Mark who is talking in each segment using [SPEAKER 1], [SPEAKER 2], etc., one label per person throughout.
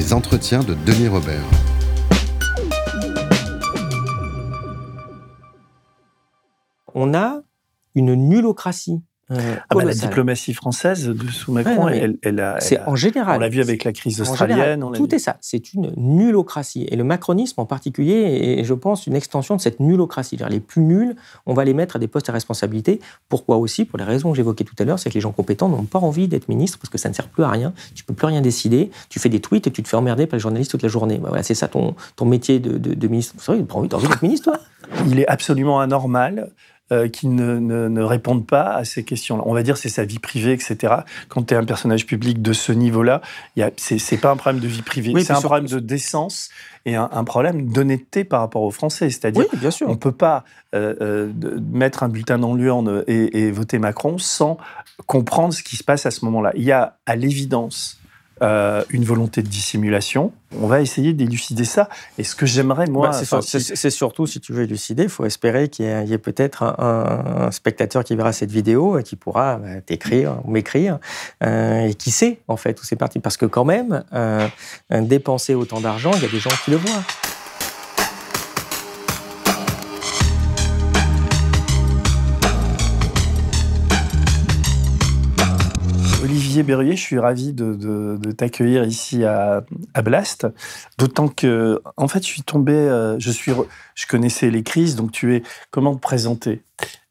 [SPEAKER 1] Les entretiens de Denis Robert.
[SPEAKER 2] On a une nullocratie
[SPEAKER 3] euh, ah bah, la diplomatie française de sous Macron, elle, elle, a.
[SPEAKER 2] C'est en général.
[SPEAKER 3] On l'a vu avec la crise australienne.
[SPEAKER 2] tout est ça. C'est une nullocratie. Et le macronisme en particulier est, je pense, une extension de cette nullocratie. Les plus nuls, on va les mettre à des postes à responsabilité. Pourquoi aussi? Pour les raisons que j'évoquais tout à l'heure, c'est que les gens compétents n'ont pas envie d'être ministres parce que ça ne sert plus à rien. Tu peux plus rien décider. Tu fais des tweets et tu te fais emmerder par les journalistes toute la journée. Bah voilà, c'est ça ton, ton métier de, de, ministre. C'est vrai, tu as envie d'être ministre, toi?
[SPEAKER 3] Il est absolument anormal euh, qui ne, ne, répondent pas à ces questions-là. On va dire c'est sa vie privée, etc. Quand tu es un personnage public de ce niveau-là, c'est pas un problème de vie privée, c'est un problème de décence et un, problème d'honnêteté par rapport aux Français. C'est-à-dire,
[SPEAKER 2] oui, bien sûr.
[SPEAKER 3] on ne peut pas euh, euh, mettre un bulletin dans l'urne et, et voter Macron sans comprendre ce qui se passe à ce moment-là. Il y a à l'évidence euh, une volonté de dissimulation. On va essayer d'élucider ça. Et ce que j'aimerais, moi...
[SPEAKER 2] Bah, c'est, surtout, si tu veux élucider, il faut espérer qu'il y ait, peut-être un, spectateur qui verra cette vidéo et qui pourra bah, t'écrire ou m'écrire. Euh, et qui sait, en fait, où c'est parti. Parce que quand même, euh, dépenser autant d'argent, il y a des gens qui le voient.
[SPEAKER 3] Olivier Berruyer, je suis ravi de, t'accueillir ici à, Blast. D'autant que, en fait, je suis tombé, euh, je, suis, je connaissais les crises, donc tu es, comment te présenter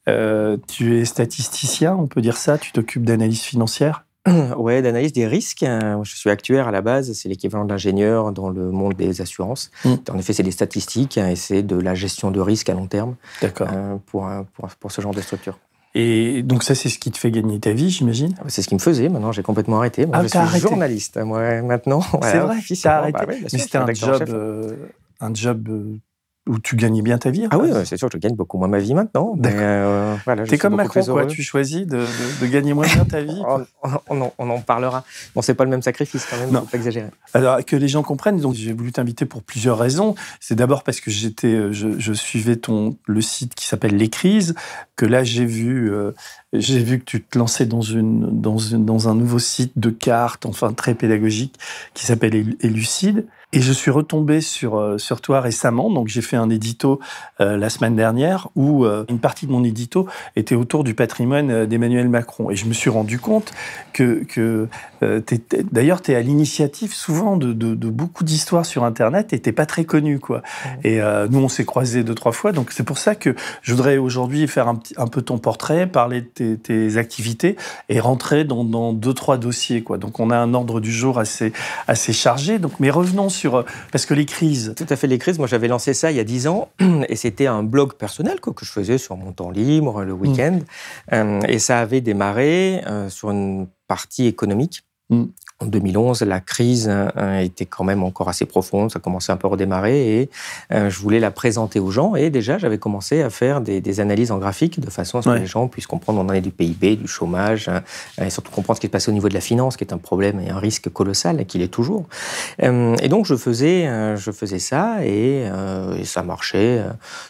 [SPEAKER 3] euh, Tu es statisticien, on peut dire ça Tu t'occupes d'analyse financière?
[SPEAKER 2] Ouais, d'analyse des risques. Je suis actuaire à la base, c'est l'équivalent d'ingénieur dans le monde des assurances. Mmh. En effet, c'est des statistiques et c'est de la gestion de risques à long terme euh, pour, pour, pour, ce genre de structure.
[SPEAKER 3] Et donc ça, c'est ce qui te fait gagner ta vie, j'imagine
[SPEAKER 2] ah, C'est ce qui me faisait. Maintenant, j'ai complètement arrêté. Moi, ah, je suis arrêté. journaliste. Moi, maintenant.
[SPEAKER 3] C'est vrai. T'as arrêté. Bah Mais c'était un job, euh, un job euh, où tu gagnais bien ta vie.
[SPEAKER 2] Ah oui, c'est sûr, je gagne beaucoup moins ma vie maintenant. Euh,
[SPEAKER 3] voilà, T'es comme Macron, quoi. Tu choisis de, gagner moins bien ta vie.
[SPEAKER 2] on, en, parlera. Bon, c'est pas le même sacrifice quand même. Non. Faut pas exagérer.
[SPEAKER 3] Alors que les gens comprennent. Donc, j'ai voulu t'inviter pour plusieurs raisons. C'est d'abord parce que j'étais, euh, je, suivais ton le site qui s'appelle Les Crises. Que là, j'ai vu, euh, j'ai vu que tu te lançais dans une, dans une, dans un nouveau site de cartes, enfin très pédagogique, qui s'appelle Élucide. Et je suis retombé sur, euh, sur toi récemment, donc j'ai fait un édito euh, la semaine dernière où euh, une partie de mon édito était autour du patrimoine d'Emmanuel Macron. Et je me suis rendu compte que, que d'ailleurs, tu es à l'initiative souvent de, de, de beaucoup d'histoires sur Internet et tu pas très connu. Quoi. Et nous, on s'est croisés deux, trois fois, donc c'est pour ça que je voudrais aujourd'hui faire un, un peu ton portrait, parler de tes, tes activités et rentrer dans, dans, deux, trois dossiers. Quoi. Donc on a un ordre du jour assez, assez chargé. Donc, mais revenons euh, parce que les crises.
[SPEAKER 2] Tout à fait, les crises. Moi, j'avais lancé ça il y a dix ans et c'était un blog personnel que je faisais sur mon temps libre, le week-end. Mm. Euh, et ça avait démarré euh, sur une partie économique. Mm. En 2011, la crise euh, était quand même encore assez profonde, ça commençait un peu à redémarrer et euh, je voulais la présenter aux gens. Et déjà, j'avais commencé à faire des, analyses en graphique de façon à ce que les gens puissent comprendre on en est du PIB, du chômage, hein, et surtout comprendre ce qui se passe au niveau de la finance, qui est un problème et un risque colossal, et qu'il est toujours. Euh, et donc, je faisais, je faisais ça et, ça marchait,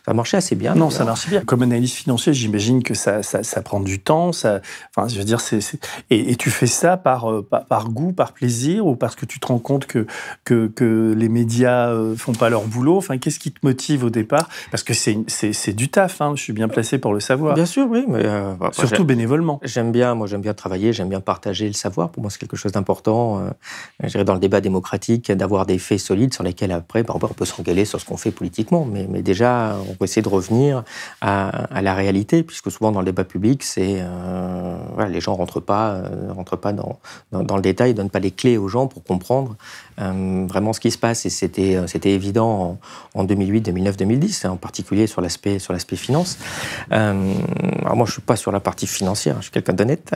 [SPEAKER 2] ça marchait assez bien.
[SPEAKER 3] Non, ça marchait bien. Comme analyse financière, j'imagine que ça, ça, prend du temps. Ça, enfin, je veux dire, c'est, et, et, tu fais ça par, par, par goût par plaisir ou parce que tu te rends compte que, que, les médias euh, font pas leur boulot? Enfin, qu'est-ce qui te motive au départ? Parce que c'est du taf, hein, je suis bien placé pour le savoir.
[SPEAKER 2] Bien sûr, oui. Mais euh,
[SPEAKER 3] bah, Surtout bénévolement.
[SPEAKER 2] J'aime bien, moi j'aime bien travailler, j'aime bien partager le savoir. Pour moi, c'est quelque chose d'important, euh, dans le débat démocratique, d'avoir des faits solides sur lesquels après, bah, on peut s'engueuler sur ce qu'on fait politiquement. Mais, mais, déjà, on peut essayer de revenir à, la réalité, puisque souvent dans le débat public, c'est les gens rentrent pas, rentrent pas dans, dans, dans le détail, donnent pas les clés aux gens pour comprendre euh, vraiment ce qui se passe. Et c'était, euh, c'était évident en, 2008, 2009, 2010, en particulier sur l'aspect, sur l'aspect finance. Euh, alors moi, je suis pas sur la partie financière, je suis quelqu'un d'honnête.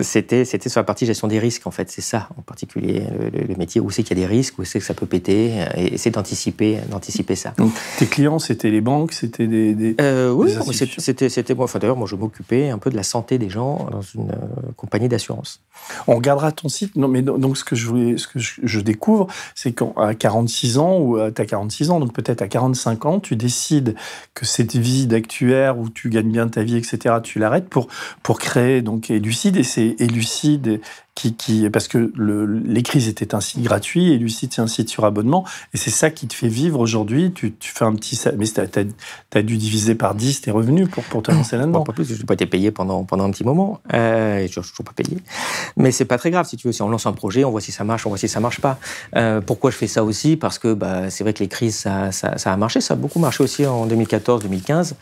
[SPEAKER 2] c'était c'était sur la partie gestion des risques en fait. C'est ça en particulier le, métier où c'est qu'il y a des risques, où c'est que ça peut péter, et c'est d'anticiper d'anticiper ça.
[SPEAKER 3] Donc tes clients c'était les banques, c'était des, des,
[SPEAKER 2] oui, c'était c'était moi. Enfin d'ailleurs moi je m'occupais un peu de la santé des gens dans une compagnie d'assurance.
[SPEAKER 3] On regardera ton site. Non mais donc ce que je voulais, ce que je, découvre, c'est qu'à 46 ans ou à 46 ans, donc peut-être à 45 ans, tu décides que cette vie d'actuaire où tu gagnes bien ta vie, etc., tu l'arrêtes pour, pour créer donc Elucide. Et c'est Elucide qui, qui, parce que le, les crises étaient un site gratuit et Lucide, c'est un site sur abonnement. Et c'est ça qui te fait vivre aujourd'hui. Tu, tu, fais un petit. Mais tu as, as, dû diviser par 10 tes revenus pour, pour te lancer là-dedans.
[SPEAKER 2] pas plus, je n'ai pas été payé pendant, pendant un petit moment. Euh, je ne suis toujours pas payé. Mais c'est pas très grave, si tu veux. Si on lance un projet, on voit si ça marche, on voit si ça marche pas. Euh, pourquoi je fais ça aussi? Parce que bah, c'est vrai que les crises, ça, ça, ça, a marché. Ça a beaucoup marché aussi en 2014-2015.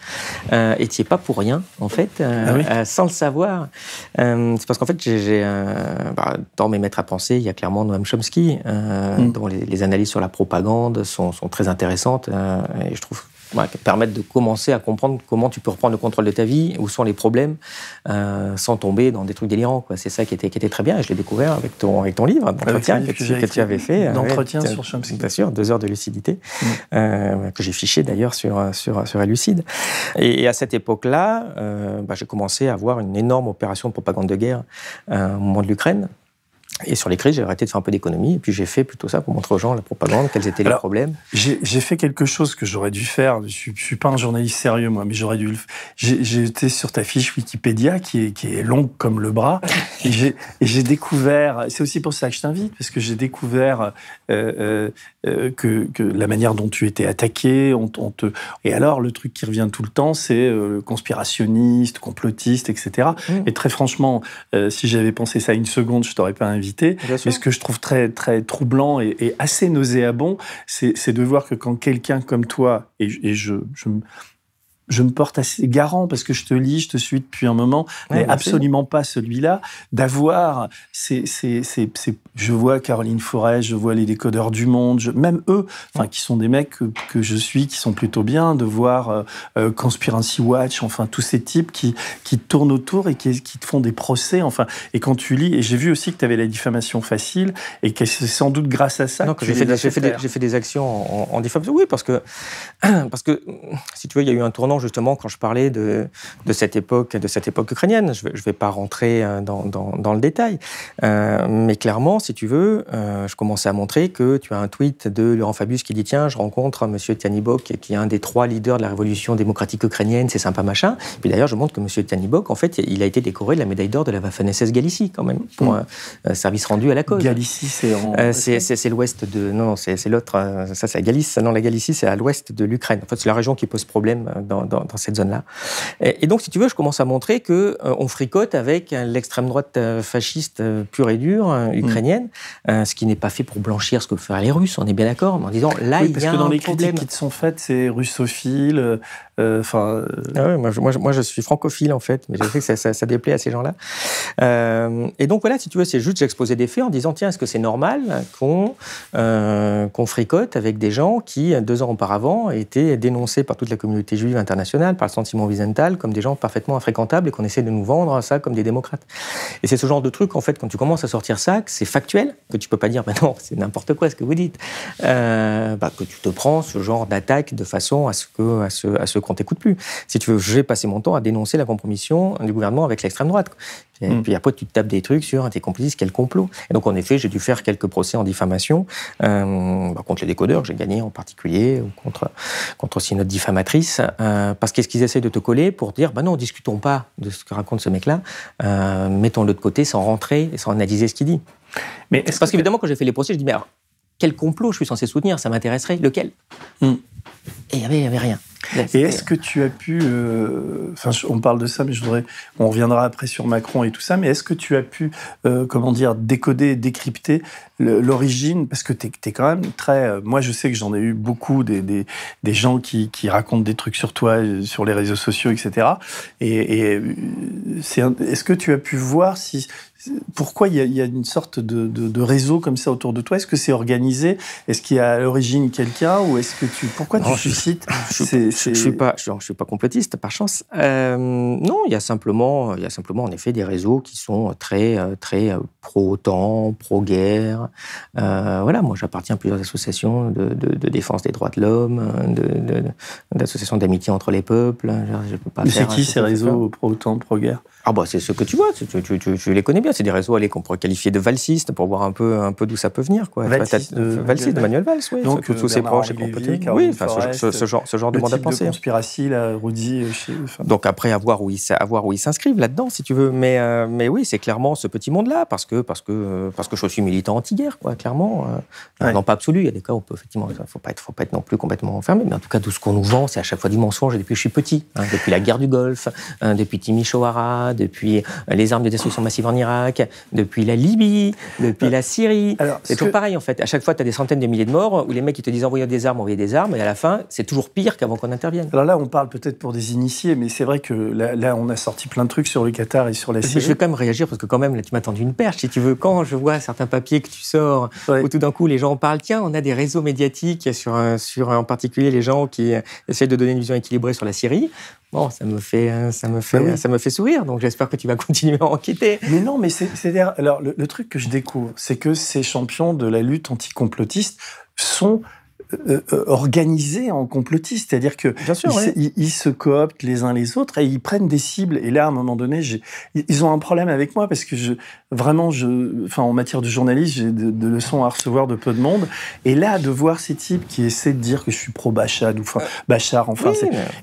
[SPEAKER 2] Euh, et tu n'y es pas pour rien, en fait, euh, ah oui sans le savoir. c'est parce qu'en fait, j'ai euh, bah, dans mes maîtres à penser, il y a clairement Noam Chomsky, euh, mm. dont les, analyses sur la propagande sont, très intéressantes. Euh, et je trouve permettre de commencer à comprendre comment tu peux reprendre le contrôle de ta vie, où sont les problèmes, sans tomber dans des trucs délirants. C'est ça qui était, qui était très bien, et je l'ai découvert avec ton, avec ton livre, d'entretien que, que, tu avais fait.
[SPEAKER 3] D'entretien sur Chomsky.
[SPEAKER 2] Bien sûr, deux heures de lucidité, mm. que j'ai fiché d'ailleurs sur, sur, sur Elucide. Et, à cette époque-là, bah, j'ai commencé à avoir une énorme opération de propagande de guerre au moment de l'Ukraine. Et sur les crises, j'ai arrêté de faire un peu d'économie, et puis j'ai fait plutôt ça pour montrer aux gens la propagande, quels étaient les problèmes.
[SPEAKER 3] J'ai fait quelque chose que j'aurais dû faire. Je ne suis, pas un journaliste sérieux, moi, mais j'aurais dû le J'ai été sur ta fiche Wikipédia, qui est, qui est longue comme le bras, et j'ai découvert, c'est aussi pour ça que je t'invite, parce que j'ai découvert euh, euh, euh, que, que, la manière dont tu étais attaqué, on, te... et alors le truc qui revient tout le temps, c'est conspirationniste, complotiste, etc. Mmh. Et très franchement, si j'avais pensé ça une seconde, je t'aurais pas invité mais ce que je trouve très, très troublant et, assez nauséabond, c'est de voir que quand quelqu'un comme toi, et, je, je, je me porte assez garant parce que je te lis, je te suis depuis un moment, mais absolument pas celui-là, d'avoir ces, ces, ces, je vois Caroline Forêt, je vois les décodeurs du monde, même eux, enfin, qui sont des mecs que, que, je suis, qui sont plutôt bien, de voir euh, euh, Conspiracy Watch, enfin, tous ces types qui, qui tournent autour et qui, qui te font des procès, enfin, et quand tu lis, et j'ai vu aussi que tu avais la diffamation facile, et que c'est sans doute grâce à ça
[SPEAKER 2] que, j'ai fait, fait, des, fait des actions en, en diffamation. Oui, parce que, parce que, si tu veux, il y a eu un tournant justement quand je parlais de, de cette époque, de cette époque ukrainienne. Je ne vais, pas rentrer euh, dans, dans, le détail, euh, mais clairement, si tu veux, euh, je commençais à montrer que tu as un tweet de Laurent Fabius qui dit tiens, je rencontre Monsieur Tianibok, qui est un des trois leaders de la révolution démocratique ukrainienne, c'est sympa machin. Puis d'ailleurs, je montre que Monsieur Tianibok, en fait, il a été décoré de la médaille d'or de la Waffen-SS Galicie quand même pour mm. un service rendu à la cause.
[SPEAKER 3] Galicie, c'est en...
[SPEAKER 2] c'est l'ouest de non, c'est l'autre. ça, c'est la Galice. Non, la Galicie, c'est à l'ouest de l'Ukraine. En fait, c'est la région qui pose problème dans, dans, dans cette zone-là. Et, donc, si tu veux, je commence à montrer que euh, on fricote avec l'extrême droite euh, fasciste euh, pure et dure ukrainienne, mm. ce qui n'est pas fait pour blanchir ce que font les Russes. On est bien d'accord, en disant là, il y a
[SPEAKER 3] que dans
[SPEAKER 2] les
[SPEAKER 3] critiques qui te sont faites, c'est russophile. Enfin.
[SPEAKER 2] Ah moi, je suis francophile en fait, mais je sais que ça, déplaît à ces gens-là. et donc voilà, si tu veux, c'est juste j'exposais des faits en disant tiens, est-ce que c'est normal qu'on fricote avec des gens qui deux ans auparavant étaient dénoncés par toute la communauté juive internationale, par le sentiment Simon comme des gens parfaitement infréquentables et qu'on essaie de nous vendre ça comme des démocrates. Et c'est ce genre de truc, en fait, quand tu commences à sortir ça, que c'est factuel, que tu peux pas dire, non, c'est n'importe quoi ce que vous dites, euh, bah, que tu te prends ce genre d'attaque de façon à ce que, à ce qu'on t'écoute plus. Si tu veux, j'ai passé mon temps à dénoncer la compromission du gouvernement avec l'extrême droite. Et mm. puis après, tu te tapes des trucs sur tes complices, quel complot. Et donc, en effet, j'ai dû faire quelques procès en diffamation euh, bah, contre les décodeurs, j'ai gagné en particulier, ou contre, contre aussi notre diffamatrice, euh, parce qu'est-ce qu'ils essaient de te coller pour dire, bah non, discutons pas de ce que raconte ce mec-là, euh, mettons-le de côté sans rentrer et sans analyser ce qu'il dit. Mais parce qu'évidemment, quand j'ai fait les procès, je dis, mais quel complot je suis censé soutenir? Ça m'intéresserait. Lequel? Mm. Et il n'y avait, avait, rien.
[SPEAKER 3] Et est-ce que tu as pu, euh, enfin, on parle de ça, mais je voudrais, on reviendra après sur Macron et tout ça, mais est-ce que tu as pu, euh, comment dire, décoder, décrypter l'origine, parce que tu es, quand même très, euh, moi je sais que j'en ai eu beaucoup des, des, gens qui, qui, racontent des trucs sur toi, sur les réseaux sociaux, etc. Et, et est-ce que tu as pu voir si, pourquoi il y, a, une sorte de, réseau comme ça autour de toi? Est-ce que c'est organisé? Est-ce qu'il y a à l'origine quelqu'un ou est-ce que tu pourquoi tu suscites c'est,
[SPEAKER 2] je, ne suis pas, je, suis pas complotiste par chance. Euh, non, il y a simplement, il y a simplement en effet des réseaux qui sont très, très pro-OTAN, pro-guerre. voilà, moi j'appartiens à plusieurs associations de, de, défense des droits de l'homme, d'associations d'amitié entre les peuples.
[SPEAKER 3] Je, peux pas c'est qui ces réseaux pro-OTAN, pro-guerre?
[SPEAKER 2] Ah bah c'est ce que tu vois, tu, tu, tu, les connais bien, c'est des réseaux allez, qu'on pourrait qualifier de valsistes pour voir un peu, un peu d'où ça peut venir. Quoi.
[SPEAKER 3] Valsiste de,
[SPEAKER 2] Valsiste de Manuel Valls, oui.
[SPEAKER 3] Donc, tous ses proches et
[SPEAKER 2] Oui, enfin, ce, ce, genre, ce genre de monde à penser.
[SPEAKER 3] De conspiratie, là, Rudy.
[SPEAKER 2] Donc après, à voir où ils s'inscrivent là-dedans, si tu veux. Mais, euh, mais oui, c'est clairement ce petit monde-là, parce que, parce, que, parce que je suis militant anti-guerre, quoi, clairement. Euh, non, pas absolu, il y a des cas où on peut, effectivement, il ne faut pas, être, faut pas être non plus complètement enfermé, mais en tout cas, tout ce qu'on nous vend, c'est à chaque fois du mensonge, depuis que je suis petit. Hein, depuis la guerre du Golfe, hein, depuis Timi depuis les armes de destruction massive en Irak, depuis la Libye, depuis la Syrie. C'est toujours pareil en fait. À chaque fois, tu as des centaines de milliers de morts où les mecs ils te disent envoyez des armes, envoyez des armes, et à la fin, c'est toujours pire qu'avant qu'on intervienne.
[SPEAKER 3] Alors là, on parle peut-être pour des initiés, mais c'est vrai que là, on a sorti plein de trucs sur le Qatar et sur la Syrie.
[SPEAKER 2] Je vais quand même réagir parce que quand même, là, tu m'as tendu une perche. Si tu veux, quand je vois certains papiers que tu sors, où tout d'un coup les gens parlent, tiens, on a des réseaux médiatiques sur, sur en particulier les gens qui essayent de donner une vision équilibrée sur la Syrie. Bon, ça me fait, euh, ça me fait, bah ça me fait sourire. Donc j'espère que tu vas continuer à enquêter.
[SPEAKER 3] Mais non, mais c'est alors le, le, truc que je découvre, c'est que ces champions de la lutte anticomplotiste sont euh, euh, organisés en complotistes, c'est-à-dire que ils, se cooptent les uns les autres et ils prennent des cibles. Et là, à un moment donné, ils ont un problème avec moi parce que je, vraiment, je, enfin, en matière de journalisme, j'ai de, leçons à recevoir de peu de monde. Et là, de voir ces types qui essaient de dire que je suis pro Bachar ou enfin, Bachar, enfin,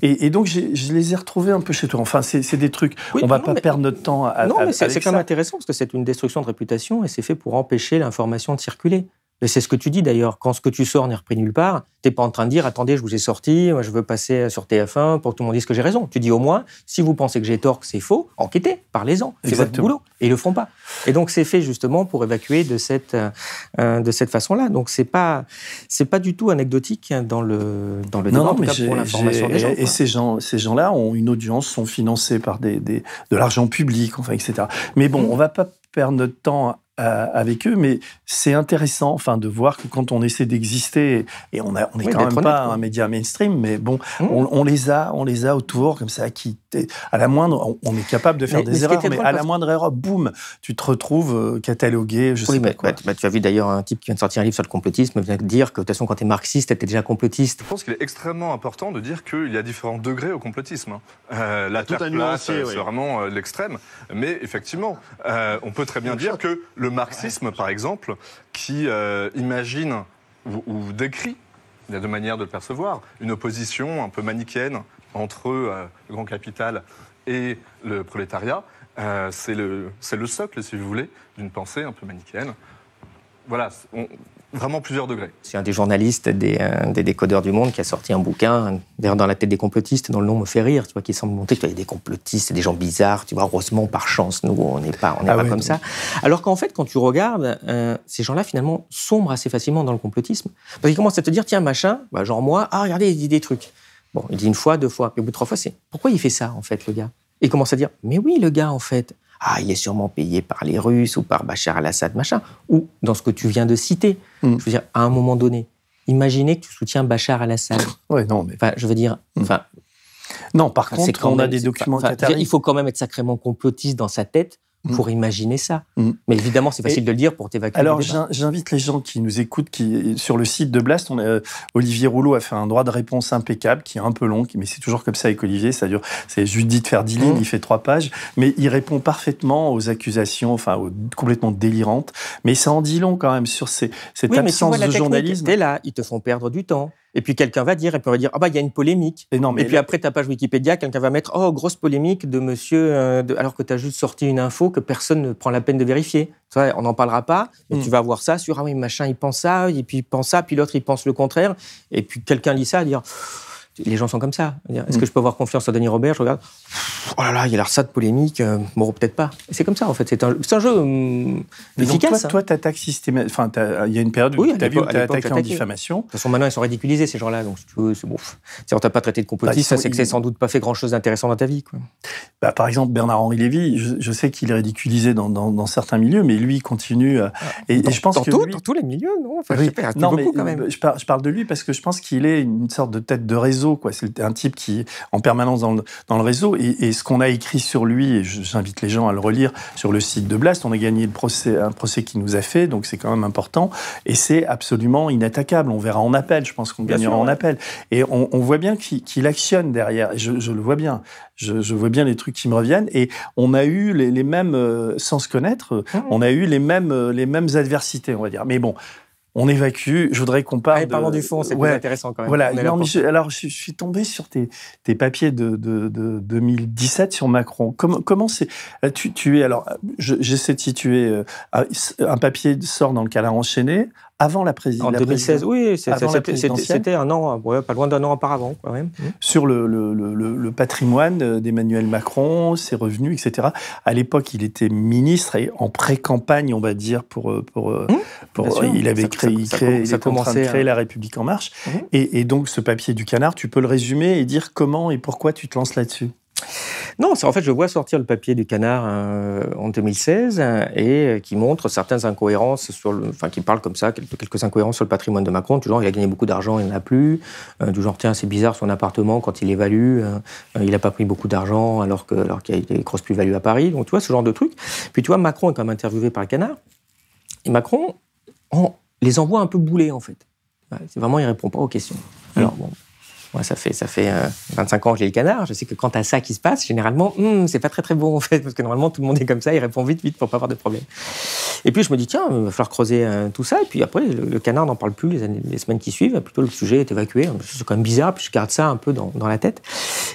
[SPEAKER 3] et, donc je les ai retrouvés un peu chez toi. Enfin, c'est des trucs. on va pas perdre notre temps à.
[SPEAKER 2] Non, mais c'est quand même intéressant parce que c'est une destruction de réputation et c'est fait pour empêcher l'information de circuler. Et c'est ce que tu dis d'ailleurs. Quand ce que tu sors n'est repris nulle part, t'es pas en train de dire attendez, je vous ai sorti, moi je veux passer sur TF1 pour que tout le monde dise que j'ai raison. Tu dis au moins, si vous pensez que j'ai tort, que c'est faux, enquêtez, parlez-en, c'est votre boulot. Et ils le font pas. Et donc c'est fait justement pour évacuer de cette euh, de cette façon-là. Donc c'est pas c'est pas du tout anecdotique dans le dans le
[SPEAKER 3] non,
[SPEAKER 2] débat,
[SPEAKER 3] pour l'information des gens. Et ces gens ces gens-là ont une audience, sont financés par des, des de l'argent public, enfin etc. Mais bon, mmh. on va pas perdre notre temps avec eux, mais c'est intéressant, enfin, de voir que quand on essaie d'exister, et on a, on est quand même pas un média mainstream, mais bon, mmh. on, les a, on les a autour comme ça, qui, à la moindre, on, est capable de faire des erreurs, mais à la moindre erreur, boum, tu te retrouves euh, catalogué, je sais pas quoi.
[SPEAKER 2] Bah, tu as vu d'ailleurs un type qui vient de sortir un livre sur le complotisme, vient de dire que de toute façon, quand tu es marxiste, tu es déjà complotiste.
[SPEAKER 4] Je pense qu'il est extrêmement important de dire qu'il y a différents degrés au complotisme. Hein. Euh, la terre plate, c'est vraiment euh, l'extrême, mais effectivement, on peut très bien dire que le marxisme, par exemple, qui euh, imagine ou, décrit, il y a deux manières de le percevoir, une opposition un peu manichéenne entre euh, le grand capital et le prolétariat. Euh, c'est le, le socle, si vous voulez, d'une pensée un peu manichéenne. Voilà, vraiment plusieurs degrés.
[SPEAKER 2] C'est un des journalistes des, euh, des, décodeurs du monde qui a sorti un bouquin, d'ailleurs dans la tête des complotistes, dont le nom me fait rire, tu vois, qui semble montrer qu'il y a des complotistes, des gens bizarres, tu vois, heureusement, par chance, nous, on n'est pas, on n'est ah pas comme ça. Alors qu'en fait, quand tu regardes, euh, ces gens-là, finalement, sombrent assez facilement dans le complotisme. Parce qu'ils commencent à te dire, tiens, machin, bah, genre moi, ah, regardez, il dit des trucs. Bon, il dit une fois, deux fois, puis au bout de trois fois, c'est pourquoi il fait ça, en fait, le gars? Et il commence à dire, mais oui, le gars, en fait, ah, il est sûrement payé par les Russes ou par Bachar al-Assad, machin. Ou dans ce que tu viens de citer. Mm. Je veux dire, à un moment donné, imaginez que tu soutiens Bachar al-Assad.
[SPEAKER 3] Ouais, non, mais.
[SPEAKER 2] Enfin, je veux dire. Mm. Enfin,
[SPEAKER 3] non, par contre, quand on a des documents
[SPEAKER 2] Il faut quand même être sacrément complotiste dans sa tête Mm. pour imaginer ça. Mm. Mais évidemment, c'est facile de le dire pour t'évacuer.
[SPEAKER 3] Alors, j'invite les gens qui nous écoutent, qui sur le site de Blast, on a, Olivier Rouleau a fait un droit de réponse impeccable, qui est un peu long, mais c'est toujours comme ça avec Olivier. Ça dure, c'est Judith de faire dix lignes, mm. il fait trois pages, mais il répond parfaitement aux accusations, enfin, complètement délirantes. Mais ça en dit long quand même sur ces, cette absence de journalisme.
[SPEAKER 2] Là, ils te font perdre du temps. Et puis quelqu'un va dire, et puis on va dire, ah bah il y a une polémique. Et, non, mais et puis après ta page Wikipédia, quelqu'un va mettre, oh grosse polémique de monsieur, euh, alors que tu as juste sorti une info que personne ne prend la peine de vérifier. on n'en parlera pas, mais mm. tu vas voir ça sur, ah oui, machin, il pense ça, et puis il pense ça, puis l'autre, il pense le contraire. Et puis quelqu'un lit ça, dire, les gens sont comme ça. Est-ce que je peux avoir confiance en Denis Robert? Je regarde, oh là là, il a l'air ça de polémique, euh, bon, peut-être pas. C'est comme ça, en fait. C'est un, un, jeu hum, efficace.
[SPEAKER 3] toi, toi, t'attaques systématiquement. Enfin, il y a une période où tu as vu où tu as attaqué en diffamation. De
[SPEAKER 2] toute façon, maintenant, ils sont ridiculisés, ces gens-là. Donc, si tu veux, c'est bon. Si on t'a pas traité de complotiste, bah, c'est que c'est sans doute pas fait grand-chose d'intéressant dans ta vie. Quoi.
[SPEAKER 3] Bah, par exemple, Bernard-Henri Lévy, je, sais qu'il est ridiculisé dans, dans, certains milieux, mais lui, il continue.
[SPEAKER 2] Ah, et, je pense que. Dans tous les milieux, non? Enfin,
[SPEAKER 3] non, mais quand même. Je, parle, je parle de lui parce que je pense qu'il est une sorte de tête de réseau réseau. quoi. C'est un type qui est en permanence dans le, dans le réseau. Et, ce qu'on a écrit sur lui, et j'invite les gens à le relire sur le site de Blast, on a gagné le procès, un procès qui nous a fait, donc c'est quand même important. Et c'est absolument inattaquable. On verra en appel, je pense qu'on gagnera en appel. Et on, voit bien qu'il actionne derrière. Et je, le vois bien. Je, vois bien les trucs qui me reviennent. Et on a eu les, mêmes, euh, sans se connaître, mmh. on a eu les mêmes, euh, les mêmes adversités, on va dire. Mais bon, on évacue. Je voudrais qu'on parle.
[SPEAKER 2] Allez, parlons du fond, c'est plus intéressant quand même.
[SPEAKER 3] Voilà. alors, je, suis tombé sur tes, papiers de, 2017 sur Macron. Comment, comment c'est euh, tu, tu es alors, j'essaie de situer. Un papier sort dans le canard enchaîné avant la présidence.
[SPEAKER 2] En 2016, oui, c'était un an, pas loin d'un an auparavant. Quand même. Mmh.
[SPEAKER 3] Sur le, le, le, patrimoine d'Emmanuel Macron, ses revenus, etc. À l'époque, il était ministre et en pré-campagne, on va dire, pour. pour, mmh, pour il avait créé, il, créé, il était en train de créer La République En Marche. Mmh. Et, et donc, ce papier du canard, tu peux le résumer et dire comment et pourquoi tu te lances là-dessus?
[SPEAKER 2] Non, en fait, je vois sortir le papier du canard euh, en 2016 et euh, qui montre certaines incohérences sur le, enfin, qui parle comme ça, quelques, quelques incohérences sur le patrimoine de Macron. Du genre, il a gagné beaucoup d'argent, il n'en a plus. Euh, du genre, tiens, c'est bizarre son appartement quand il évalue, il n'a pas pris beaucoup d'argent alors que, alors qu'il y a des grosses plus-values à Paris. Donc, tu vois, ce genre de truc. Puis, tu vois, Macron est quand même interviewé par le canard. Et Macron, on les envoie un peu boulés, en fait. C'est vraiment, il répond pas aux questions. Alors, bon, moi, ça fait, ça fait 25 euh, ans que j'ai le canard. Je sais que quand as ça qui se passe, généralement, hmm, c'est pas très très bon en fait, parce que normalement tout le monde est comme ça, il répond vite vite pour pas avoir de problème. Et puis je me dis tiens, il va falloir creuser euh, tout ça. Et puis après, le, canard n'en parle plus les, semaines qui suivent. Plutôt le sujet est évacué. C'est quand même bizarre. Puis je garde ça un peu dans, la tête.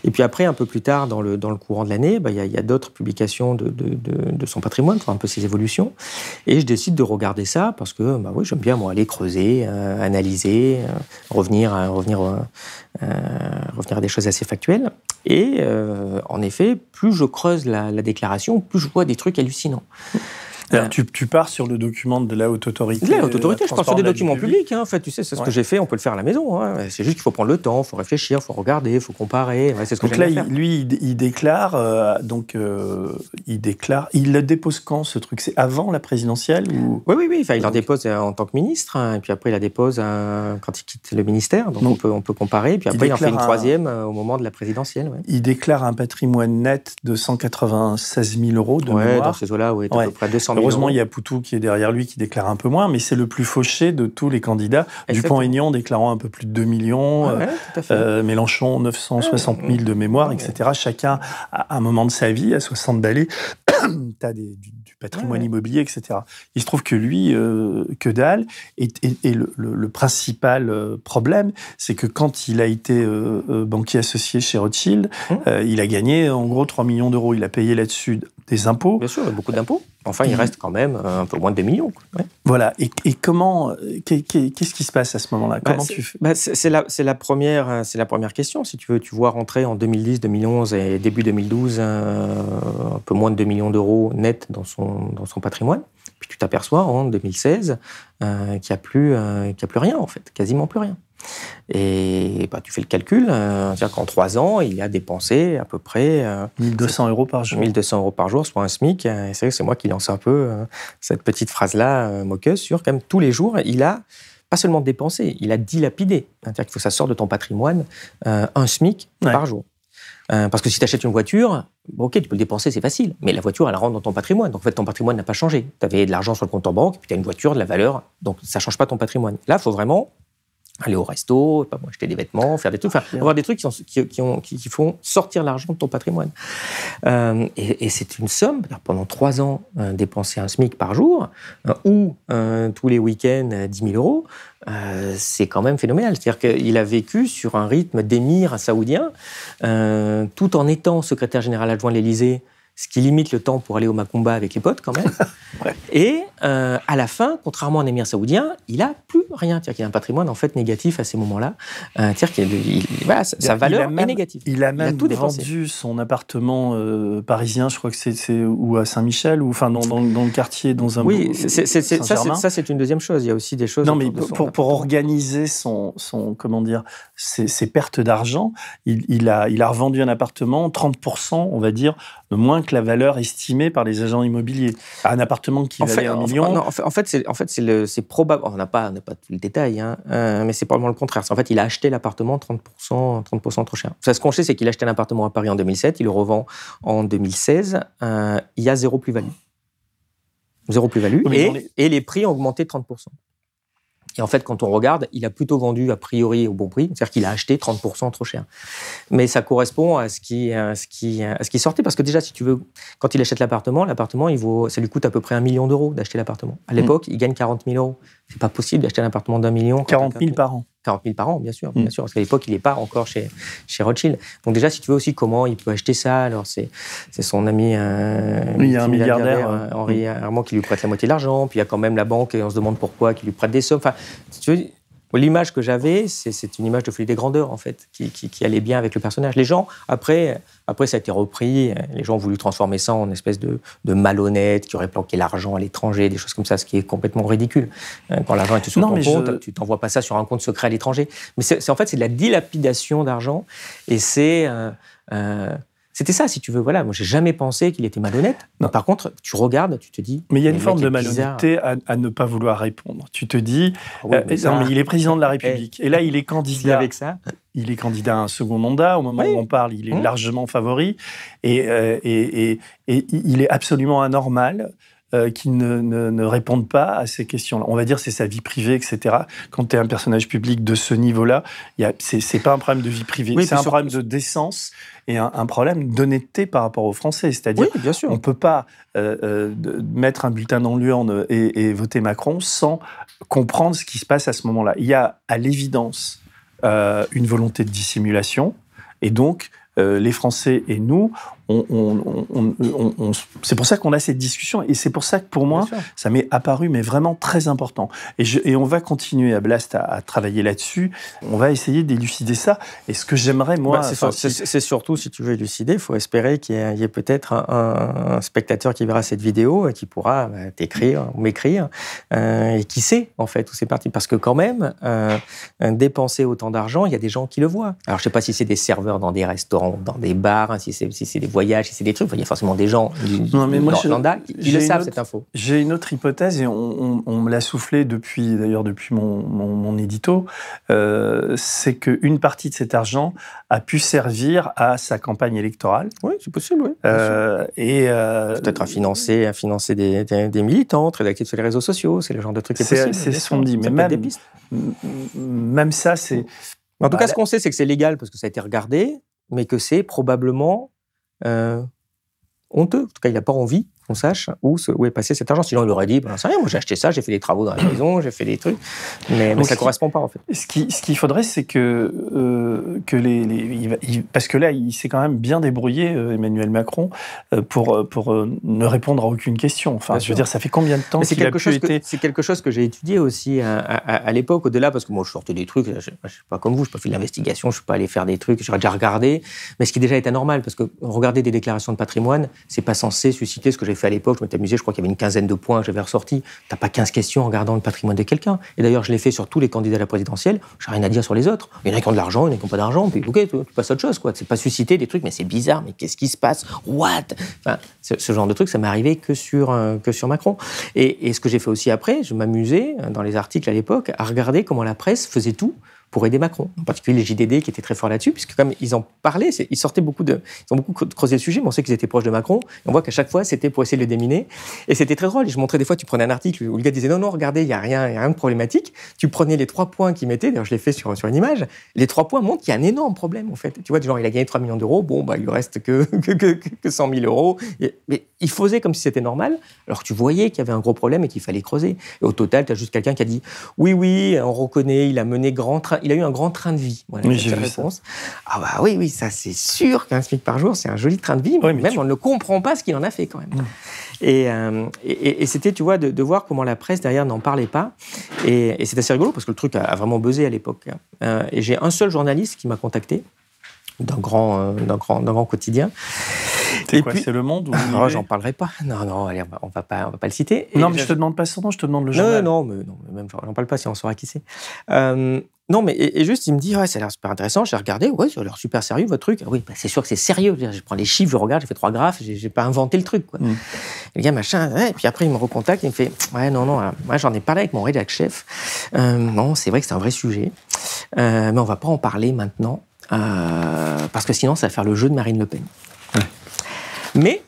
[SPEAKER 2] Et puis après, un peu plus tard, dans le, dans le courant de l'année, bah, il y a, d'autres publications de, son patrimoine, un peu ses évolutions. Et je décide de regarder ça parce que bah oui, j'aime bien aller creuser, euh, analyser, revenir, revenir revenir à des choses assez factuelles. Et euh, en effet, plus je creuse la, la, déclaration, plus je vois des trucs hallucinants.
[SPEAKER 3] Euh, tu, tu, pars sur le document de la haute autorité.
[SPEAKER 2] la haute autorité, je pars sur des documents publics. Hein, en fait, tu sais, c'est ce que j'ai fait. On peut le faire à la maison. Hein. C'est juste qu'il faut prendre le temps, il faut réfléchir, il faut regarder, il faut comparer. c'est ce que
[SPEAKER 3] donc là, lui, il, déclare. Euh, donc, euh, il déclare. Il le dépose quand ce truc? C'est avant la présidentielle ou...
[SPEAKER 2] Oui, oui, oui. Enfin, il en dépose en tant que ministre, hein, et puis après, il la dépose quand il quitte le ministère. Donc, on, peut, on peut comparer. Puis après, il, en fait une troisième au moment de la présidentielle.
[SPEAKER 3] Il déclare un patrimoine net de 196 000 euros de
[SPEAKER 2] ouais, dans ces eaux-là, oui, à peu près 200 000
[SPEAKER 3] Heureusement, il y a Poutou qui est derrière lui qui déclare un peu moins, mais c'est le plus fauché de tous les candidats. Dupont-Aignan déclarant un peu plus de 2 millions, euh, euh, Mélenchon 960 000 de mémoire, etc. Chacun, à un moment de sa vie, à 60 balais, tu as du, patrimoine immobilier, etc. Il se trouve que lui, euh, que dalle, et, le, principal problème, c'est que quand il a été banquier associé chez Rothschild, mmh. il a gagné en gros 3 millions d'euros. Il a payé là-dessus des impôts.
[SPEAKER 2] Bien sûr, beaucoup d'impôts. Enfin, il reste quand même un peu moins de 2 millions.
[SPEAKER 3] Voilà. Et, comment, qu'est-ce qui se passe à ce moment-là? Bah, Comment tu
[SPEAKER 2] bah, C'est la, la, première, c'est la première question. Si tu veux, tu vois rentrer en 2010, 2011 et début 2012 un, peu moins de 2 millions d'euros net dans son, dans son patrimoine. Puis tu t'aperçois en 2016 euh, qu'il n'y a, plus, euh, a plus rien, en fait, quasiment plus rien. Et bah, tu fais le calcul, euh, c'est-à-dire qu'en trois ans, il a dépensé à peu près...
[SPEAKER 3] 1200 euros par jour.
[SPEAKER 2] 1200 euros par jour, soit un SMIC. Et c'est c'est moi qui lance un peu cette petite phrase-là, moqueuse, sur quand même tous les jours, il a pas seulement dépensé, il a dilapidé. C'est-à-dire qu'il faut que ça sorte de ton patrimoine un SMIC par jour. Euh, parce que si tu achètes une voiture, ok, tu peux le dépenser, c'est facile, mais la voiture, elle rentre dans ton patrimoine. Donc en fait, ton patrimoine n'a pas changé. Tu avais de l'argent sur le compte en banque, puis tu as une voiture, de la valeur, donc ça ne change pas ton patrimoine. Là, il faut vraiment aller au resto, pas acheter des vêtements, faire des trucs, enfin, avoir des trucs qui, font sortir l'argent de ton patrimoine. Euh, et, c'est une somme, pendant trois ans, euh, dépenser un SMIC par jour, ou tous les week-ends 10 000 euros, euh, c'est quand même phénoménal. C'est-à-dire qu'il a vécu sur un rythme d'émir saoudien, euh, tout en étant secrétaire général adjoint de l'Élysée ce qui limite le temps pour aller au Macumba avec les potes quand même. Et euh, à la fin, contrairement à un émir saoudien, il a plus rien. C'est-à-dire qu'il a un patrimoine en fait négatif à ces moments-là. Euh, c'est-à-dire qu'il voilà, sa valeur est négative.
[SPEAKER 3] Il a même vendu son appartement euh, parisien, je crois que c'est ou à Saint-Michel ou enfin dans, dans, le quartier, dans un.
[SPEAKER 2] Oui, ça, c'est une deuxième chose. Il y a aussi des choses.
[SPEAKER 3] Non, mais pour, pour, organiser son, son comment dire ses, ses pertes d'argent, il, il, a il a revendu un appartement 30 on va dire moins que la valeur estimée par les agents immobiliers. Un appartement qui valait un million.
[SPEAKER 2] En, fait, c'est en fait, c'est probable. On n'a pas, pas tout le détail, hein, euh, mais c'est probablement le contraire. En fait, il a acheté l'appartement 30%, 30 trop cher. Ça, ce qu'on sait, c'est qu'il a acheté un appartement à Paris en 2007, il le revend en 2016. Euh, il y a zéro plus-value. Zéro plus-value. et, et, les prix ont augmenté de 30%. Et en fait, quand on regarde, il a plutôt vendu a priori au bon prix, c'est-à-dire qu'il a acheté 30% trop cher. Mais ça correspond à ce qui, ce qui, ce qui sortait, parce que déjà, si tu veux, quand il achète l'appartement, l'appartement, il vaut, ça lui coûte à peu près un million d'euros d'acheter l'appartement. À l'époque, il gagne 40 000 euros. C'est pas possible d'acheter un appartement d'un million.
[SPEAKER 3] 40 000 par an.
[SPEAKER 2] 40 000 par an, bien sûr, bien mm. sûr, parce qu'à l'époque, il n'est pas encore chez, chez Rothschild. Donc déjà, si tu veux aussi comment il peut acheter ça, alors c'est, c'est son ami
[SPEAKER 3] euh, oui, il y a un milliardaire,
[SPEAKER 2] euh, Henri Armand qui lui prête la moitié de l'argent, puis il y a quand même la banque et on se demande pourquoi qui lui prête des sommes. Enfin, tu veux, L'image que j'avais, c'est une image de folie des grandeurs, en fait, qui, allait bien avec le personnage. Les gens, après, après, ça a été repris. Les gens ont voulu transformer ça en espèce de, de malhonnête qui aurait planqué l'argent à l'étranger, des choses comme ça, ce qui est complètement ridicule. Euh, quand l'argent est sur ton compte, tu t'envoies pas ça sur un compte secret à l'étranger. Mais c'est en fait, c'est de la dilapidation d'argent et c'est. Euh, euh, c'était ça, si tu veux. Voilà, moi, j'ai jamais pensé qu'il était malhonnête. Non. Par contre, tu regardes, tu te dis.
[SPEAKER 3] Mais il y a une forme de malhonnêteté à, ne pas vouloir répondre. Tu te dis, ah euh, non, mais il est président de la République. Et là, il est candidat.
[SPEAKER 2] avec ça.
[SPEAKER 3] Il est candidat à un second mandat. Au moment où on parle, il est mmh. largement favori. Euh, et, il est absolument anormal euh, qui ne, ne, répondent pas à ces questions-là. On va dire c'est sa vie privée, etc. Quand tu es un personnage public de ce niveau-là, c'est pas un problème de vie privée, c'est un problème de décence et un, problème d'honnêteté par rapport aux Français. C'est-à-dire,
[SPEAKER 2] oui, bien sûr.
[SPEAKER 3] on ne peut pas euh, euh, mettre un bulletin dans l'urne et, et, voter Macron sans comprendre ce qui se passe à ce moment-là. Il y a à l'évidence une volonté de dissimulation et donc les Français et nous, on, c'est pour ça qu'on a cette discussion et c'est pour ça que pour moi, ça m'est apparu mais vraiment très important. Et, et on va continuer à Blast à, travailler là-dessus. On va essayer d'élucider ça. Et ce que j'aimerais, moi...
[SPEAKER 2] Bah, c'est, surtout, si tu veux élucider, il faut espérer qu'il y ait, peut-être un, spectateur qui verra cette vidéo et qui pourra bah, t'écrire ou m'écrire. Euh, et qui sait, en fait, où c'est parti. Parce que quand même, euh, dépenser autant d'argent, il y a des gens qui le voient. Alors, je sais pas si c'est des serveurs dans des restaurants, dans des bars, si c'est, si c'est des voyages, si c'est des trucs. il y a forcément des gens du non, mais moi, qui, le savent, cette info.
[SPEAKER 3] J'ai une autre hypothèse et on, me l'a soufflé depuis, d'ailleurs, depuis mon, mon, édito. Euh, c'est qu'une partie de cet argent a pu servir à sa campagne électorale.
[SPEAKER 2] Oui, c'est possible, oui. Euh, et euh, Peut-être à financer, à financer des, des, militants, très actifs sur les réseaux sociaux. C'est le genre de truc qui est, possible.
[SPEAKER 3] C'est ce qu'on dit. Mais même, même ça, c'est.
[SPEAKER 2] En tout cas, ce qu'on sait, c'est que c'est légal parce que ça a été regardé, mais que c'est probablement honteux. En tout cas, il n'a pas envie qu'on sache où, où, est passé cet argent. Sinon, il aurait dit, ben, rien, moi j'ai acheté ça, j'ai fait des travaux dans la maison, j'ai fait des trucs. Mais, ça ne correspond pas, en fait.
[SPEAKER 3] Ce qu'il ce qu'il faudrait, c'est que, euh, que les. parce que là, il s'est quand même bien débrouillé, euh, Emmanuel Macron, euh, pour, pour ne répondre à aucune question. Enfin, je veux dire, ça fait combien de temps qu'il a pu été...
[SPEAKER 2] C'est quelque chose que j'ai étudié aussi à, l'époque, au-delà, parce que moi, je sortais des trucs, je ne suis pas comme vous, je n'ai pas fait de l'investigation, je ne suis pas allé faire des trucs, j'aurais déjà regardé, mais ce qui déjà est anormal, parce que regarder des déclarations de patrimoine, c'est pas censé susciter ce que j'ai à l'époque, je m'étais amusé, je crois qu'il y avait une quinzaine de points j'avais ressortis. T'as pas 15 questions en regardant le patrimoine de quelqu'un. Et d'ailleurs, je l'ai fait sur tous les candidats à la présidentielle. J'ai rien à dire sur les autres. Il y en a qui ont de l'argent, il y en a qui n'ont pas d'argent. Puis, ok, tu, passes à autre chose, quoi. C'est pas susciter des trucs, mais c'est bizarre. Mais qu'est-ce qui se passe? What? Ce genre de truc, ça m'est arrivé que sur, euh, que sur Macron. Et, ce que j'ai fait aussi après, je m'amusais, euh, dans les articles à l'époque, à regarder comment la presse faisait tout pour aider Macron. En particulier les JDD qui étaient très forts là-dessus, puisque comme ils en parlaient, ils sortaient beaucoup de, ils ont beaucoup creusé le sujet, mais on sait qu'ils étaient proches de Macron. On voit qu'à chaque fois, c'était pour essayer de le déminer. Et c'était très drôle. Je montrais des fois, tu prenais un article où le gars disait non, non, regardez, il n'y a rien, y a rien de problématique. Tu prenais les trois points qu'il mettait, d'ailleurs, je l'ai fait sur, sur une image. Les trois points montrent qu'il y a un énorme problème, en fait. Tu vois, genre, il a gagné 3 millions d'euros, bon, bah, il lui reste que, que, que, que 100 000 euros. mais il faisait comme si c'était normal, alors tu voyais qu'il y avait un gros problème et qu'il fallait creuser. Et au total, tu as juste quelqu'un qui a dit oui, oui, on reconnaît, il a mené grand train, il a eu un grand train de vie.
[SPEAKER 3] Voilà, oui, j'ai réponse.
[SPEAKER 2] Ah bah oui, oui, ça c'est sûr qu'un SMIC par jour, c'est un joli train de vie, mais même on ne comprend pas ce qu'il en a fait quand même. Mm. Euh, et, et, c'était, tu vois, de, voir comment la presse derrière n'en parlait pas. Et, c'est assez rigolo parce que le truc a, vraiment buzzé à l'époque. Hein. Euh, et j'ai un seul journaliste qui m'a contacté d'un grand, euh, d'un grand, d'un grand quotidien.
[SPEAKER 3] C'est quoi C'est Le Monde ou
[SPEAKER 2] oh, J'en parlerai pas. Non, non, allez, on va, va pas, on va pas le citer.
[SPEAKER 3] non, mais je, te demande pas son nom, je te demande le journal.
[SPEAKER 2] Non, non, mais non, même j'en parle pas si on saura qui c'est. Euh, non, mais et, juste, il me dit, ouais, ça a l'air super intéressant. J'ai regardé, ouais, ça a l'air super sérieux, votre truc. Ah oui, bah, c'est sûr que c'est sérieux. Je, prends les chiffres, je regarde, j'ai fait trois graphes, j'ai pas inventé le truc. Quoi. Mm. le gars, machin, et puis après, il me recontacte, il me fait, ouais, non, non, moi, j'en ai parlé avec mon rédac chef. Euh, non, c'est vrai que c'est un vrai sujet, euh, mais on va pas en parler maintenant, euh, parce que sinon, ça va faire le jeu de Marine Le Pen. Mais,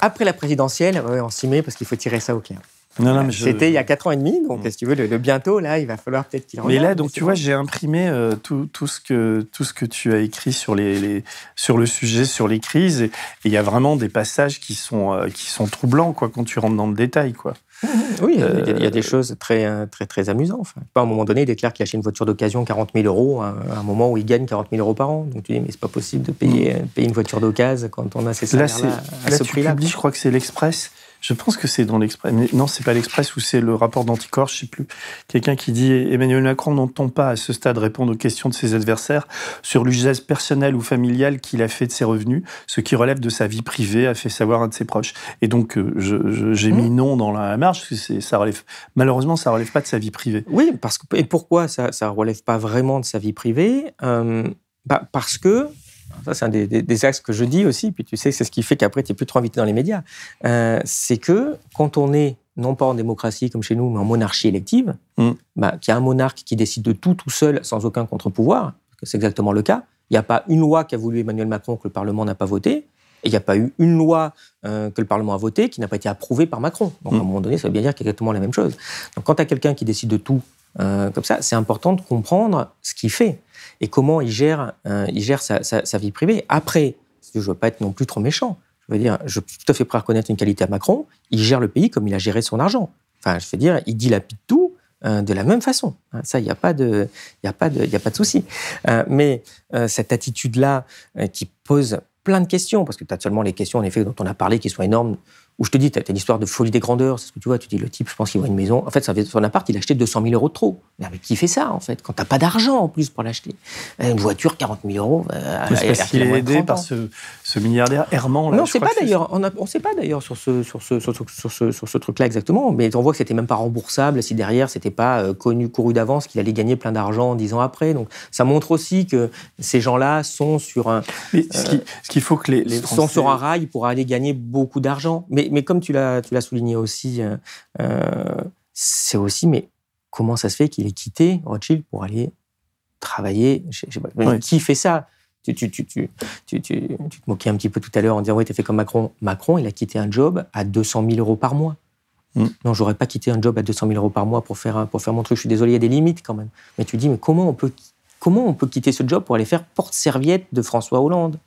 [SPEAKER 2] après la présidentielle, on s'y met parce qu'il faut tirer ça au clair. C'était il y a 4 ans et demi, donc si tu veux, le, bientôt, là, il va falloir peut-être qu'il
[SPEAKER 3] Mais là, donc tu vois, j'ai imprimé euh, tout, tout, ce que, tout ce que tu as écrit sur, les, sur le sujet, sur les crises, et il y a vraiment des passages qui sont, euh, qui sont troublants quoi, quand tu rentres dans le détail. Quoi.
[SPEAKER 2] Oui, il y a des euh, choses très, très, très amusantes. Enfin, à un moment donné, il déclare qu'il achète une voiture d'occasion 40 000 euros à un moment où il gagne 40 000 euros par an. Donc tu dis, mais c'est pas possible de payer, mm. payer une voiture d'occasion quand on a ces salaires-là
[SPEAKER 3] à ce prix-là. Je crois que c'est l'Express je pense que c'est dans l'Express. Non, c'est pas l'Express ou c'est le rapport d'Anticor, je sais plus. Quelqu'un qui dit Emmanuel Macron n'entend pas à ce stade répondre aux questions de ses adversaires sur l'usage personnel ou familial qu'il a fait de ses revenus, ce qui relève de sa vie privée, a fait savoir un de ses proches. Et donc, euh, j'ai mis mmh. non dans la marge, parce que ça relève, malheureusement, ça relève pas de sa vie privée.
[SPEAKER 2] Oui, parce que, et pourquoi ça, ça relève pas vraiment de sa vie privée? Euh, bah Parce que ça c'est un des, axes que je dis aussi, puis tu sais, c'est ce qui fait qu'après, tu n'es plus trop invité dans les médias. Euh, c'est que quand on est, non pas en démocratie comme chez nous, mais en monarchie élective, mm. bah, qu'il y a un monarque qui décide de tout tout seul, sans aucun contre-pouvoir, que c'est exactement le cas. Il n'y a pas une loi qu'a voulu Emmanuel Macron que le Parlement n'a pas voté, et il n'y a pas eu une loi euh, que le Parlement a votée qui n'a pas été approuvée par Macron. Donc à un mm. moment donné, ça veut bien dire qu'il y a exactement la même chose. Donc quand tu as quelqu'un qui décide de tout euh, comme ça, c'est important de comprendre ce qu'il fait et comment il gère, euh, il gère sa, vie privée. Après, je ne veux pas être non plus trop méchant. Je veux dire, je suis tout à fait prêt à reconnaître une qualité à Macron. Il gère le pays comme il a géré son argent. Enfin, je veux dire, il dilapide tout euh, de la même façon. Hein, ça, il n'y a pas de, de, de souci. Euh, mais cette attitude-là qui pose plein de questions, parce que tu as seulement les questions, en effet, dont on a parlé, qui sont énormes, où je te dis, tu as, une histoire de folie des grandeurs, c'est ce que tu vois, tu dis, le type, je pense qu'il voit une maison. En fait, son appart, il a acheté 200 000 euros de trop. Mais qui fait ça, en fait, quand t'as pas d'argent en plus pour l'acheter? Une voiture, 40 000 euros.
[SPEAKER 3] Euh, parce qu'il est aidé par ce, ce, milliardaire Herman.
[SPEAKER 2] Là, non, pas d'ailleurs. On ne sait pas d'ailleurs sur ce, sur ce, sur ce, sur ce, truc-là exactement. Mais on voit que c'était même pas remboursable si derrière, c'était pas euh, connu, couru d'avance, qu'il allait gagner plein d'argent dix ans après. Donc, ça montre aussi que ces gens-là sont sur un.
[SPEAKER 3] Mais ce qu'il faut que les, les
[SPEAKER 2] sont sur un rail pour aller gagner beaucoup d'argent. Mais, mais comme tu l'as souligné aussi, euh, euh, c'est aussi, mais comment ça se fait qu'il ait quitté Rothschild pour aller travailler chez, Qui fait ça? Tu, tu, tu, tu, tu, te moquais un petit peu tout à l'heure en disant, oui, tu fait comme Macron. Macron, il a quitté un job à 200 000 euros par mois. Mm. Non, j'aurais pas quitté un job à 200 000 euros par mois pour faire, pour faire mon truc. Je suis désolé, il y a des limites quand même. Mais tu dis, mais comment on peut, comment on peut quitter ce job pour aller faire porte-serviette de François Hollande?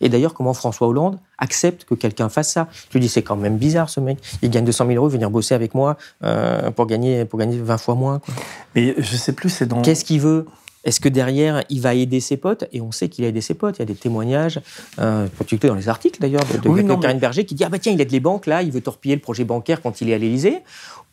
[SPEAKER 2] Et d'ailleurs, comment François Hollande accepte que quelqu'un fasse ça? Tu dis, c'est quand même bizarre ce mec. Il gagne 200 000 euros, venir bosser avec moi euh, pour, gagner, pour gagner 20 fois moins. Quoi.
[SPEAKER 3] Mais je sais plus, c'est dans.
[SPEAKER 2] Qu'est-ce qu'il veut? Est-ce que derrière, il va aider ses potes? Et on sait qu'il a aidé ses potes. Il y a des témoignages, euh, dans les articles d'ailleurs, de, Karine Berger qui dit Ah bah tiens, il aide les banques là, il veut torpiller le projet bancaire quand il est à l'Élysée.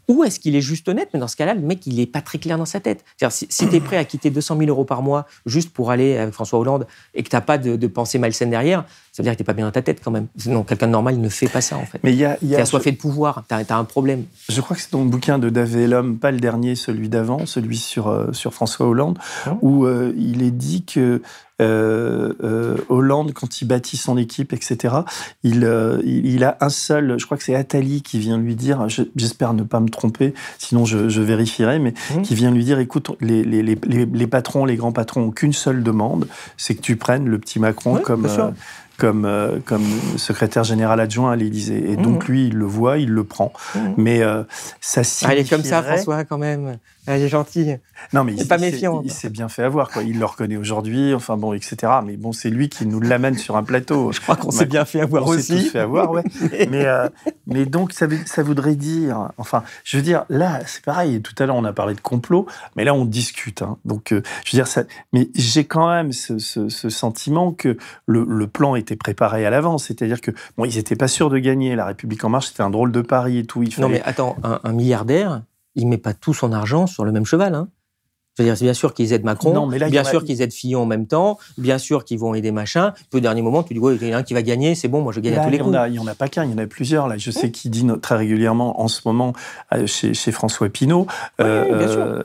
[SPEAKER 2] Ou est-ce qu'il est juste honnête? Mais dans ce cas-là, le mec, il n'est pas très clair dans sa tête. si, si tu es prêt à quitter 200 000 euros par mois juste pour aller avec François Hollande et que tu n'as pas de, de, pensée malsaine derrière, ça veut dire que tu n'es pas bien dans ta tête quand même. Non, quelqu'un de normal, ne fait pas ça en fait. Mais il y a, y a assoiffé de pouvoir, tu as, un problème.
[SPEAKER 3] Je crois que c'est dans le bouquin de David Lhomme, pas le dernier, celui d'avant, celui sur, euh, sur François Hollande, où euh, il est dit que euh, euh, Hollande, quand il bâtit son équipe, etc., euh, il, il, a un seul, je crois que c'est Attali qui vient lui dire, j'espère ne pas me tromper, sinon je, vérifierai, mais mmh. qui vient lui dire, écoute, les, les, les, les patrons, les grands patrons ont qu'une seule demande, c'est que tu prennes le petit Macron comme comme, euh, comme secrétaire général adjoint à l'Élysée. Et donc, mmh. lui, il le voit, il le prend. Mmh. Mais euh, ça signifierait...
[SPEAKER 2] Elle est comme ça, François, quand même. Elle est gentille. Non, mais il, pas méfiant.
[SPEAKER 3] Il s'est bien fait avoir, quoi. Il le reconnaît aujourd'hui, enfin bon, etc. Mais bon, c'est lui qui nous l'amène sur un plateau.
[SPEAKER 2] Je crois qu'on s'est bien fait avoir aussi.
[SPEAKER 3] On s'est fait avoir, ouais. mais, euh, mais donc, ça, ça voudrait dire... Enfin, je veux dire, là, c'est pareil. Tout à l'heure, on a parlé de complot, mais là, on discute. Hein. Donc, je veux dire, ça... Mais j'ai quand même ce, ce, sentiment que le, le plan était préparé à l'avance. C'est-à-dire que, bon, ils n'étaient pas sûrs de gagner. La République En Marche, c'était un drôle de pari et tout.
[SPEAKER 2] Il Non, mais attends, un, milliardaire, il met pas tout son argent sur le même cheval. Hein. Je veux dire, c'est bien sûr qu'ils aident Macron, bien sûr qu'ils aident Fillon en même temps, bien sûr qu'ils vont aider machin. Puis au dernier moment, tu dis, ouais, il y en a un qui va gagner, c'est bon, moi je gagne à tous les coups.
[SPEAKER 3] Il n'y en a pas qu'un, il y en a plusieurs. Là, je sais qui dit très régulièrement en ce moment euh, chez, François Pinault.
[SPEAKER 2] Euh,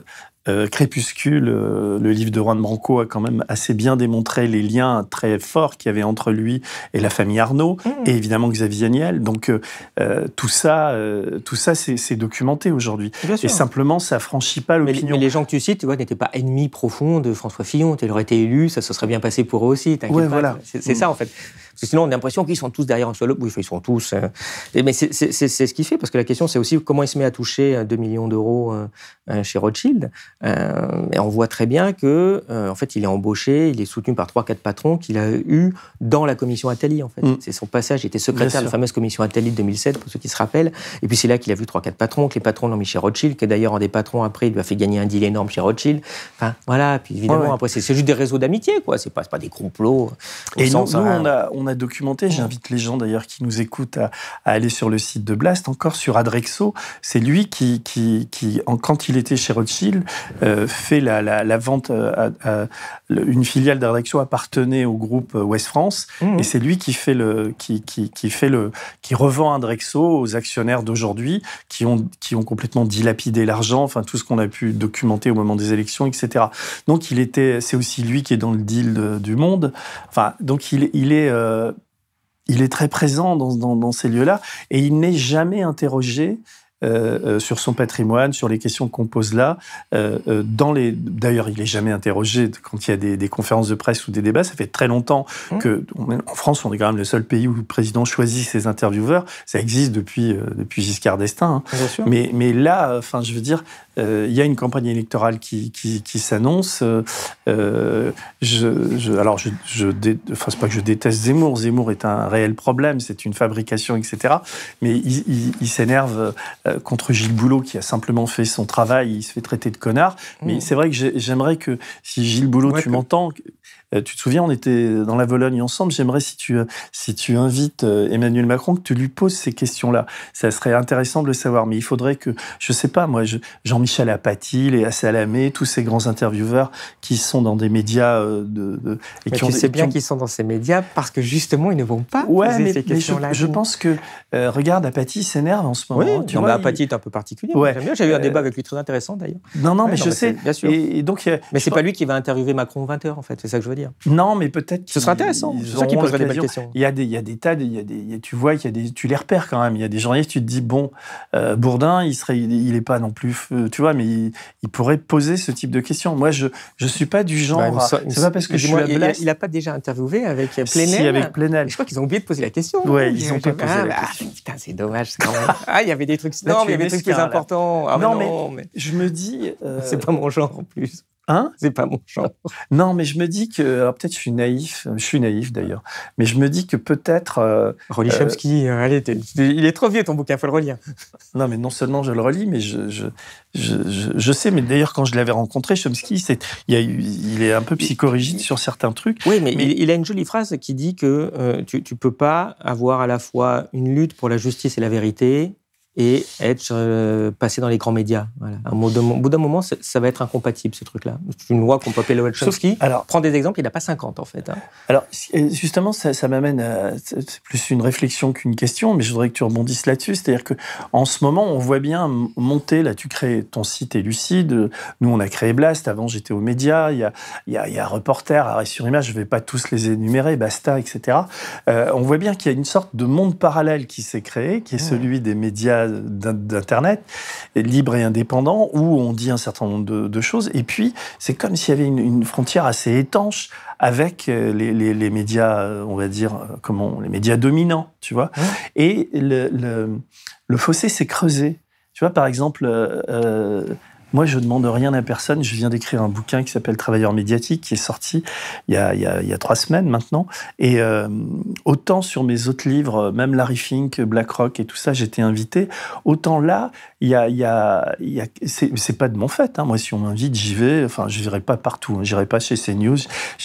[SPEAKER 3] Crépuscule, le livre de Juan Branco, a quand même assez bien démontré les liens très forts qu'il y avait entre lui et la famille Arnaud, mmh. et évidemment Xavier Niel. Donc tout ça, tout ça c'est documenté aujourd'hui. Et simplement, ça franchit pas l'opinion.
[SPEAKER 2] Mais, les gens que tu cites, tu vois, n'étaient pas ennemis profonds de François Fillon. Il aurait été élu, ça se serait bien passé pour eux aussi. Ouais, voilà. C'est ça en fait. Parce que sinon, on a l'impression qu'ils sont tous derrière un seul Oui, ils sont tous. Euh, mais c'est ce qu'il fait, parce que la question, c'est aussi comment il se met à toucher 2 millions d'euros euh, chez Rothschild. Euh, et on voit très bien que, en fait, il est embauché, il est soutenu par 3-4 patrons qu'il a eu dans la commission Attali, en fait. Mm. C'est son passage, il était secrétaire de la fameuse commission Attali de 2007, pour ceux qui se rappellent. Et puis c'est là qu'il a vu 3-4 patrons, que les patrons l'ont mis chez Rothschild, que d'ailleurs, un des patrons, après, il lui a fait gagner un deal énorme chez Rothschild. Enfin, voilà. Puis évidemment, après, c'est juste des réseaux d'amitié, quoi. C'est pas, pas des complots.
[SPEAKER 3] Et nous, on, a, on a documenté, j'invite les gens d'ailleurs qui nous écoutent à, aller sur le site de Blast, encore sur Adrexo. C'est lui qui, qui, qui quand il était chez Rothschild, euh, fait la, la, vente. Euh, à, une filiale d'Adrexo appartenait au groupe West France, mmh. et c'est lui qui fait le, qui, qui, qui, fait le, qui revend Adrexo aux actionnaires d'aujourd'hui, qui ont, qui ont complètement dilapidé l'argent, enfin tout ce qu'on a pu documenter au moment des élections, etc. Donc il était, c'est aussi lui qui est dans le deal du monde. Enfin, donc il, il est euh, il est très présent dans, ces lieux-là et il n'est jamais interrogé euh, euh, sur son patrimoine, sur les questions qu'on pose là. Euh, dans les, d'ailleurs, il n'est jamais interrogé quand il y a des, conférences de presse ou des débats. Ça fait très longtemps mmh. que, en France, on est quand même le seul pays où le président choisit ses intervieweurs. Ça existe depuis depuis Giscard d'Estaing. Hein. Mais mais là, enfin, je veux dire, il y a une campagne électorale qui qui, s'annonce. je, je, alors, je, je enfin, c'est pas que je déteste Zemmour. Zemmour est un réel problème. C'est une fabrication, etc. Mais il, il s'énerve euh, contre Gilles Boulot qui a simplement fait son travail, il se fait traiter de connard. Mais mmh. c'est vrai que j'aimerais que si Gilles Boulot, tu m'entends, euh, tu te souviens, on était dans la Vologne ensemble. J'aimerais si tu si tu invites euh, Emmanuel Macron que tu lui poses ces questions-là. Ça serait intéressant de le savoir. Mais il faudrait que, je sais pas, moi, Jean-Michel Apathy, Léa Salamé, tous ces grands intervieweurs qui sont dans des médias
[SPEAKER 2] de, et qui tu sais bien qu'ils sont dans ces médias parce que justement ils ne vont pas poser ces questions-là.
[SPEAKER 3] Je, pense que regarde, Apathy s'énerve en ce moment.
[SPEAKER 2] tu vois, Apathy est un peu particulier. Ouais. J'ai eu un débat avec lui très intéressant d'ailleurs.
[SPEAKER 3] Non, non, mais je sais.
[SPEAKER 2] Bien sûr. Et, donc, mais c'est pas lui qui va interviewer Macron 20 heures en fait. C'est ça que je veux dire.
[SPEAKER 3] Non, mais peut-être.
[SPEAKER 2] Ce sera intéressant. C'est ça qui poserait des belles questions.
[SPEAKER 3] Il y a des, il y a des tas, de, il y a des, tu vois, il y a des, tu les repères quand même. Il y a des journalistes, tu te dis bon, euh, Bourdin, il serait, il, est pas non plus, tu vois, mais il, pourrait poser ce type de questions. Moi, je, je suis pas du genre. Bah, c'est pas parce que je suis
[SPEAKER 2] il, il a pas déjà interviewé avec Plenel. Si,
[SPEAKER 3] avec Plenel.
[SPEAKER 2] Je crois qu'ils ont oublié de poser la question.
[SPEAKER 3] Ouais, ils ont pas posé la
[SPEAKER 2] ah, question. Putain, c'est dommage. Ah, il y avait des trucs. Non, mais il y avait des trucs plus importants. Ah,
[SPEAKER 3] non, mais je me dis.
[SPEAKER 2] C'est pas mon genre en plus.
[SPEAKER 3] Hein?
[SPEAKER 2] C'est pas mon genre.
[SPEAKER 3] Non, mais je me dis que, alors peut-être je suis naïf, je suis naïf d'ailleurs, mais je me dis que peut-être. Euh,
[SPEAKER 2] Relis euh, Chomsky, euh, allez, il est trop vieux ton bouquin, faut le relire.
[SPEAKER 3] Non, mais non seulement je le relis, mais je, je, je, je sais, mais d'ailleurs quand je l'avais rencontré, Chomsky, c'est, il, a, il est un peu psychorigide sur certains trucs.
[SPEAKER 2] Oui, mais, Il, a une jolie phrase qui dit que euh, tu, tu peux pas avoir à la fois une lutte pour la justice et la vérité et être euh, passé dans les grands médias. Voilà. Au bout d'un moment, ça va être incompatible, ce truc-là. C'est une loi qu'on peut appeler Chomsky. Alors, prends des exemples, il n'a pas 50, en fait. Hein.
[SPEAKER 3] Alors, justement, ça, ça m'amène à... C'est plus une réflexion qu'une question, mais je voudrais que tu rebondisses là-dessus. C'est-à-dire que en ce moment, on voit bien monter, là, tu crées ton site est lucide. Nous, on a créé Blast. Avant, j'étais aux médias. Il y a, il y a, il y a Reporter, Arrêt sur Image. Je ne vais pas tous les énumérer, Basta, etc. Euh, on voit bien qu'il y a une sorte de monde parallèle qui s'est créé, qui est celui des médias d'Internet, libre et indépendant, où on dit un certain nombre de, choses. Et puis, c'est comme s'il y avait une, frontière assez étanche avec euh, les, médias, euh, on va dire, euh, comment, les médias dominants, tu vois. Et le, le, fossé s'est creusé. Tu vois, par exemple, moi, je demande rien à personne. Je viens d'écrire un bouquin qui s'appelle Travailleur médiatique, qui est sorti il y a, il y a, il y a trois semaines maintenant. Et euh, autant sur mes autres livres, même Larry Fink, BlackRock et tout ça, j'étais invité. Autant là, il y a, il y a, il y a c'est pas de mon fait. Hein. Moi, si on m'invite, j'y vais. Enfin, je n'irai pas partout. Hein. J'irai pas chez CNews.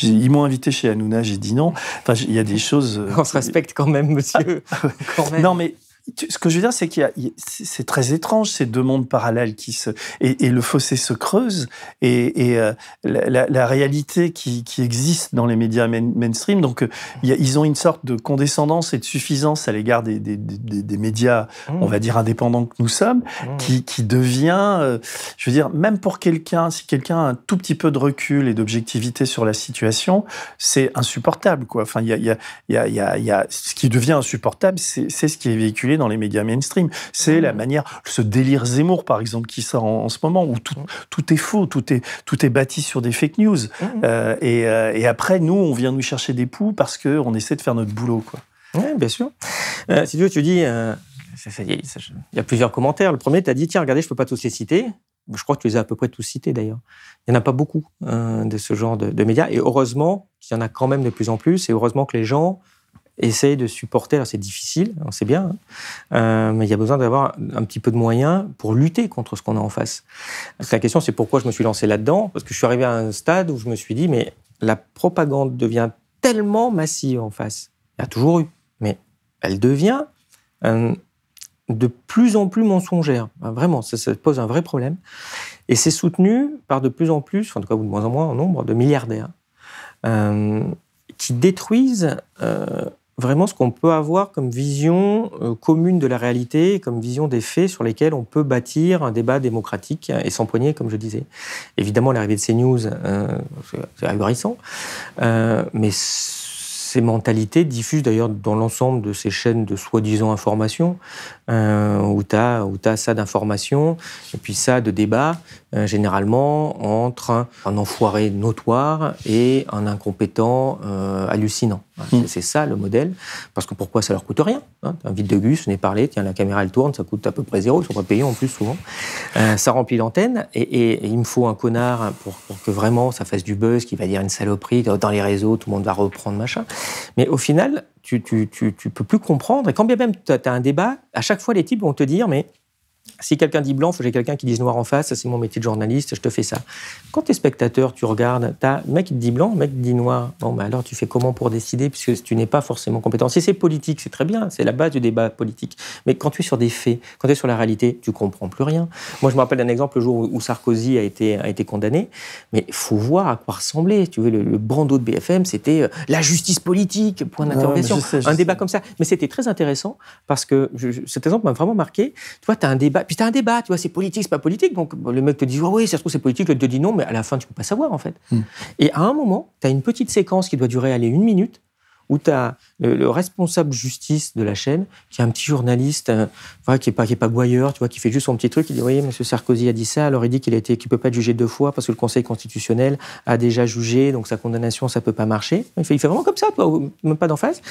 [SPEAKER 3] Ils m'ont invité chez Hanouna, j'ai dit non. Enfin, il y a des choses.
[SPEAKER 2] On se respecte quand même, monsieur.
[SPEAKER 3] quand même. Non, mais ce que je veux dire, c'est qu'il c'est très étrange ces deux mondes parallèles qui se et, le fossé se creuse et, euh, la, réalité qui, existe dans les médias mainstream. Donc, ils ont une sorte de condescendance et de suffisance à l'égard des, des, médias, on va dire indépendants que nous sommes, qui, qui, devient, je veux dire, même pour quelqu'un, si quelqu'un a un tout petit peu de recul et d'objectivité sur la situation, c'est insupportable, quoi. Enfin, il y a, y, a, y, a, y a, ce qui devient insupportable, c'est ce qui est véhiculé dans les médias mainstream. C'est la mmh. manière, ce délire Zemmour, par exemple, qui sort en, ce moment, où tout, mmh. tout est faux, tout est, tout est bâti sur des fake news. Mmh. Euh, et, euh, et, après, nous, on vient nous chercher des poux parce qu'on essaie de faire notre boulot, quoi.
[SPEAKER 2] Oui, bien sûr. Euh, si tu veux, tu dis, il y a plusieurs commentaires. Le premier, tu as dit, tiens, regardez, je ne peux pas tous les citer. Je crois que tu les as à peu près tous cités d'ailleurs. Il n'y en a pas beaucoup de ce genre de, de médias. Et heureusement qu'il y en a quand même de plus en plus. Et heureusement que les gens essaye de supporter. C'est difficile, on sait bien, hein. euh, mais il y a besoin d'avoir un petit peu de moyens pour lutter contre ce qu'on a en face. la question, c'est pourquoi je me suis lancé là-dedans, parce que je suis arrivé à un stade où je me suis dit, mais la propagande devient tellement massive en face. Il y a toujours eu, mais elle devient euh, de plus en plus mensongère. Vraiment, ça, pose un vrai problème. Et c'est soutenu par de plus en plus, en tout cas de moins en moins en nombre, de milliardaires. Euh, qui détruisent vraiment ce qu'on peut avoir comme vision euh, commune de la réalité, comme vision des faits sur lesquels on peut bâtir un débat démocratique et s'empoigner, comme je disais. Évidemment, l'arrivée de ces news, euh, c'est ahurissant, euh, mais ces mentalités diffusent d'ailleurs dans l'ensemble de ces chaînes de soi-disant information, euh, où tu as, as, ça d'information, et puis ça de débat, euh, généralement entre un, enfoiré notoire et un incompétent euh, hallucinant. Mm. C'est ça le modèle. Parce que pourquoi ça leur coûte rien hein? Un vide de gus, venez parler, tiens, la caméra elle tourne, ça coûte à peu près zéro, ils sont pas payés en plus souvent. Euh, ça remplit l'antenne et, il me faut un connard pour, que vraiment ça fasse du buzz, qui va dire une saloperie dans les réseaux, tout le monde va reprendre machin. Mais au final, tu, tu, tu, tu peux plus comprendre. Et quand bien même tu as un débat, à chaque fois les types vont te dire, mais si quelqu'un dit blanc, il faut que j'ai quelqu'un qui dise noir en face. C'est mon métier de journaliste, je te fais ça. Quand tu es spectateur, tu regardes, as un mec qui te dit blanc, un mec qui te dit noir. Bon, ben alors tu fais comment pour décider puisque tu n'es pas forcément compétent? Si c'est politique, c'est très bien, c'est la base du débat politique. Mais quand tu es sur des faits, quand tu es sur la réalité, tu comprends plus rien. Moi, je me rappelle d'un exemple le jour où Sarkozy a été, a été condamné. Mais il faut voir à quoi ressemblait. Tu veux, le, le bandeau de BFM, c'était euh, la justice politique, point d'interrogation. Un débat comme ça. Mais c'était très intéressant parce que cet exemple m'a vraiment marqué. Tu vois, tu as un débat puis un débat, tu vois, c'est politique, c'est pas politique. Donc le mec te dit, oh, oui, ça se trouve, c'est politique, l'autre te dit non, mais à la fin, tu peux pas savoir, en fait. Hmm. Et à un moment, tu as une petite séquence qui doit durer, aller une minute, où tu as le, responsable justice de la chaîne, qui est un petit journaliste, qui n'est pas, qui qui fait juste son petit truc, il dit, oui, monsieur Sarkozy a dit ça, alors il dit qu'il ne peut pas jugé deux fois parce que le Conseil constitutionnel a déjà jugé, donc sa condamnation, ça peut pas marcher. Il fait, vraiment comme ça, même pas d'en face.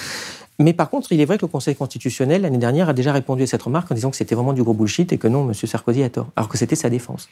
[SPEAKER 2] Mais par contre, il est vrai que le Conseil constitutionnel, l'année dernière, a déjà répondu à cette remarque en disant que c'était vraiment du gros bullshit et que non, M. Sarkozy a tort, alors que c'était sa défense.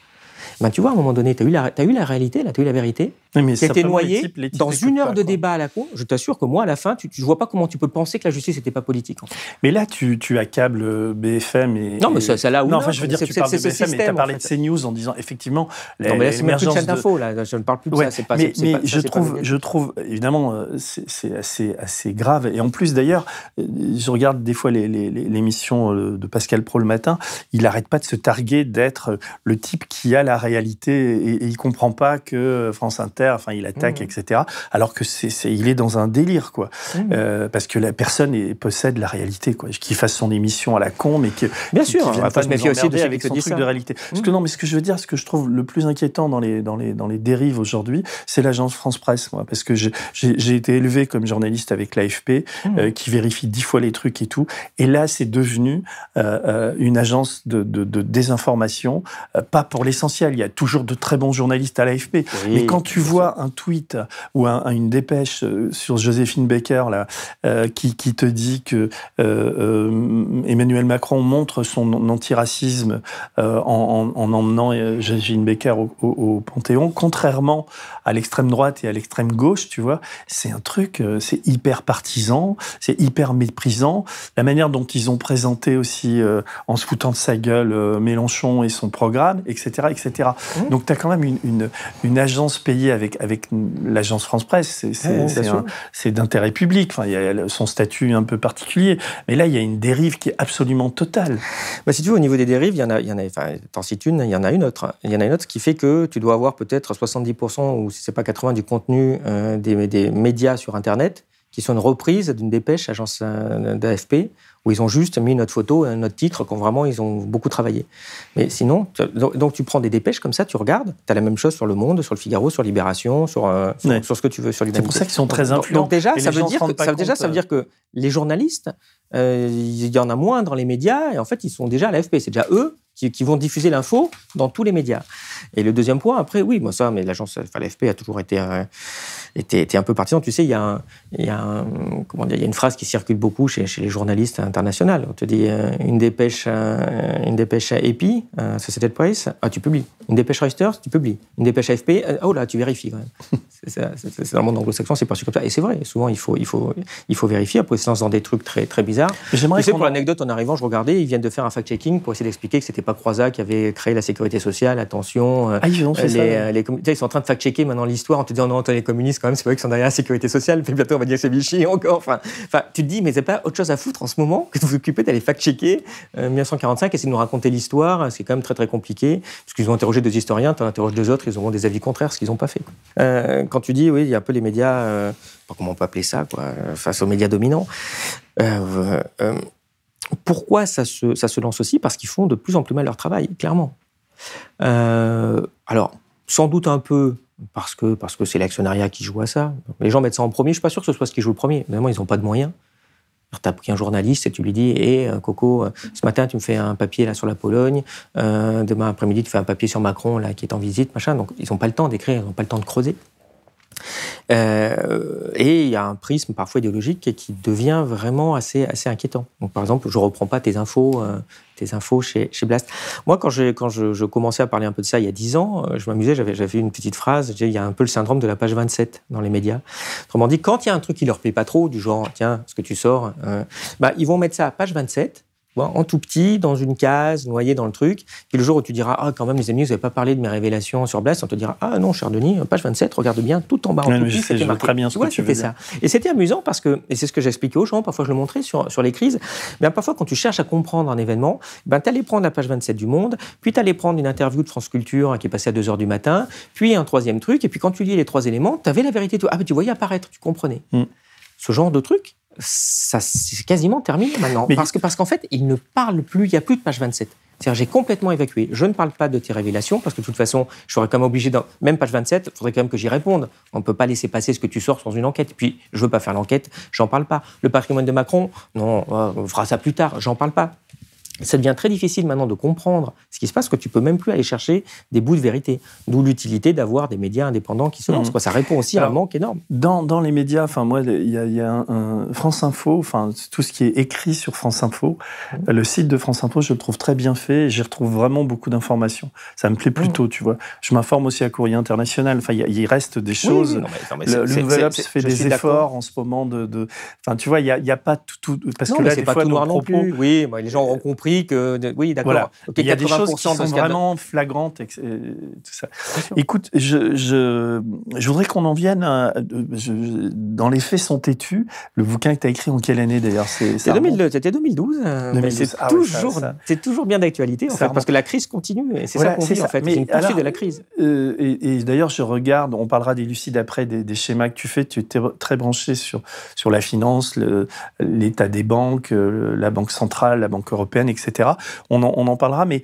[SPEAKER 2] Ben, tu vois, à un moment donné, tu as, eu la, as eu la réalité, tu as eu la vérité, mais qui a été noyée dans une heure de débat à la con. Je t'assure que moi, à la fin, tu ne vois pas comment tu peux penser que la justice n'était pas politique.
[SPEAKER 3] Mais là, tu, tu accables euh, BFM et.
[SPEAKER 2] Non, mais ça, là où.
[SPEAKER 3] Non, enfin, je veux dire, tu parles de BFM et tu as parlé de CNews en disant effectivement.
[SPEAKER 2] Non, mais là, c'est plus de chaîne d'info, là. Je ne parle plus de ça.
[SPEAKER 3] Pas, mais, mais je, trouve, je trouve, évidemment, euh, c'est assez, assez grave. Et en plus, d'ailleurs, euh, je regarde des fois l'émission de Pascal Pro le matin, il n'arrête pas de se targuer d'être le type qui a la réalité et, il comprend pas que France Inter, enfin, il attaque, mmh. etc. Alors que c'est, il est dans un délire, quoi. Mmh. Euh, parce que la personne possède la réalité, quoi. Qu'il fasse son émission à la con, mais que
[SPEAKER 2] bien sûr, il faut se méfier aussi de
[SPEAKER 3] avec son truc de réalité. Parce que mmh. non, mais ce que je veux dire, ce que je trouve le plus inquiétant dans les dans les dans les dérives aujourd'hui, c'est l'agence France Presse, moi, parce que j'ai été élevé comme journaliste avec l'AFP, euh, qui vérifie dix fois les trucs et tout, et là, c'est devenu euh, une agence de, de, de désinformation, pas pour l'essentiel. Il y a toujours de très bons journalistes à l'AFP. mais quand tu vois un tweet ou une dépêche euh, sur Joséphine Baker là, euh, qui, qui, te dit que euh, Emmanuel Macron montre son antiracisme en, en, emmenant Joséphine Baker au, au, Panthéon, contrairement à l'extrême droite et à l'extrême gauche, tu vois, c'est un truc, c'est hyper partisan, c'est hyper méprisant. La manière dont ils ont présenté aussi, en se foutant de sa gueule, Mélenchon et son programme, etc., etc. etc. Donc tu as quand même une, une, agence payée avec, avec l'agence France Presse, c'est d'intérêt public, enfin, il y a son statut un peu particulier, mais là il y a une dérive qui est absolument totale.
[SPEAKER 2] Bah, si tu veux, au niveau des dérives, il y en a, il y en a enfin, t'en cites une, il y en a une autre. Il y en a une autre qui fait que tu dois avoir peut-être 70% ou si c'est pas 80% du contenu euh, des, des médias sur Internet qui sont une reprise d'une dépêche agence euh, d'AFP où ils ont juste mis notre photo et notre titre quand vraiment ils ont beaucoup travaillé. Mais sinon, donc tu prends des dépêches comme ça, tu regardes, tu as la même chose sur Le Monde, sur Le Figaro, sur Libération, sur, euh, sur, ce que tu veux, sur
[SPEAKER 3] C'est pour ça qu'ils sont très influents.
[SPEAKER 2] Donc, déjà, ça veut, dire que, ça, déjà ça veut dire que les journalistes, euh, il y en a moins dans les médias et en fait ils sont déjà à l'AFP. C'est déjà eux qui, vont diffuser l'info dans tous les médias. Et le deuxième point, après, oui, moi ça, mais l'agence, enfin, l'AFP a toujours été, euh, était, un peu partisan. Tu sais, il y, a il, y a comment dire, il y a une phrase qui circule beaucoup chez, chez les journalistes internationaux. On te dit euh, une dépêche, euh, une dépêche EPI, Société de presse, ah, tu publies. Une dépêche Reuters, tu publies. Une dépêche AFP, oh là, tu vérifies quand même. c'est, dans le monde anglo-saxon, c'est perçu comme ça. Et c'est vrai, souvent, il faut, il faut, il faut vérifier. Après, c'est dans des trucs très, très bizarres. j'aimerais tu sais, pour l'anecdote, en arrivant, je regardais, ils viennent de faire un fact-checking pour essayer d'expliquer que c'était pas Croizat qui avait créé la sécurité sociale, attention.
[SPEAKER 3] Euh, ah, ils ont fait
[SPEAKER 2] les, ça, ils sont en train de fact-checker maintenant l'histoire en te disant non, les communistes, quand même, c'est pas eux qui sont derrière la sécurité sociale, puis bientôt on va dire c'est Vichy encore. Enfin, enfin, tu te dis, mais c'est pas autre chose à foutre en ce moment que de vous occuper d'aller fact-checker 1945, euh, essayer de nous raconter l'histoire, c'est quand même très très compliqué, parce qu'ils ont interrogé deux historiens, tu en interroges deux autres, ils auront des avis contraires, ce qu'ils n'ont pas fait. Euh, quand tu dis, oui, il y a un peu les médias, comment on peut appeler ça, quoi, face aux médias dominants. Pourquoi ça se, ça se lance aussi? Parce qu'ils font de plus en plus mal leur travail, clairement. Euh, alors, sans doute un peu parce que parce que c'est l'actionnariat qui joue à ça. Les gens mettent ça en premier. Je suis pas sûr que ce soit ce qui joue le premier. Évidemment, ils n'ont pas de moyens. Tu as pris un journaliste et tu lui dis Hé, eh, Coco, euh, ce matin, tu me fais un papier là sur la Pologne. Euh, demain après-midi, tu fais un papier sur Macron là, qui est en visite, machin. Donc, ils n'ont pas le temps d'écrire, ils n'ont pas le temps de creuser. Euh, et il y a un prisme parfois idéologique qui devient vraiment assez, assez inquiétant. Donc, par exemple, je ne reprends pas tes infos, euh, tes infos chez, Blast. Moi, quand, quand je, je, commençais à parler un peu de ça il y a 10 ans, euh, je m'amusais, j'avais, j'avais une petite phrase, il y a un peu le syndrome de la page 27 dans les médias. Autrement dit, quand il y a un truc qui leur plaît pas trop, du genre, tiens, ce que tu sors, bah, ils vont mettre ça à page 27 en tout petit, dans une case, noyé dans le truc. Puis le jour où tu diras, ah, quand même, les amis, vous n'avez pas parlé de mes révélations sur Blast, on te dira, ah non, cher Denis, page 27, regarde bien, tout en bas, en tout petit,
[SPEAKER 3] c'était marqué. Très bien ce tu que ça.
[SPEAKER 2] Et c'était amusant parce que, et c'est ce que j'expliquais aux gens, parfois je le montrais sur, sur les crises, bien, parfois quand tu cherches à comprendre un événement, ben, tu allais prendre la page 27 du Monde, puis tu allais prendre une interview de France Culture hein, qui est passée à 2 h du matin, puis un troisième truc, et puis quand tu lis les trois éléments, tu avais la vérité. Ah, ben, tu voyais apparaître, tu comprenais. Mm. Ce genre de truc, ça c'est quasiment terminé maintenant. parce que parce qu'en fait, il ne parle plus, il n'y a plus de page 27. C'est-à-dire, j'ai complètement évacué. Je ne parle pas de tes révélations, parce que de toute façon, je serais quand même obligé, dans, même page 27, il faudrait quand même que j'y réponde. On ne peut pas laisser passer ce que tu sors sans une enquête. Puis, je ne veux pas faire l'enquête, j'en parle pas. Le patrimoine de Macron, non, on fera ça plus tard, j'en parle pas ça devient très difficile maintenant de comprendre ce qui se passe, que tu peux même plus aller chercher des bouts de vérité. D'où l'utilité d'avoir des médias indépendants qui se lancent. Mmh. Ça répond aussi à un manque énorme.
[SPEAKER 3] Dans, dans les médias, enfin moi, il y a, un, France Info, enfin tout ce qui est écrit sur France Info, mmh. le site de France Info, je le trouve très bien fait. J'y retrouve vraiment beaucoup d'informations. Ça me plaît plutôt, mmh. tu vois. Je m'informe aussi à Courrier International. Enfin, il, reste des choses. le, Nouvel Obs fait des efforts en ce moment de. Enfin, tu vois, il n'y a, a, pas tout,
[SPEAKER 2] parce que là, des pas fois, tout noir non plus. Oui, les gens ont compris Oui, d'accord.
[SPEAKER 3] il y a des choses qui sont vraiment flagrantes. Et, tout ça. Écoute, je, je, je voudrais qu'on en vienne. dans les faits sont têtus. Le bouquin que tu as écrit en quelle année d'ailleurs?
[SPEAKER 2] C'était 2012. c'est ah toujours, c'est toujours bien d'actualité en fait, parce que la crise continue. Et c'est ça qu'on dit en fait. C'est une poursuite de la crise.
[SPEAKER 3] Euh, et, d'ailleurs, je regarde, on parlera des lucides après, des, schémas que tu fais. Tu es très branché sur, sur la finance, l'état des banques, euh, la Banque centrale, la Banque européenne, etc. On en, parlera, mais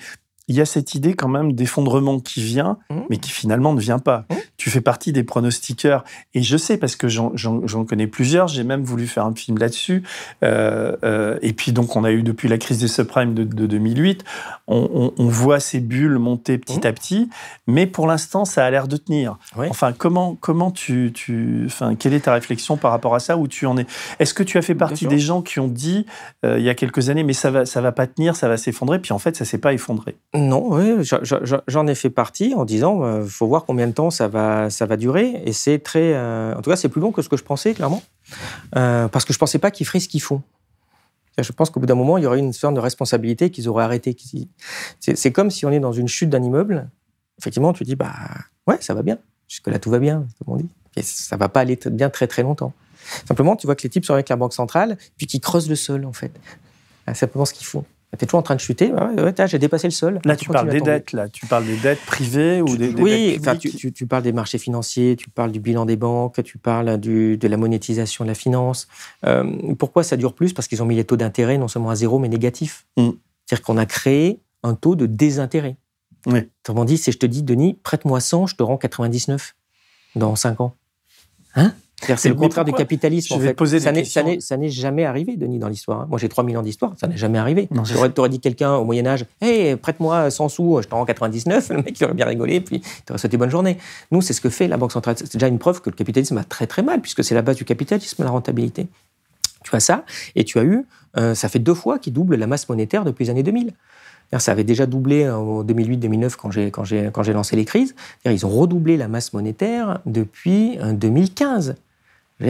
[SPEAKER 3] il y a cette idée quand même d'effondrement qui vient, mmh. mais qui finalement ne vient pas. Mmh. Tu fais partie des pronostiqueurs, et je sais parce que j'en connais plusieurs. J'ai même voulu faire un film là-dessus. Euh, euh, et puis donc, on a eu depuis la crise des subprimes de, 2008, on, voit ces bulles monter petit mmh. à petit, mais pour l'instant, ça a l'air de tenir. Enfin, comment comment tu, tu, enfin, quelle est ta réflexion par rapport à ça Où tu en es? Est-ce que tu as fait partie des gens qui ont dit euh, il y a quelques années, mais ça va ça va pas tenir, ça va s'effondrer, puis en fait, ça s'est pas effondré?
[SPEAKER 2] Non, oui, j'en ai fait partie en disant, il euh, faut voir combien de temps ça va, ça va durer. Et c'est très, euh, en tout cas, c'est plus long que ce que je pensais, clairement, euh, parce que je pensais pas qu'ils feraient ce qu'ils font. Je pense qu'au bout d'un moment, il y aurait une sorte de responsabilité qu'ils auraient arrêté. C'est comme si on est dans une chute d'un immeuble effectivement, tu dis, bah ouais, ça va bien. Jusque-là, tout va bien, comme on dit. Et ça va pas aller bien très très longtemps. Simplement, tu vois que les types sont avec la banque centrale, puis qui creusent le sol, en fait. C'est simplement ce qu'ils font. Tu es toujours en train de chuter, j'ai dépassé le sol.
[SPEAKER 3] Là, tu parles des dettes, là. Tu parles des dettes privées ou des,
[SPEAKER 2] Oui, tu, tu, parles des marchés financiers, tu parles du bilan des banques, tu parles du, de la monétisation de la finance. Euh, pourquoi ça dure plus? Parce qu'ils ont mis les taux d'intérêt non seulement à zéro, mais négatifs. Mm. C'est-à-dire qu'on a créé un taux de désintérêt. Oui. Autrement dit, si je te dis, Denis, prête-moi 100, je te rends 99 dans 5 ans. Hein? C'est le contraire du capitalisme. en fait. ça n'est jamais arrivé, Denis, dans l'histoire. Hein. Moi, j'ai 3000 ans d'histoire, ça n'est jamais arrivé. Tu aurais dit quelqu'un au Moyen-Âge Hé, prête-moi 100 sous, je t'en rends 99. Le mec, il aurait bien rigolé, puis il aurait souhaité bonne journée. Nous, c'est ce que fait la Banque centrale. C'est déjà une preuve que le capitalisme va très très mal, puisque c'est la base du capitalisme, la rentabilité. Tu as ça, et tu as eu, euh, ça fait deux fois qu'il double la masse monétaire depuis les années 2000. Ça avait déjà doublé en 2008-2009 quand j'ai, quand, j'ai, quand j'ai lancé les crises. Ils ont redoublé la masse monétaire depuis 2015.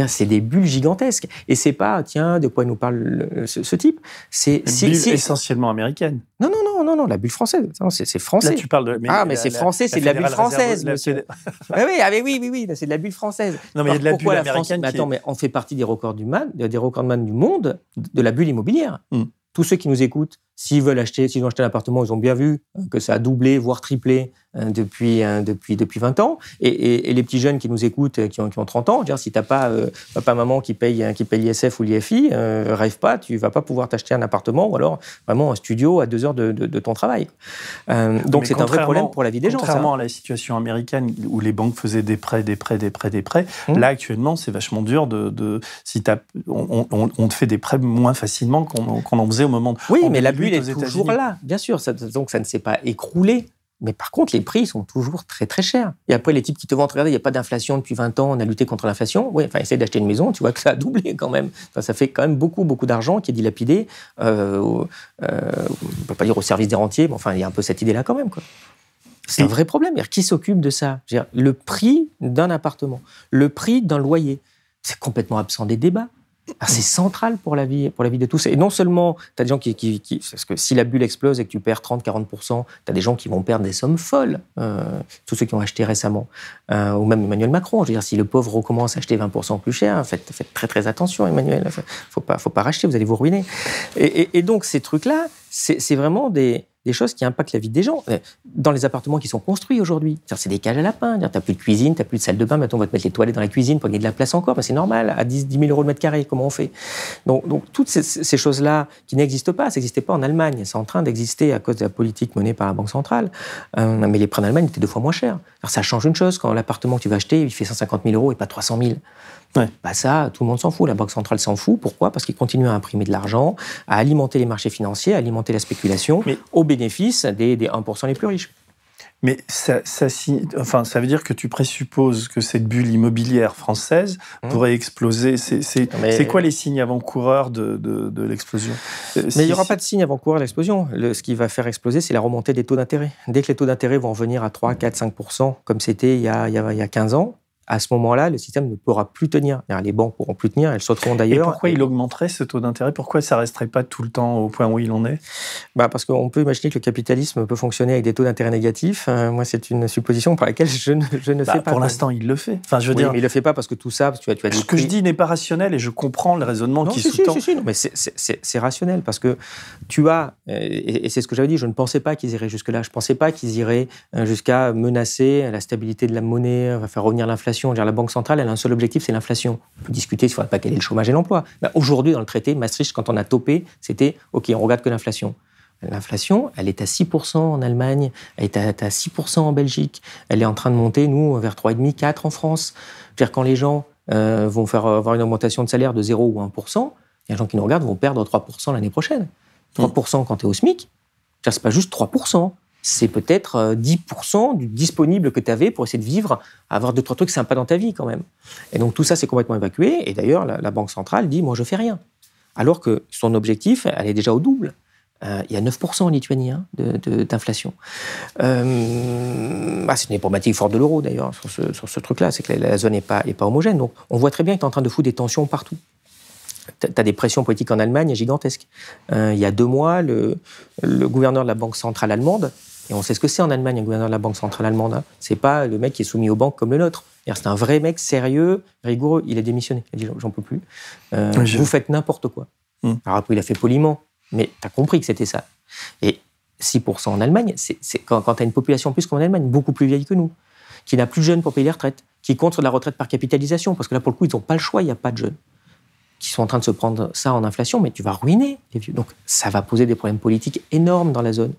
[SPEAKER 2] C'est des bulles gigantesques. Et c'est pas, tiens, de quoi nous parle ce, type. C'est
[SPEAKER 3] essentiellement américaine.
[SPEAKER 2] Non, non, non, non, non, la bulle française. C'est français. Là,
[SPEAKER 3] tu parles de.
[SPEAKER 2] Mais ah, mais c'est français, c'est de la bulle française, monsieur. oui, ah, oui, oui, oui, c'est de la bulle française.
[SPEAKER 3] Non, mais il y a de la bulle américaine.
[SPEAKER 2] Mais attends, mais on fait partie des records du man, des du monde de la bulle immobilière. Hmm. Tous ceux qui nous écoutent, s'ils veulent acheter, s'ils ont acheté un appartement, ils ont bien vu que ça a doublé, voire triplé euh, depuis, euh, depuis, depuis 20 ans. Et, les petits jeunes qui nous écoutent, euh, qui ont, qui ont 30 ans, dire, si tu n'as pas papa, maman qui paye, qui paye l'ISF ou l'IFI, rêve pas, tu vas pas pouvoir t'acheter un appartement ou alors vraiment un studio à deux heures de, de, ton travail. donc c'est un vrai problème pour la vie des gens.
[SPEAKER 3] Contrairement à la situation américaine où les banques faisaient des prêts, des prêts, des prêts, des prêts, hum. là actuellement c'est vachement dur de, de si on, on, te fait des prêts moins facilement qu'on en faisait au moment. De,
[SPEAKER 2] oui, mais la bulle est toujours là, bien sûr. donc ça ne s'est pas écroulé. Mais par contre, les prix sont toujours très très chers. Et après, les types qui te vendent, regardez, il n'y a pas d'inflation depuis 20 ans, on a lutté contre l'inflation. Oui, enfin, essaye d'acheter une maison, tu vois que ça a doublé quand même. ça fait quand même beaucoup, beaucoup d'argent qui est dilapidé. Euh, euh, on ne peut pas dire au service des rentiers, mais enfin, il y a un peu cette idée-là quand même. C'est un vrai problème. Qui s'occupe de ça? Le prix d'un appartement, le prix d'un loyer, c'est complètement absent des débats. Ah, c'est central pour la vie, pour la vie de tous. Et non seulement, tu des gens qui, Parce que si la bulle explose et que tu perds 30-40%, tu as des gens qui vont perdre des sommes folles. Euh, tous ceux qui ont acheté récemment. Euh, ou même Emmanuel Macron. Je veux dire, si le pauvre recommence à acheter 20% plus cher, faites, faites, très très attention, Emmanuel. Faut pas, faut pas racheter, vous allez vous ruiner. et donc, ces trucs-là, c'est vraiment des des choses qui impactent la vie des gens. Euh, dans les appartements qui sont construits aujourd'hui, c'est des cages à lapins. Tu n'as plus de cuisine, tu n'as plus de salle de bain, maintenant on va te mettre les toilettes dans la cuisine pour gagner de la place encore. c'est normal, à 10, 10 000 euros le mètre carré, comment on fait? Donc, toutes ces, choses-là qui n'existent pas, ça n'existait pas en Allemagne. C'est en train d'exister à cause de la politique menée par la Banque centrale. Euh, mais les prêts en Allemagne étaient deux fois moins chers. Alors ça change une chose, quand l'appartement que tu vas acheter, il fait 150 000 euros et pas 300 000. Bah ça, tout le monde s'en fout. La Banque centrale s'en fout. Pourquoi? Parce qu'ils continuent à imprimer de l'argent, à alimenter les marchés financiers, à alimenter la spéculation, au bénéfice des, 1% les plus riches.
[SPEAKER 3] Mais ça, ça, enfin, ça veut dire que tu présupposes que cette bulle immobilière française mmh. pourrait exploser. C'est quoi les signes avant-coureurs de, de, l'explosion?
[SPEAKER 2] Euh, Mais il n'y aura pas de signes avant-coureurs de l'explosion. Ce qui va faire exploser, c'est la remontée des taux d'intérêt. Dès que les taux d'intérêt vont revenir à 3, 4, 5 comme c'était il, y a, il y a 15 ans, à ce moment-là, le système ne pourra plus tenir. Les banques pourront plus tenir, elles sauteront d'ailleurs.
[SPEAKER 3] Et pourquoi il augmenterait ce taux d'intérêt? Pourquoi ça resterait pas tout le temps au point où il en est?
[SPEAKER 2] Bah Parce qu'on peut imaginer que le capitalisme peut fonctionner avec des taux d'intérêt négatifs. Euh, moi, c'est une supposition par laquelle je ne, je ne bah, fais pas.
[SPEAKER 3] Pour l'instant, il le fait. Enfin, je veux
[SPEAKER 2] oui,
[SPEAKER 3] dire.
[SPEAKER 2] Mais il le fait pas parce que tout ça, tu as, tu as
[SPEAKER 3] Ce que je dis n'est pas rationnel et je comprends le raisonnement qui sous-tend.
[SPEAKER 2] Si, si, si, mais c'est rationnel parce que tu as, et, c'est ce que j'avais dit, je ne pensais pas qu'ils iraient jusque-là. Je ne pensais pas qu'ils iraient euh, jusqu'à menacer la stabilité de la monnaie, faire revenir l'inflation. La banque centrale elle a un seul objectif, c'est l'inflation. On peut discuter sur pas quel est le chômage et l'emploi. Ben, aujourd'hui, dans le traité, Maastricht, quand on a topé, c'était OK, on regarde que l'inflation. L'inflation, elle est à 6% en Allemagne, elle est à, 6% en Belgique, elle est en train de monter, nous, vers 3,5, 4 en France. dire quand les gens euh, vont faire avoir une augmentation de salaire de 0 ou 1%, il y a des gens qui nous regardent vont perdre 3% l'année prochaine. 3% quand tu es au SMIC, c'est pas juste 3% c'est peut-être 10% euh, du disponible que tu avais pour essayer de vivre, avoir deux, trois trucs sympas dans ta vie quand même. Et donc tout ça, c'est complètement évacué. Et d'ailleurs, la, Banque centrale dit, moi, je fais rien. Alors que son objectif, elle est déjà au double. Euh, il y a 9% en Lituanie hein, d'inflation. Euh, c'est une problématique forte de l'euro d'ailleurs sur ce, truc-là, c'est que la, zone n'est pas, pas homogène. Donc on voit très bien que tu es en train de foutre des tensions partout tu as des pressions politiques en Allemagne gigantesques. il y a deux mois, le, le, gouverneur de la Banque centrale allemande Et on sait ce que c'est en Allemagne, un gouverneur de la Banque centrale allemande. Hein. C'est pas le mec qui est soumis aux banques comme le nôtre. C'est un vrai mec sérieux, rigoureux. Il a démissionné. Il a dit J'en peux plus. Euh, vous faites n'importe quoi. Hmm. Alors après, il a fait poliment, mais tu as compris que c'était ça. Et 6% en Allemagne, c'est quand, quand tu as une population plus qu'en Allemagne, beaucoup plus vieille que nous, qui n'a plus de jeunes pour payer les retraites, qui compte sur la retraite par capitalisation, parce que là, pour le coup, ils n'ont pas le choix, il n'y a pas de jeunes qui sont en train de se prendre ça en inflation, mais tu vas ruiner les vieux. Donc ça va poser des problèmes politiques énormes dans la zone.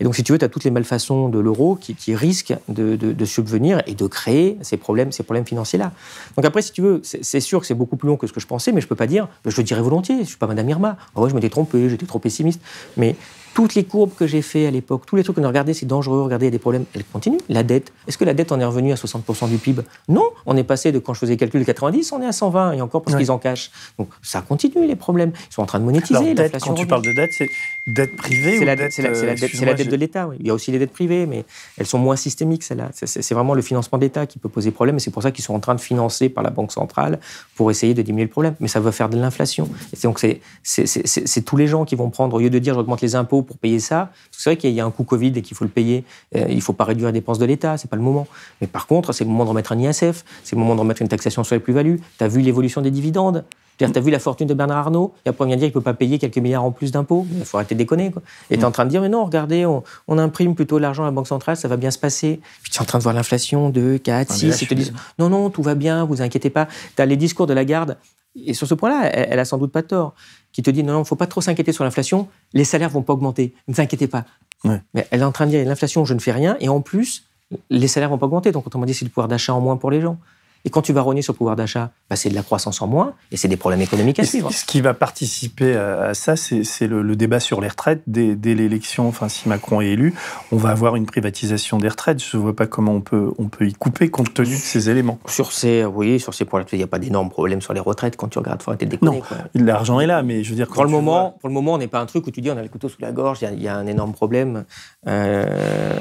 [SPEAKER 2] Et donc si tu veux, tu as toutes les malfaçons de l'euro qui, risquent de, subvenir et de créer ces problèmes, ces problèmes financiers-là. Donc après, si tu veux, c'est sûr que c'est beaucoup plus long que ce que je pensais, mais je peux pas dire, je le dirais volontiers, je suis pas Madame Irma. Ah ouais, je m'étais trompé, j'étais trop pessimiste. Mais toutes les courbes que j'ai fait à l'époque, tous les trucs qu'on a regardés, c'est dangereux, regardez, il y a des problèmes, elles continuent. La dette, est-ce que la dette en est revenue à 60% du PIB Non, on est passé de, quand je faisais le calcul, de 90, on est à 120, et encore parce qu'ils en cachent. Donc ça continue, les problèmes. Ils sont en train de monétiser.
[SPEAKER 3] Dette, quand tu parles de dette, c'est dette privée
[SPEAKER 2] C'est
[SPEAKER 3] la,
[SPEAKER 2] dette, la, la, dette, la dette de l'État, oui. Il y a aussi les dettes privées, mais elles sont moins systémiques, celles-là. C'est vraiment le financement d'État qui peut poser problème, et c'est pour ça qu'ils sont en train de financer par la Banque centrale pour essayer de diminuer le problème. Mais ça va faire de l'inflation. Donc c'est tous les gens qui vont prendre, au lieu de dire j'augmente les impôts pour payer ça, c'est vrai qu'il y a un coût Covid et qu'il faut le payer. Euh, il ne faut pas réduire les dépenses de l'État, c'est pas le moment. Mais par contre, c'est le moment de remettre un ISF, c'est le moment de remettre une taxation sur les plus-values. Tu as vu l'évolution des dividendes? Tu as vu la fortune de Bernard Arnault? Et après, on vient dire qu'il ne peut pas payer quelques milliards en plus d'impôts. Il faut arrêter de déconner. Quoi. Et tu es en train de dire, mais non, regardez, on, imprime plutôt l'argent à la Banque centrale, ça va bien se passer. Puis tu es en train de voir l'inflation de 4, 6, ils te disent, non, non, tout va bien, vous inquiétez pas. Tu as les discours de la garde. Et sur ce point-là, elle, elle, a sans doute pas tort. Qui te dit, non, non, il ne faut pas trop s'inquiéter sur l'inflation, les salaires vont pas augmenter. Ne vous inquiétez pas. Mais elle est en train de dire l'inflation, je ne fais rien, et en plus, les salaires vont pas augmenter. Donc, autrement dit, c'est le pouvoir d'achat en moins pour les gens. Et quand tu vas rogner sur le pouvoir d'achat, bah, c'est de la croissance en moins et c'est des problèmes économiques à suivre.
[SPEAKER 3] Ce qui va participer à ça, c'est le, débat sur les retraites. Dès, l'élection, enfin, si Macron est élu, on va avoir une privatisation des retraites. Je ne vois pas comment on peut, on peut y couper compte tenu de ces éléments.
[SPEAKER 2] Sur ces, oui, sur ces points-là, il n'y a pas d'énormes problèmes sur les retraites quand tu regardes. Il faut arrêter de déconner.
[SPEAKER 3] Non, l'argent est là, mais je veux dire.
[SPEAKER 2] Pour le, moment, pour le moment, on n'est pas un truc où tu dis on a le couteau sous la gorge, il y, a un énorme problème. Euh,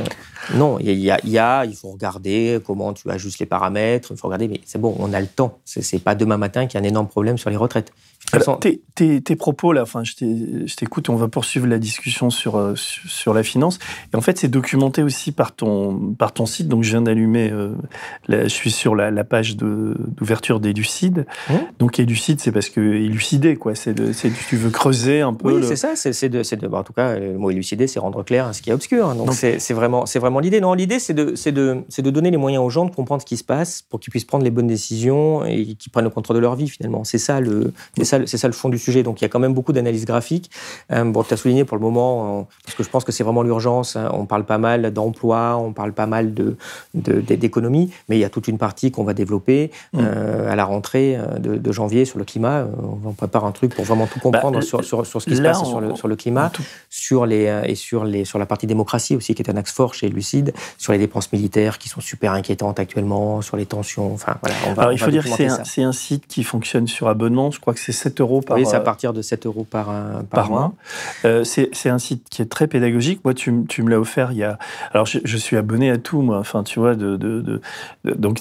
[SPEAKER 2] non, il y, y, a, il faut regarder comment tu ajustes les paramètres, il faut regarder, mais c'est bon, on a le temps. C'est pas demain matin qu'il y a un énorme problème sur les retraites.
[SPEAKER 3] Tes, propos là, enfin, je t'écoute, on va poursuivre la discussion sur, euh, sur la finance. Et en fait, c'est documenté aussi par ton, par ton site. Donc, je viens d'allumer, euh, je suis sur la, page d'ouverture d'Élucide. Mmh. Donc, Élucide, c'est parce que élucider, quoi. C'est tu veux creuser un peu.
[SPEAKER 2] Oui, c'est ça. C'est de, de bah, en tout cas, le mot élucider, c'est rendre clair ce qui est obscur. Donc, c'est vraiment, vraiment l'idée. Non, l'idée, c'est de, de, de donner les moyens aux gens de comprendre ce qui se passe pour qu'ils puissent prendre les bonnes décisions et qu'ils prennent le contrôle de leur vie, finalement. C'est ça le, ça, c'est ça le fond du sujet. Donc il y a quand même beaucoup d'analyses graphiques. Euh, bon, tu as souligné pour le moment, parce que je pense que c'est vraiment l'urgence. Hein. on parle pas mal d'emploi, on parle pas mal de, d'économie, mais il y a toute une partie qu'on va développer mm. euh, à la rentrée euh, de, janvier sur le climat. On prépare un truc pour vraiment tout comprendre bah, sur, sur, sur, ce qui se passe sur, le, sur le climat, sur les, et sur, les, sur la partie démocratie aussi, qui est un axe fort chez Lucide, sur les dépenses militaires qui sont super inquiétantes actuellement, sur les tensions. Enfin, voilà,
[SPEAKER 3] on va, Alors, il faut dire que c'est un, site qui fonctionne sur abonnement. Je crois que c'est 7 euros par
[SPEAKER 2] Oui, c'est à partir de 7 euros par,
[SPEAKER 3] par, mois. Euh, c'est un site qui est très pédagogique. Moi, tu, tu me l'as offert il y a. Alors, je, suis abonné à tout, moi. Enfin, tu vois, de. de, de, donc,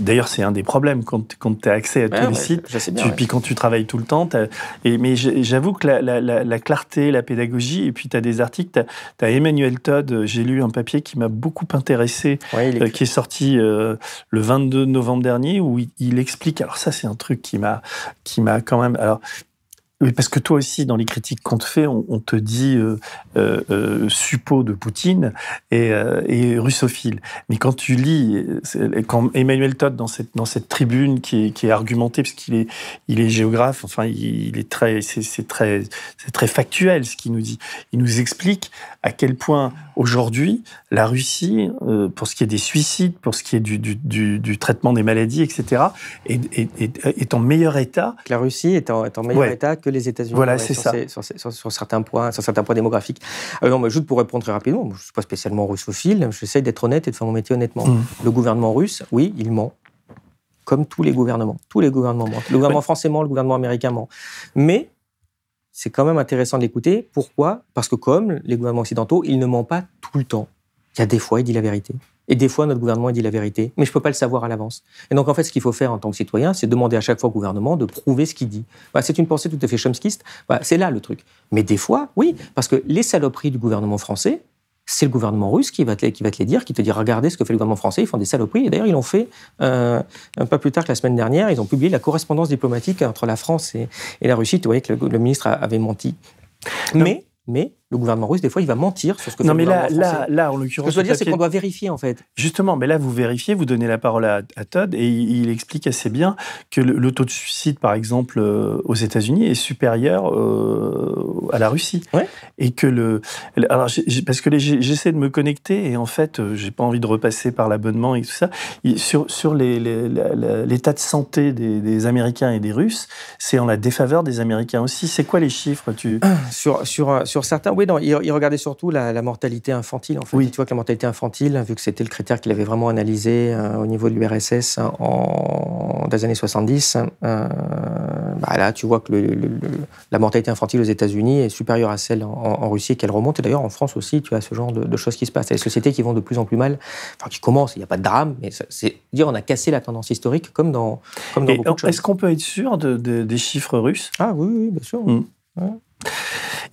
[SPEAKER 3] d'ailleurs, c'est un des problèmes quand, quand tu as accès à tous les sites. Je sais bien, Puis quand tu travailles tout le temps. Et, mais j'avoue que la, la, la, clarté, la pédagogie, et puis tu as des articles. Tu as, Emmanuel Todd, j'ai lu un papier qui m'a beaucoup intéressé, euh, qui est sorti euh, le 22 novembre dernier, où il, il explique. Alors, ça, c'est un truc qui m'a quand même. Alors, oui, parce que toi aussi, dans les critiques qu'on te fait, on, te dit euh, euh, euh, suppôt de Poutine et, et, russophile. Mais quand tu lis, quand Emmanuel Todd, dans cette, dans cette tribune qui est, qui est argumentée, parce qu'il est, il est géographe, enfin, il, est très, c'est très, c'est très factuel ce qu'il nous dit. Il nous explique à quel point aujourd'hui, la Russie, pour ce qui est des suicides, pour ce qui est du, du, du, traitement des maladies, etc., est, est, est, en meilleur état.
[SPEAKER 2] La Russie est en, meilleur état que les États-Unis.
[SPEAKER 3] Voilà, c'est
[SPEAKER 2] ça. sur, certains points, sur certains points démographiques. Alors, non, juste pour répondre très rapidement, je ne suis pas spécialement russophile, j'essaie d'être honnête et de faire mon métier honnêtement. Mm. Le gouvernement russe, oui, il ment. Comme tous les gouvernements. Tous les gouvernements mentent. Le gouvernement français ment, le gouvernement américain ment. Mais c'est quand même intéressant d'écouter. Pourquoi? Parce que comme les gouvernements occidentaux, il ne ment pas tout le temps. Il y a des fois, il dit la vérité. Et des fois, notre gouvernement dit la vérité, mais je ne peux pas le savoir à l'avance. Et donc, en fait, ce qu'il faut faire en tant que citoyen, c'est demander à chaque fois au gouvernement de prouver ce qu'il dit. Bah, c'est une pensée tout à fait chomskiste. Bah, c'est là le truc. Mais des fois, oui, parce que les saloperies du gouvernement français, c'est le gouvernement russe qui va, te, qui va te les dire, qui te dit regardez ce que fait le gouvernement français, ils font des saloperies. Et d'ailleurs, ils l'ont fait euh, un peu plus tard que la semaine dernière. Ils ont publié la correspondance diplomatique entre la France et, la Russie. Tu voyais que le, le ministre avait menti. Mais, mais le gouvernement russe, des fois, il va mentir sur ce que fait
[SPEAKER 3] non,
[SPEAKER 2] mais
[SPEAKER 3] là, là, là, en l'occurrence.
[SPEAKER 2] Ce que je veux dire, c'est qu'on doit vérifier, en fait.
[SPEAKER 3] Justement, mais là, vous vérifiez, vous donnez la parole à, Todd, et il, explique assez bien que le, taux de suicide, par exemple, euh, aux États-Unis, est supérieur euh, à la Russie.
[SPEAKER 2] Ouais.
[SPEAKER 3] Et que le. Alors, parce que j'essaie de me connecter, et en fait, euh, j'ai pas envie de repasser par l'abonnement et tout ça. Sur, sur l'état de santé des, Américains et des Russes, c'est en la défaveur des Américains aussi. C'est quoi les chiffres? Tu...
[SPEAKER 2] sur, sur, sur certains, oui, il, regardait surtout la, mortalité infantile. En fait.
[SPEAKER 3] Oui.
[SPEAKER 2] Tu vois que la mortalité infantile, vu que c'était le critère qu'il avait vraiment analysé euh, au niveau de l'URSS en, dans les années 70, euh, bah là, tu vois que la mortalité infantile aux États-Unis est supérieure à celle en, Russie et qu'elle remonte. Et d'ailleurs, en France aussi, tu as ce genre de, choses qui se passent. Il y a des sociétés qui vont de plus en plus mal, enfin, qui commencent, il n'y a pas de drame, mais c'est dire on a cassé la tendance historique comme dans, comme dans beaucoup de choses.
[SPEAKER 3] Est-ce qu'on peut être sûr de, des chiffres russes?
[SPEAKER 2] Ah oui, oui, bien sûr. Mmh.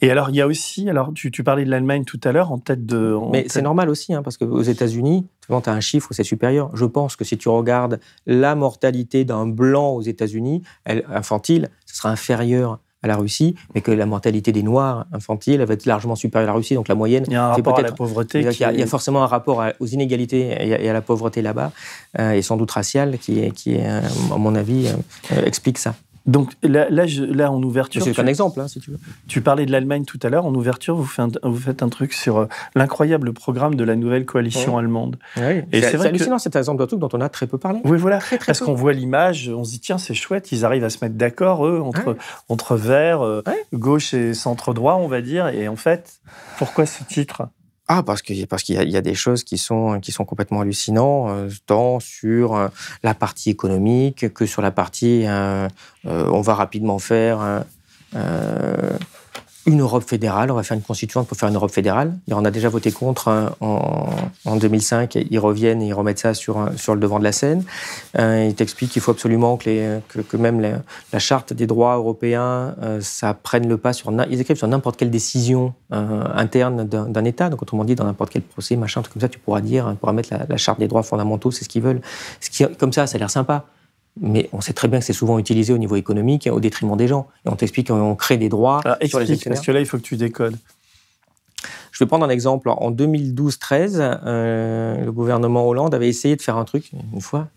[SPEAKER 3] Et alors, il y a aussi, alors tu, parlais de l'Allemagne tout à l'heure en tête de.
[SPEAKER 2] Mais c'est normal aussi, hein, parce qu'aux États-Unis, tu as un chiffre où c'est supérieur. Je pense que si tu regardes la mortalité d'un blanc aux États-Unis, infantile, ce sera inférieur à la Russie, mais que la mortalité des Noirs infantiles va être largement supérieure à la Russie. Donc la moyenne.
[SPEAKER 3] Il y a un rapport à la pauvreté.
[SPEAKER 2] Il y, a, forcément un rapport aux inégalités et à, la pauvreté là-bas, euh, et sans doute raciale, qui, qui à mon avis, euh, explique ça.
[SPEAKER 3] Donc là, là, en ouverture.
[SPEAKER 2] C'est un exemple, hein, si tu veux.
[SPEAKER 3] Tu parlais de l'Allemagne tout à l'heure. En ouverture, vous faites un, vous faites un truc sur euh, l'incroyable programme de la nouvelle coalition allemande.
[SPEAKER 2] Oui. Et c'est hallucinant, c'est un exemple de truc dont on a très peu parlé.
[SPEAKER 3] Oui, voilà. Parce qu'on voit l'image, on se dit, tiens, c'est chouette, ils arrivent à se mettre d'accord, eux, entre, entre verts, euh, gauche et centre-droit, on va dire. Et en fait, pourquoi ce titre?
[SPEAKER 2] Ah, parce qu'il parce qu'il y, a des choses qui sont, qui sont complètement hallucinantes, euh, tant sur euh, la partie économique que sur la partie euh, on va rapidement faire une Europe fédérale. On va faire une constituante pour faire une Europe fédérale. on a déjà voté contre hein, en, 2005. Ils reviennent et ils remettent ça sur, sur le devant de la scène. Euh, ils t'expliquent qu'il faut absolument que, les, que, même la, charte des droits européens, euh, ça prenne le pas sur. Ils écrivent sur n'importe quelle décision euh, interne d'un État. Donc, autrement dit, dans n'importe quel procès, machin, tout comme ça, tu pourras dire, tu pourras mettre la, la charte des droits fondamentaux, c'est ce qu'ils veulent. Ce qui, comme ça, ça a l'air sympa mais on sait très bien que c'est souvent utilisé au niveau économique au détriment des gens. Et on t'explique qu'on crée des droits
[SPEAKER 3] Alors, sur les Parce que là, il faut que tu décodes.
[SPEAKER 2] Je vais prendre un exemple. En 2012-13, euh, le gouvernement Hollande avait essayé de faire un truc, une fois,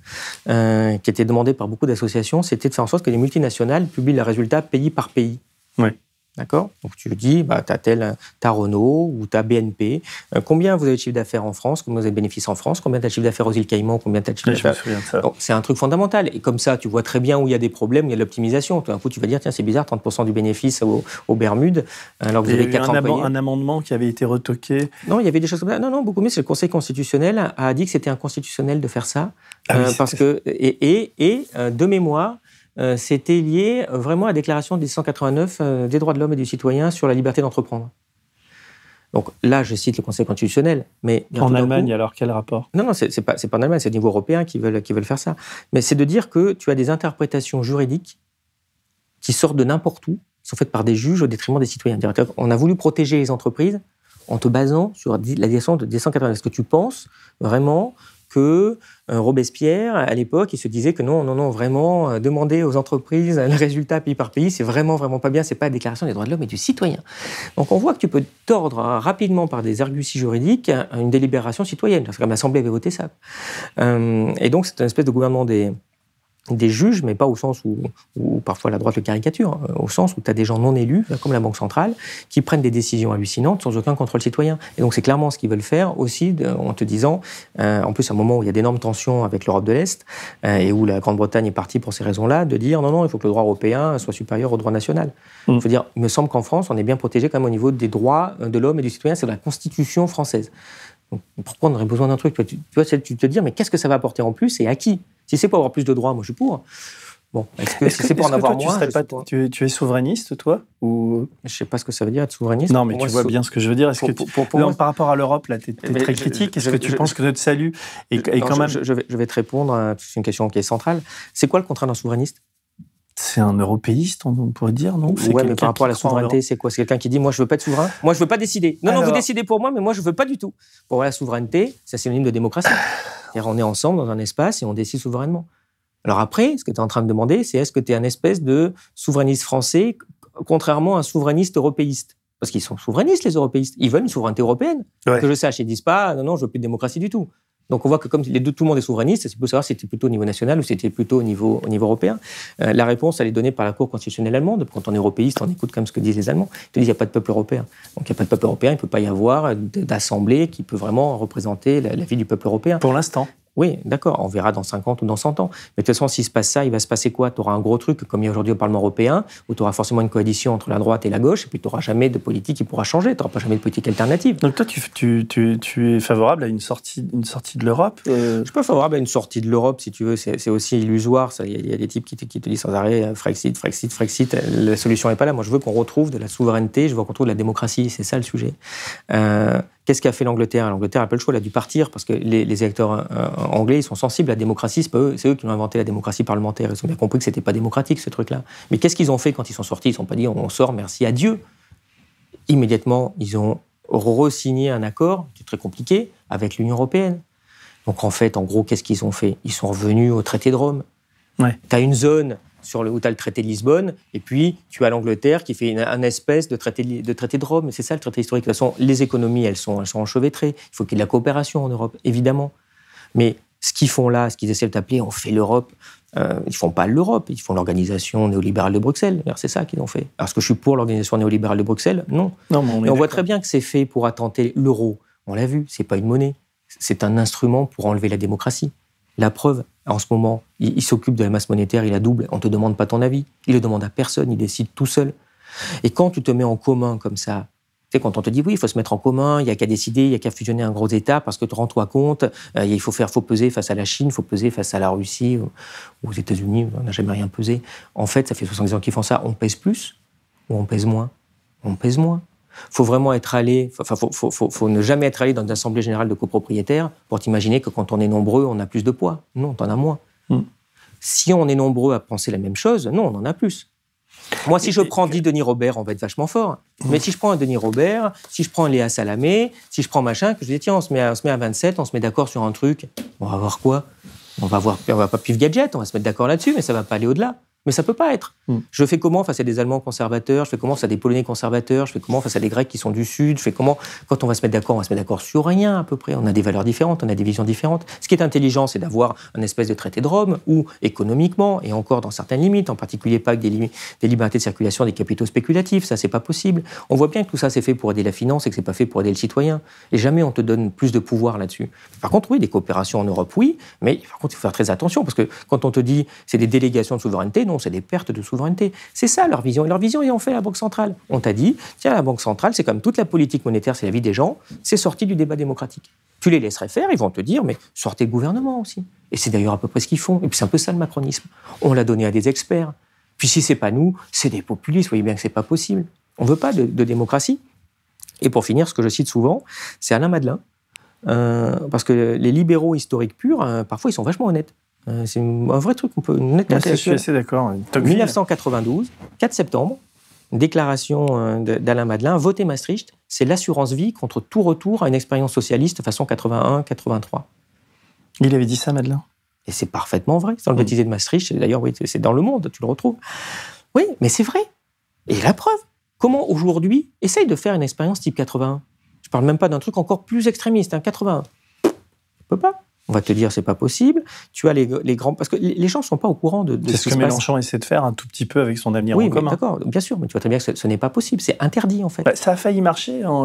[SPEAKER 2] euh, qui était demandé par beaucoup d'associations, c'était de faire en sorte que les multinationales publient leurs résultats pays par pays.
[SPEAKER 3] Oui.
[SPEAKER 2] D'accord? Donc tu dis, bah, tu as tel, as Renault ou tu as BNP. Euh, combien vous avez de chiffre d'affaires en France? Combien vous avez de bénéfices en France? Combien tu as de chiffre d'affaires aux îles Caïmans? Combien tu as de chiffre d'affaires C'est un truc fondamental. Et comme ça, tu vois très bien où il y a des problèmes, il y a de l'optimisation. Tout d'un coup, tu vas dire, tiens, c'est bizarre, 30% du bénéfice aux, Bermudes, alors que vous avez 4
[SPEAKER 3] un, un amendement qui avait été retoqué
[SPEAKER 2] Non, il y avait des choses comme ça. Non, non, beaucoup mieux. C'est le Conseil constitutionnel a dit que c'était inconstitutionnel de faire ça. Ah euh, parce que, et, et, et euh, de mémoire, euh, c'était lié vraiment à la déclaration des 189 euh, des droits de l'homme et du citoyen sur la liberté d'entreprendre. Donc là, je cite le Conseil constitutionnel, mais
[SPEAKER 3] en Allemagne, alors quel rapport?
[SPEAKER 2] Non, non, c'est pas pas en Allemagne, c'est au niveau européen qui veulent qui veulent faire ça. Mais c'est de dire que tu as des interprétations juridiques qui sortent de n'importe où, qui sont faites par des juges au détriment des citoyens. On a voulu protéger les entreprises en te basant sur la direction des 189. Est-ce que tu penses vraiment que euh, Robespierre, à l'époque, il se disait que non, non, non, vraiment, euh, demander aux entreprises le résultat pays par pays, c'est vraiment, vraiment pas bien, c'est pas la déclaration des droits de l'homme et du citoyen. Donc on voit que tu peux tordre rapidement par des arguties juridiques une délibération citoyenne, parce que l'Assemblée avait voté ça. Euh, et donc c'est une espèce de gouvernement des, des juges, mais pas au sens où, parfois la droite le caricature, hein, au sens où tu as des gens non élus, comme la Banque centrale, qui prennent des décisions hallucinantes sans aucun contrôle citoyen. Et donc c'est clairement ce qu'ils veulent faire aussi, en te disant, euh, en plus à un moment où il y a d'énormes tensions avec l'Europe de l'Est, euh, et où la Grande-Bretagne est partie pour ces raisons-là, de dire non, non, il faut que le droit européen soit supérieur au droit national. Il faut dire, il me semble qu'en France, on est bien protégé quand même au niveau des droits de l'homme et du citoyen, c'est la Constitution française. Donc, pourquoi on aurait besoin d'un truc? Tu vois, tu te dire, mais qu'est-ce que ça va apporter en plus et à qui? Si c'est pour avoir plus de droits, moi je suis pour. Bon, est-ce que c'est pour en avoir moins
[SPEAKER 3] tu, tu, es souverainiste, toi ou...
[SPEAKER 2] Je ne sais pas ce que ça veut dire être souverainiste.
[SPEAKER 3] Non, mais tu vois bien ce que je veux dire. Est-ce que par rapport à l'Europe, là, tu es, très critique. Est-ce que tu penses que notre salut est, quand même.
[SPEAKER 2] Je, vais, te répondre. C'est une question qui est centrale. C'est quoi le contrat d'un souverainiste?
[SPEAKER 3] C'est un européiste, on pourrait dire, non?
[SPEAKER 2] Ouais, mais par rapport à la souveraineté, c'est quoi? C'est quelqu'un qui dit Moi, je veux pas être souverain. Moi, je veux pas décider. Non, non, vous décidez pour moi, mais moi, je veux pas du tout. Pour la souveraineté, c'est synonyme de démocratie. on est ensemble dans un espace et on décide souverainement. Alors après, ce que tu es en train de demander, c'est est-ce que tu es un espèce de souverainiste français, contrairement à un souverainiste européiste? Parce qu'ils sont souverainistes, les européistes. Ils veulent une souveraineté européenne. Que je sache, ils disent pas Non, non, je veux plus de démocratie du tout. Donc on voit que comme les deux, tout le monde est souverainiste, c'est pour savoir si c'était plutôt au niveau national ou si c'était plutôt au niveau, au niveau européen. Euh, la réponse, elle est donnée par la Cour constitutionnelle allemande. Quand on est européiste, on écoute comme ce que disent les Allemands. Ils te disent qu'il n'y a pas de peuple européen. Donc il n'y a pas de peuple européen, il ne peut pas y avoir d'assemblée qui peut vraiment représenter la vie du peuple européen.
[SPEAKER 3] Pour l'instant.
[SPEAKER 2] Oui, d'accord, on verra dans 50 ou dans 100 ans. Mais de toute façon, s'il se passe ça, il va se passer quoi? Tu auras un gros truc, comme il y a aujourd'hui au Parlement européen, où tu auras forcément une coalition entre la droite et la gauche, et puis tu n'auras jamais de politique qui pourra changer, tu n'auras pas jamais de politique alternative.
[SPEAKER 3] Donc toi, tu, es favorable à une sortie, une sortie de l'Europe?
[SPEAKER 2] Euh? Je ne suis pas favorable à une sortie de l'Europe, si tu veux, c'est aussi illusoire. Il y, a des types qui te, disent sans arrêt euh, Frexit, Frexit, Frexit, la solution n'est pas là. Moi, je veux qu'on retrouve de la souveraineté, je veux qu'on retrouve de la démocratie, c'est ça le sujet. Euh, Qu'est-ce qu'a fait l'Angleterre? L'Angleterre n'a pas le choix, elle a dû partir parce que les, électeurs euh, anglais ils sont sensibles à la démocratie. C'est eux, eux, qui ont inventé la démocratie parlementaire. Ils ont bien compris que c'était pas démocratique ce truc-là. Mais qu'est-ce qu'ils ont fait quand ils sont sortis? Ils ne sont pas dit on sort, merci à Dieu. Immédiatement, ils ont re-signé un accord, qui est très compliqué, avec l'Union européenne. Donc en fait, en gros, qu'est-ce qu'ils ont fait? Ils sont revenus au traité de Rome.
[SPEAKER 3] Ouais.
[SPEAKER 2] Tu as une zone sur le, où tu as le traité de Lisbonne, et puis tu as l'Angleterre qui fait un espèce de traité de, traité de Rome. C'est ça le traité historique. De toute façon, les économies, elles sont, elles sont enchevêtrées. Il faut qu'il y ait de la coopération en Europe, évidemment. Mais ce qu'ils font là, ce qu'ils essaient d'appeler on fait l'Europe, euh, ils font pas l'Europe, ils font l'organisation néolibérale de Bruxelles. C'est ça qu'ils ont fait. Est-ce que je suis pour l'organisation néolibérale de Bruxelles? Non.
[SPEAKER 3] non
[SPEAKER 2] mais on, voit très bien que c'est fait pour attenter l'euro. On l'a vu, c'est pas une monnaie, c'est un instrument pour enlever la démocratie. La preuve, en ce moment, il, s'occupe de la masse monétaire, il la double, on ne te demande pas ton avis, il le demande à personne, il décide tout seul. Et quand tu te mets en commun comme ça, tu quand on te dit oui, il faut se mettre en commun, il n'y a qu'à décider, il n'y a qu'à fusionner un gros État parce que tu rends-toi compte, euh, il faut faire, faut peser face à la Chine, il faut peser face à la Russie, aux États-Unis, on n'a jamais rien pesé. En fait, ça fait 70 ans qu'ils font ça, on pèse plus ou on pèse moins? On pèse moins faut vraiment être allé, enfin, faut, faut, ne jamais être allé dans une assemblée générale de copropriétaires pour t'imaginer que quand on est nombreux, on a plus de poids. Non, t'en as moins. Hmm. Si on est nombreux à penser la même chose, non, on en a plus. Moi, si je prends 10 Denis Robert, on va être vachement fort. Hmm. Mais si je prends un Denis Robert, si je prends Léa Salamé, si je prends machin, que je dis, tiens, on se met à, on se met à 27, on se met d'accord sur un truc, on va voir quoi? On va voir, on va pas pif gadget, on va se mettre d'accord là-dessus, mais ça va pas aller au-delà. Mais ça peut pas être. Hmm. Je fais comment face à des Allemands conservateurs? Je fais comment face à des Polonais conservateurs? Je fais comment face à des Grecs qui sont du Sud? Je fais comment Quand on va se mettre d'accord, on va se mettre d'accord sur rien à peu près. On a des valeurs différentes, on a des visions différentes. Ce qui est intelligent, c'est d'avoir un espèce de traité de Rome où, économiquement, et encore dans certaines limites, en particulier pas que des, des libertés de circulation des capitaux spéculatifs, ça c'est pas possible. On voit bien que tout ça c'est fait pour aider la finance et que c'est pas fait pour aider le citoyen. Et jamais on te donne plus de pouvoir là-dessus. Par contre, oui, des coopérations en Europe, oui, mais par contre, il faut faire très attention parce que quand on te dit c'est des délégations de souveraineté, non, c'est des pertes de souveraineté C'est ça leur vision. Et leur vision, ils ont fait la Banque centrale. On t'a dit, tiens, la Banque centrale, c'est comme toute la politique monétaire, c'est la vie des gens, c'est sorti du débat démocratique. Tu les laisserais faire, ils vont te dire, mais sortez le gouvernement aussi. Et c'est d'ailleurs à peu près ce qu'ils font. Et puis c'est un peu ça le macronisme. On l'a donné à des experts. Puis si c'est pas nous, c'est des populistes. Vous voyez bien que c'est pas possible. On veut pas de, démocratie. Et pour finir, ce que je cite souvent, c'est Alain Madelin. Euh, parce que les libéraux historiques purs, euh, parfois, ils sont vachement honnêtes. Euh, c'est un vrai truc, on peut net
[SPEAKER 3] Je suis assez d'accord.
[SPEAKER 2] 1992, 4 septembre, déclaration euh, d'Alain Madelin, voter Maastricht, c'est l'assurance vie contre tout retour à une expérience socialiste façon 81-83.
[SPEAKER 3] Il avait dit ça, Madelin?
[SPEAKER 2] Et c'est parfaitement vrai. Dans le mm. baptisé de Maastricht, d'ailleurs, oui, c'est dans le monde, tu le retrouves. Oui, mais c'est vrai. Et la preuve, comment aujourd'hui, essaye de faire une expérience type 81 Je parle même pas d'un truc encore plus extrémiste, un 81. On peut pas. On va te dire c'est pas possible. Tu as les, grands parce que les gens ne sont pas au courant de, de
[SPEAKER 3] ce, ce que Mélenchon essaie de faire un tout petit peu avec son avenir
[SPEAKER 2] oui,
[SPEAKER 3] en commun.
[SPEAKER 2] D'accord, bien sûr, mais tu vois très bien que ce, n'est pas possible. C'est interdit en fait.
[SPEAKER 3] Bah, ça a failli marcher. Hein.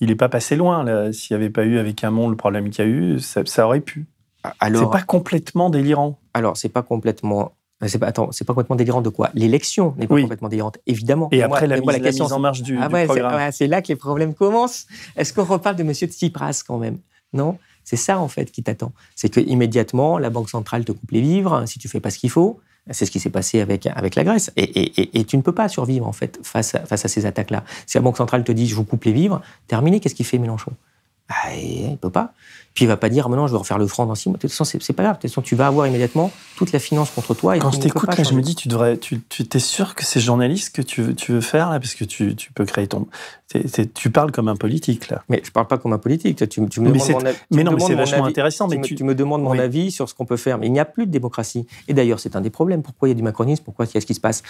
[SPEAKER 3] Il, n'est pas passé loin. S'il n'y avait pas eu avec monde le problème qu'il y a eu, ça, aurait pu. Ah, alors, c'est pas complètement délirant.
[SPEAKER 2] Alors c'est pas complètement c'est pas, attends, c'est pas complètement délirant de quoi? L'élection n'est pas complètement délirante, évidemment.
[SPEAKER 3] Et après, la, mise, en marche du, ah programme.
[SPEAKER 2] C'est là que les problèmes commencent. Est-ce qu'on reparle de M. Tsipras quand même? Non? C'est ça, en fait, qui t'attend. C'est que immédiatement, la Banque centrale te coupe les vivres si tu fais pas ce qu'il faut. C'est ce qui s'est passé avec, la Grèce. Et, tu ne peux pas survivre, en fait, face à, ces attaques-là. Si la Banque centrale te dit, je vous coupe les vivres, terminé, qu'est-ce qu'il fait Mélenchon? Bah, il ne peut pas. Puis il va pas dire, ah, maintenant je vais refaire le franc dans six mois. De toute façon, c'est pas grave. De toute façon, tu vas avoir immédiatement toute la finance contre toi. Et
[SPEAKER 3] Quand je t'écoute, je me dis, tu devrais, tu, tu es sûr que c'est journaliste que tu veux, tu veux faire là, parce que tu, tu peux créer ton. tu parles comme un politique là.
[SPEAKER 2] Mais je parle pas comme un politique. Tu,
[SPEAKER 3] tu me mais, demandes mon avis, mais non, mais c'est vachement intéressant.
[SPEAKER 2] Mais tu, me, demandes mon avis sur ce qu'on peut faire. Mais il n'y a plus de démocratie. Et d'ailleurs, c'est un des problèmes. Pourquoi il y a du macronisme Pourquoi il y a ce qui se passe?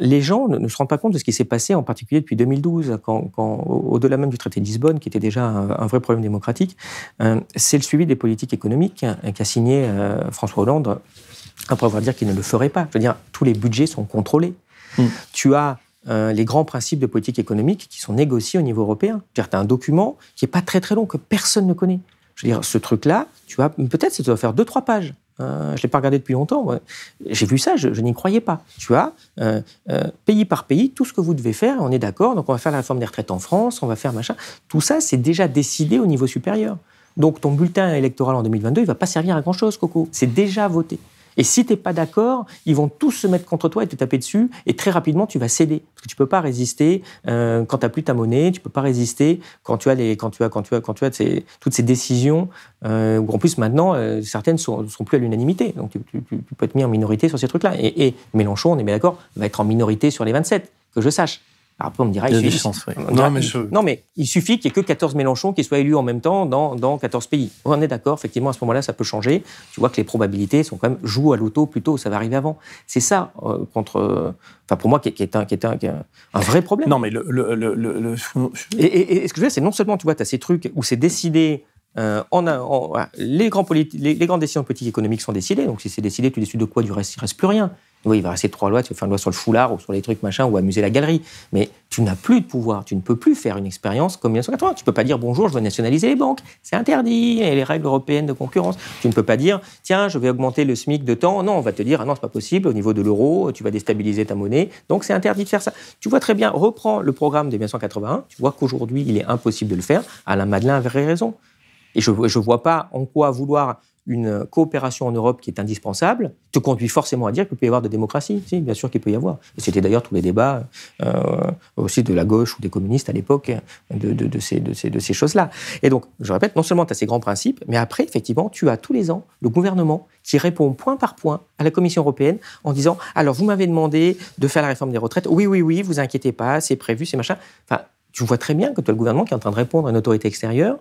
[SPEAKER 2] Les gens ne se rendent pas compte de ce qui s'est passé, en particulier depuis 2012, quand, au-delà même du traité de Lisbonne, qui était déjà un, vrai problème démocratique, euh, c'est le suivi des politiques économiques hein, qu'a signé euh, François Hollande après avoir dit qu'il ne le ferait pas. Je veux dire, tous les budgets sont contrôlés. Mm. Tu as euh, les grands principes de politique économique qui sont négociés au niveau européen. Tu as un document qui n'est pas très très long, que personne ne connaît. Je veux dire, ce truc-là, tu vois, peut-être ça doit faire deux, trois pages. Euh, je ne l'ai pas regardé depuis longtemps. J'ai vu ça, je, n'y croyais pas. Tu as, euh, euh, pays par pays, tout ce que vous devez faire, on est d'accord, donc on va faire la réforme des retraites en France, on va faire machin. Tout ça, c'est déjà décidé au niveau supérieur. Donc ton bulletin électoral en 2022, il ne va pas servir à grand-chose, Coco. C'est déjà voté. Et si tu n'es pas d'accord, ils vont tous se mettre contre toi et te taper dessus, et très rapidement, tu vas céder. Parce que tu peux pas résister euh, quand tu n'as plus ta monnaie, tu peux pas résister quand tu as, les, quand tu as, quand tu as, quand tu as toutes ces décisions, euh, en plus maintenant, euh, certaines ne sont, sont, plus à l'unanimité. Donc tu, peux être mis en minorité sur ces trucs-là. Et, et Mélenchon, on est bien d'accord, va être en minorité sur les 27, que je sache. Après, on me dira, il, suffit, non, mais non, mais il suffit qu'il n'y ait que 14 Mélenchon qui soient élus en même temps dans, dans 14 pays. On est d'accord, effectivement, à ce moment-là, ça peut changer. Tu vois que les probabilités sont quand même jouent à l'auto plutôt, ça va arriver avant. C'est ça, euh, contre. Enfin, pour moi, qui, est, un, qui est, un, un, vrai problème.
[SPEAKER 3] Non, mais le. le, le,
[SPEAKER 2] Et, ce que je veux dire, c'est non seulement, tu vois, tu as ces trucs où c'est décidé. Euh, on a, les, grands les, les, grandes décisions politiques économiques sont décidées. Donc, si c'est décidé, tu décides de quoi Du reste, il ne reste plus rien. Oui, il va rester trois lois, tu vas faire une loi sur le foulard ou sur les trucs machin ou amuser la galerie. Mais tu n'as plus de pouvoir, tu ne peux plus faire une expérience comme 1980. Tu ne peux pas dire bonjour, je veux nationaliser les banques, c'est interdit, et les règles européennes de concurrence. Tu ne peux pas dire tiens, je vais augmenter le SMIC de temps. Non, on va te dire ah non, c'est pas possible, au niveau de l'euro, tu vas déstabiliser ta monnaie, donc c'est interdit de faire ça. Tu vois très bien, reprends le programme de 1981, tu vois qu'aujourd'hui il est impossible de le faire. Alain Madelin avait raison. Et je ne vois pas en quoi vouloir une coopération en Europe qui est indispensable te conduit forcément à dire qu'il peut y avoir de démocratie. Si, bien sûr qu'il peut y avoir. C'était d'ailleurs tous les débats euh, aussi de la gauche ou des communistes à l'époque ces, de, ces, de ces choses-là. Et donc, je répète, non seulement tu as ces grands principes, mais après, effectivement, tu as tous les ans le gouvernement qui répond point par point à la Commission européenne en disant Alors, vous m'avez demandé de faire la réforme des retraites. Oui, oui, oui, vous inquiétez pas, c'est prévu, c'est machin. Enfin, tu vois très bien que tu as le gouvernement qui est en train de répondre à une autorité extérieure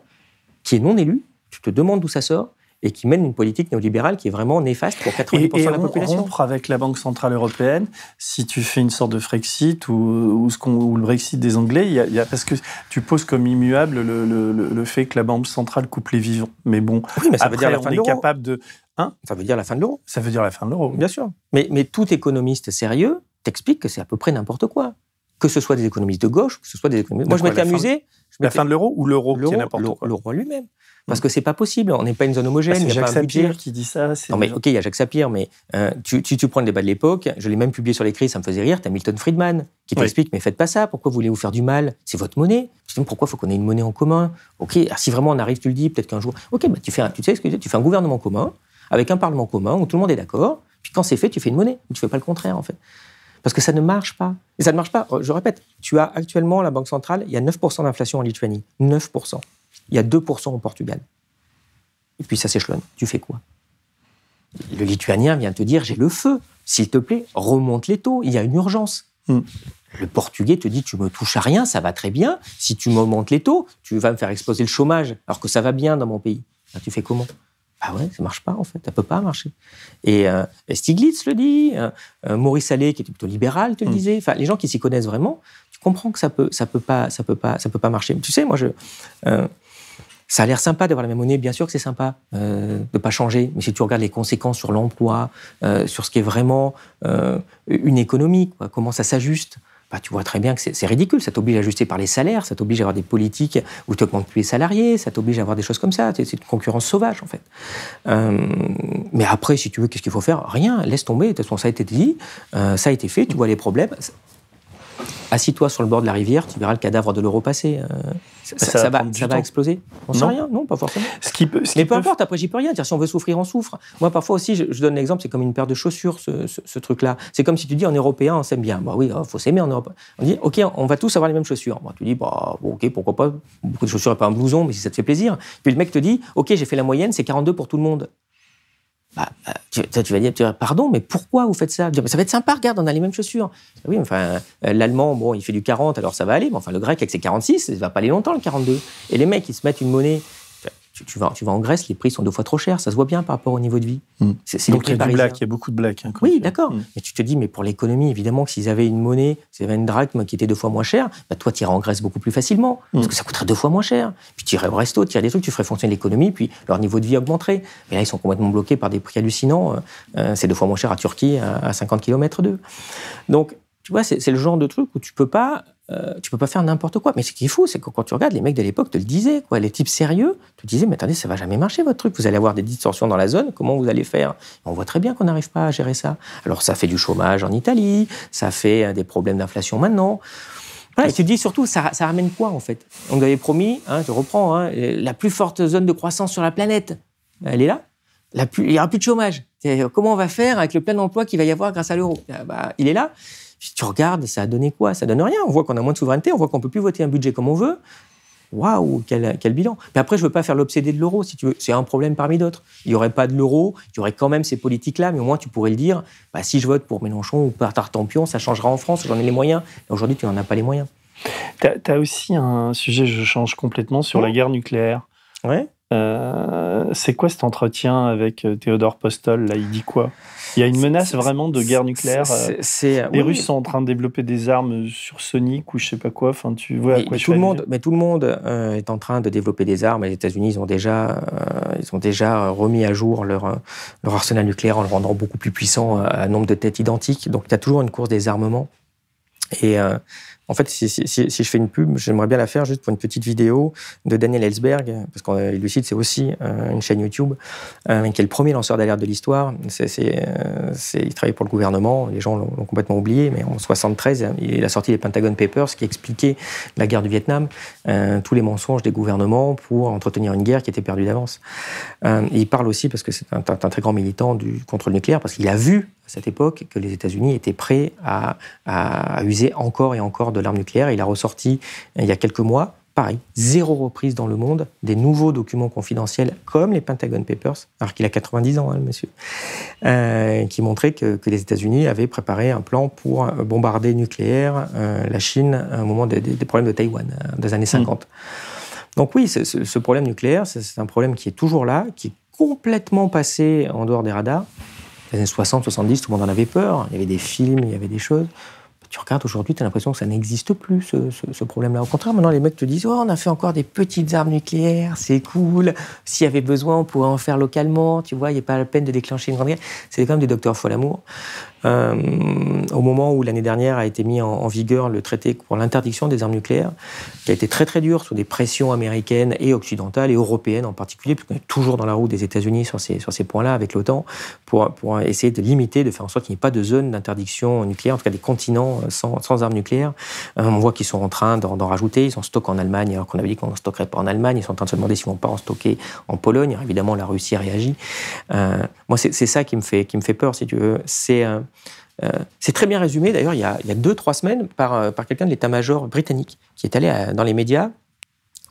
[SPEAKER 2] qui est non élue. Tu te demandes d'où ça sort et qui mène une politique néolibérale qui est vraiment néfaste pour 90% de la population.
[SPEAKER 3] rompre avec la Banque Centrale Européenne, si tu fais une sorte de Frexit ou, ou, ce ou le Brexit des Anglais, il y, a, parce que tu poses comme immuable le, le, le, fait que la Banque Centrale coupe les vivants. Mais bon,
[SPEAKER 2] oui, mais ça veut dire la fin
[SPEAKER 3] est capable de...
[SPEAKER 2] Hein? Ça veut dire la fin de l'euro.
[SPEAKER 3] Ça veut dire la fin de l'euro.
[SPEAKER 2] Bien sûr. Mais, mais tout économiste sérieux t'explique que c'est à peu près n'importe quoi que ce soit des économistes de gauche, que ce soit des économistes. Moi, je m'étais amusé.
[SPEAKER 3] la fin de l'euro ou l'euro qui est n'importe quoi?
[SPEAKER 2] L'euro lui-même. Parce que c'est pas possible. On n'est pas une zone homogène.
[SPEAKER 3] Y a Jacques Sapir qui dit ça.
[SPEAKER 2] Non, mais ok, il y a Jacques Sapir, mais euh, tu, tu, tu, prends le débat de l'époque. Je l'ai même publié sur l'écrit, ça me faisait rire. T'as Milton Friedman qui t'explique, mais faites pas ça. Pourquoi voulez-vous faire du mal? C'est votre monnaie. Pourquoi faut qu'on ait une monnaie en commun? Ok, si vraiment on arrive, tu le dis, peut-être qu'un jour. Ok, bah, tu fais, tu sais ce que tu fais un gouvernement commun avec un parlement commun où tout le monde est d'accord. Puis quand c'est fait, tu fais une monnaie. Tu fais pas le contraire en fait. Parce que ça ne marche pas. Et ça ne marche pas. Je répète, tu as actuellement la Banque centrale, il y a 9% d'inflation en Lituanie. 9%. Il y a 2% au Portugal et puis ça s'échelonne. Tu fais quoi? Le Lituanien vient te dire j'ai le feu. S'il te plaît, remonte les taux. Il y a une urgence. Hmm. Le Portugais te dit tu me touches à rien, ça va très bien. Si tu me les taux, tu vas me faire exploser le chômage, alors que ça va bien dans mon pays. tu fais comment? Ah ouais, ça marche pas en fait, ça peut pas marcher. Et, euh, Stiglitz le dit, euh, euh, Maurice Allais qui était plutôt libéral te le hmm. disait. Enfin, les gens qui s'y connaissent vraiment, comprends que ça peut, ça peut pas, ça peut pas, ça peut pas marcher. tu sais, moi je ça a l'air sympa d'avoir la même monnaie, bien sûr que c'est sympa euh, de pas changer, mais si tu regardes les conséquences sur l'emploi, euh, sur ce qui est vraiment euh, une économie, comment ça s'ajuste, bah, tu vois très bien que c'est ridicule. Ça t'oblige à ajuster par les salaires, ça t'oblige à avoir des politiques où tu augmentes plus les salariés, ça t'oblige à avoir des choses comme ça. C'est une concurrence sauvage, en fait. mais après, si tu veux, qu'est-ce qu'il faut faire? Rien, laisse tomber. De toute façon, ça a été dit, ça a été fait, tu vois les problèmes. Assis-toi sur le bord de la rivière, tu verras le cadavre de l'euro passer. Euh, ça, va, ça va exploser. On sait rien, non, pas forcément. Ce qui peut, Mais peu importe, après, j'y peux rien. Dire, si on veut souffrir, on souffre. Moi, parfois aussi, je, donne l'exemple, c'est comme une paire de chaussures, ce, truc-là. C'est comme si tu dis, en européen, on s'aime bien. Bah oui, il oh, faut s'aimer en Europe. On dit, OK, on va tous avoir les mêmes chaussures. Bah, tu dis, bah, OK, pourquoi pas. Beaucoup de chaussures et pas un blouson, mais si ça te fait plaisir. Puis le mec te dit, OK, j'ai fait la moyenne, c'est 42 pour tout le monde. Bah, euh, tu, tu, vas dire, pardon, mais pourquoi vous faites ça? Ça va être sympa, regarde, on a les mêmes chaussures. Oui, enfin, euh, l'allemand, bon, il fait du 40, alors ça va aller, mais enfin, le grec avec ses 46, ça va pas aller longtemps, le 42. Et les mecs, ils se mettent une monnaie tu, vas, tu vas en Grèce, les prix sont deux fois trop chers. Ça se voit bien par rapport au niveau de vie.
[SPEAKER 3] Hmm. C'est Donc il y a du black, il y a beaucoup de black. Hein,
[SPEAKER 2] oui, d'accord. Hmm. Mais tu te dis, mais pour l'économie, évidemment, que s'ils avaient une monnaie, s'ils avaient une drachme qui était deux fois moins chère, bah toi, tu irais en Grèce beaucoup plus facilement. Hmm. Parce que ça coûterait deux fois moins cher. Puis tu irais au resto, tu irais des trucs, tu ferais fonctionner l'économie, puis leur niveau de vie augmenterait. Mais là, ils sont complètement bloqués par des prix hallucinants. Euh, euh, c'est deux fois moins cher à Turquie, à 50 km d'eux. Donc, tu vois, c'est le genre de truc où tu peux pas euh, tu peux pas faire n'importe quoi. Mais ce qui est fou, c'est que quand tu regardes, les mecs de l'époque te le disaient, quoi. Les types sérieux te disaient, mais attendez, ça va jamais marcher votre truc. Vous allez avoir des distorsions dans la zone. Comment vous allez faire? On voit très bien qu'on n'arrive pas à gérer ça. Alors ça fait du chômage en Italie, ça fait euh, des problèmes d'inflation maintenant. et tu dis surtout, ça, ramène quoi en fait? On avait promis, hein, je reprends, hein, la plus forte zone de croissance sur la planète. Elle est là. il n'y aura plus de chômage. Comment on va faire avec le plein emploi qu'il va y avoir grâce à l'euro? Ah, bah, Il est là. Si tu regardes, ça a donné quoi? Ça donne rien. On voit qu'on a moins de souveraineté, on voit qu'on peut plus voter un budget comme on veut. Waouh, quel, bilan. Mais après, je veux pas faire l'obsédé de l'euro, si tu veux. C'est un problème parmi d'autres. Il y aurait pas de l'euro, il y aurait quand même ces politiques-là, mais au moins tu pourrais le dire. Bah, si je vote pour Mélenchon ou par Tartampion, ça changera en France, j'en ai les moyens. Aujourd'hui, tu n'en as pas les moyens.
[SPEAKER 3] Tu as, aussi un sujet, je change complètement, sur la guerre nucléaire.
[SPEAKER 2] Ouais.
[SPEAKER 3] Euh, c'est quoi cet entretien avec euh, Théodore Postol Là, il dit quoi? Il y a une menace vraiment de guerre nucléaire. Euh, les Russes sont en train de développer des armes sur Sonic ou je sais pas quoi. Enfin, tu vois à quoi
[SPEAKER 2] tout le monde, Mais tout le monde est en train de développer des armes. Les États-Unis, ils ont déjà, ils ont déjà remis à jour leur, leur arsenal nucléaire en le rendant beaucoup plus puissant à nombre de têtes identiques. Donc, il y a toujours une course des armements. Et en fait, si, je fais une pub, j'aimerais bien la faire juste pour une petite vidéo de Daniel Ellsberg, parce que Lucide, c'est aussi euh, une chaîne YouTube, euh, qui est le premier lanceur d'alerte de l'histoire. Euh, il travaille pour le gouvernement, les gens l'ont, complètement oublié, mais en 73, il a sorti les Pentagon Papers qui expliquaient la guerre du Vietnam, tous les mensonges des gouvernements pour entretenir une guerre qui était perdue d'avance. il parle aussi, parce que c'est un, un, très grand militant du contrôle nucléaire, parce qu'il a vu à cette époque que les États-Unis étaient prêts à, user encore et encore de l'arme nucléaire. Il a ressorti il y a quelques mois, pareil, zéro reprise dans le monde des nouveaux documents confidentiels comme les Pentagon Papers, alors qu'il a 90 ans, hein, le monsieur, euh, qui montraient que, les États-Unis avaient préparé un plan pour bombarder nucléaire euh, la Chine au moment des, problèmes de Taïwan, euh, des années 50. Mm. Donc oui, ce problème nucléaire, c'est un problème qui est toujours là, qui est complètement passé en dehors des radars les années 60, 70, tout le monde en avait peur. Il y avait des films, il y avait des choses. Tu regardes aujourd'hui, tu as l'impression que ça n'existe plus, ce, problème-là. Au contraire, maintenant, les mecs te disent Oh, on a fait encore des petites armes nucléaires, c'est cool. S'il y avait besoin, on pourrait en faire localement. Tu vois, il n'y a pas la peine de déclencher une grande guerre. C'est comme des docteurs Folamour. Euh, au moment où l'année dernière a été mis en, vigueur le traité pour l'interdiction des armes nucléaires, qui a été très très dur sous des pressions américaines et occidentales et européennes en particulier, puisqu'on est toujours dans la roue des États-Unis sur ces, sur ces points-là avec l'OTAN, pour, pour essayer de limiter, de faire en sorte qu'il n'y ait pas de zone d'interdiction nucléaire, en tout cas des continents sans, sans armes nucléaires. Euh, on voit qu'ils sont en train d'en rajouter, ils en stockent en Allemagne, alors qu'on avait dit qu'on n'en stockerait pas en Allemagne, ils sont en train de se demander s'ils ne vont pas en stocker en Pologne. Alors, évidemment, la Russie réagit. Euh, moi, c'est ça qui me, fait, qui me fait peur, si tu veux. C'est euh, c'est très bien résumé, d'ailleurs, il y a, deux, trois semaines, par, euh, par quelqu'un de l'état-major britannique qui est allé euh, dans les médias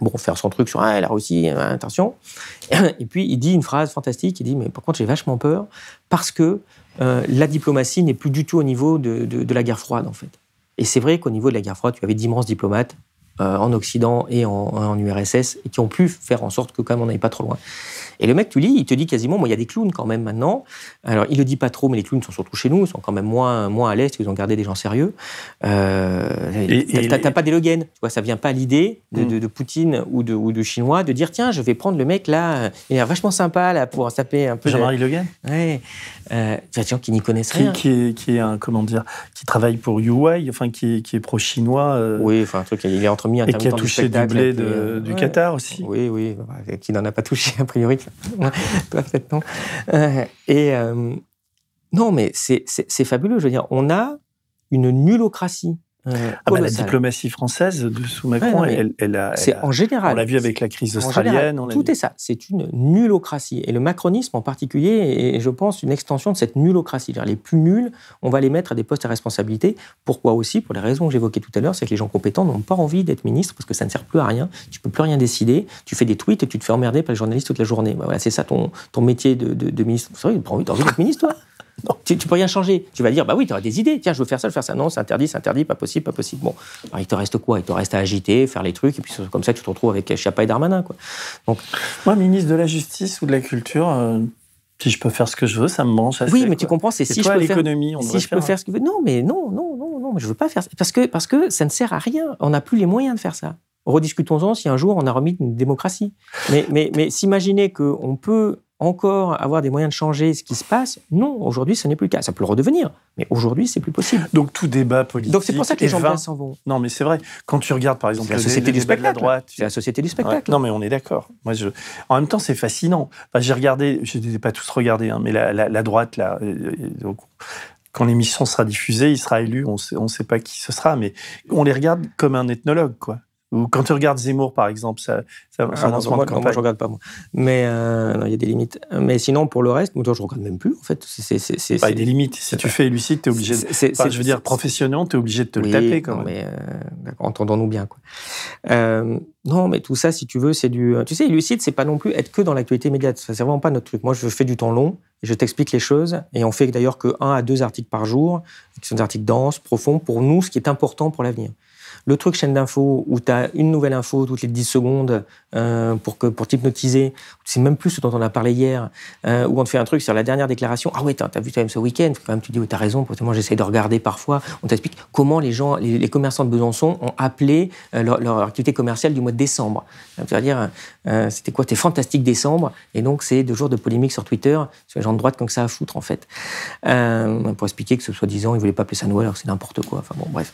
[SPEAKER 2] bon, faire son truc sur ah, la Russie, attention. Et puis il dit une phrase fantastique, il dit, mais par contre j'ai vachement peur parce que la diplomatie n'est plus du tout au niveau de, de, la guerre froide, en fait. Et c'est vrai qu'au niveau de la guerre froide, tu avais d'immenses diplomates en Occident et en, URSS et qui ont pu faire en sorte que quand même on n'allait pas trop loin. Et le mec, tu lis, il te dit quasiment, moi, il y a des clowns quand même maintenant. Alors, il le dit pas trop, mais les clowns sont surtout chez nous, ils sont quand même moins, moins à l'aise, ils ont gardé des gens sérieux. Euh, t'as pas d'élogène, tu vois, ça vient pas à l'idée de, mm. de, Poutine ou de, ou de Chinois de dire, tiens, je vais prendre le mec là, il est vachement sympa là pour taper un peu.
[SPEAKER 3] Jean-Marie Le Guen
[SPEAKER 2] Ouais. Euh, des gens qui n'y connaissent rien.
[SPEAKER 3] Qui est, qui est un, comment dire, qui travaille pour Huawei, enfin, qui est, qui est pro-chinois. Euh,
[SPEAKER 2] oui, enfin, un truc, il est entremis
[SPEAKER 3] Et qui a touché du, blé de, euh, du Qatar aussi.
[SPEAKER 2] Oui, oui, qui n'en a pas touché a priori. Parfaitement. Euh, et euh, non, mais c'est fabuleux. Je veux dire, on a une nullocratie
[SPEAKER 3] Euh, ah bah, la diplomatie française de sous Macron, elle, elle, a.
[SPEAKER 2] C'est en général.
[SPEAKER 3] On l'a vu avec la crise australienne.
[SPEAKER 2] tout est ça. C'est une nullocratie. Et le macronisme en particulier est, je pense, une extension de cette nullocratie. Les plus nuls, on va les mettre à des postes à responsabilité. Pourquoi aussi? Pour les raisons que j'évoquais tout à l'heure, c'est que les gens compétents n'ont pas envie d'être ministre parce que ça ne sert plus à rien. Tu peux plus rien décider. Tu fais des tweets et tu te fais emmerder par les journalistes toute la journée. Bah voilà, c'est ça ton, ton métier de, de, ministre. C'est vrai, tu as envie d'être ministre, toi? Tu, tu, peux rien changer. Tu vas dire, bah oui, tu auras des idées. Tiens, je veux faire ça, je veux faire ça. Non, c'est interdit, c'est interdit, pas possible, pas possible. Bon, alors, il te reste quoi? Il te reste à agiter, faire les trucs, et puis comme ça, tu te retrouves avec Chiappa et Darmanin, quoi.
[SPEAKER 3] Donc, moi, ministre de la Justice ou de la Culture. Euh, si je peux faire ce que je veux, ça me branche
[SPEAKER 2] Oui, mais tu comprends, c'est si, je peux faire,
[SPEAKER 3] si
[SPEAKER 2] je peux faire ce que je veux. Non, mais non, non, non, non, je veux pas faire ça. Parce que, parce que ça ne sert à rien. On n'a plus les moyens de faire ça. Rediscutons-en si un jour on a remis une démocratie. Mais, mais, mais s'imaginer qu'on peut encore avoir des moyens de changer ce qui se passe Non, aujourd'hui, ce n'est plus le cas. Ça peut le redevenir, mais aujourd'hui, c'est plus possible.
[SPEAKER 3] Donc tout débat politique.
[SPEAKER 2] Donc c'est pour ça que les gens s'en vont.
[SPEAKER 3] Non, mais c'est vrai. Quand tu regardes, par exemple,
[SPEAKER 2] la société du spectacle. droite, c'est la société du spectacle.
[SPEAKER 3] Non, mais on est d'accord. Moi, je... En même temps, c'est fascinant. j'ai regardé, je ne les ai pas tous regardés, hein, mais la, droite, là, euh, euh, donc, quand l'émission sera diffusée, il sera élu, on sait, ne sait pas qui ce sera, mais on les regarde comme un ethnologue, quoi. Ou quand tu regardes Zemmour, par exemple, ça, ça,
[SPEAKER 2] ah, moi, moi, je regarde pas, moi. Mais euh, il y a des limites. Mais sinon, pour le reste, moi, je regarde même plus, en fait.
[SPEAKER 3] C'est, il y a des limites. Si tu fais Lucide, tu es obligé de. je veux dire, professionnellement, tu es obligé de te le taper, quand même.
[SPEAKER 2] mais euh, entendons-nous bien, quoi. Euh, non, mais tout ça, si tu veux, c'est du. Tu sais, Lucide, c'est pas non plus être que dans l'actualité immédiate. C'est vraiment pas notre truc. Moi, je fais du temps long je t'explique les choses. Et on fait d'ailleurs que un à deux articles par jour, qui sont des articles denses, profonds, pour nous, ce qui est important pour l'avenir. Le truc chaîne d'infos où tu as une nouvelle info toutes les 10 secondes euh, pour, que, pour t'hypnotiser, c'est même plus ce dont on a parlé hier, euh, où on te fait un truc sur la dernière déclaration. Ah ouais, t'as as vu quand même ce week-end, quand même tu dis, oui, t'as raison, moi j'essaie de regarder parfois. On t'explique comment les gens, les, commerçants de Besançon ont appelé euh, leur, activité commerciale du mois de décembre. C'est-à-dire, c'était quoi? C'était fantastique décembre, et donc c'est deux jours de polémique sur Twitter sur les gens de droite comme ça à foutre en fait. pour expliquer que ce soi-disant, ils voulaient pas appeler ça Noël alors c'est n'importe quoi. Enfin bon, bref.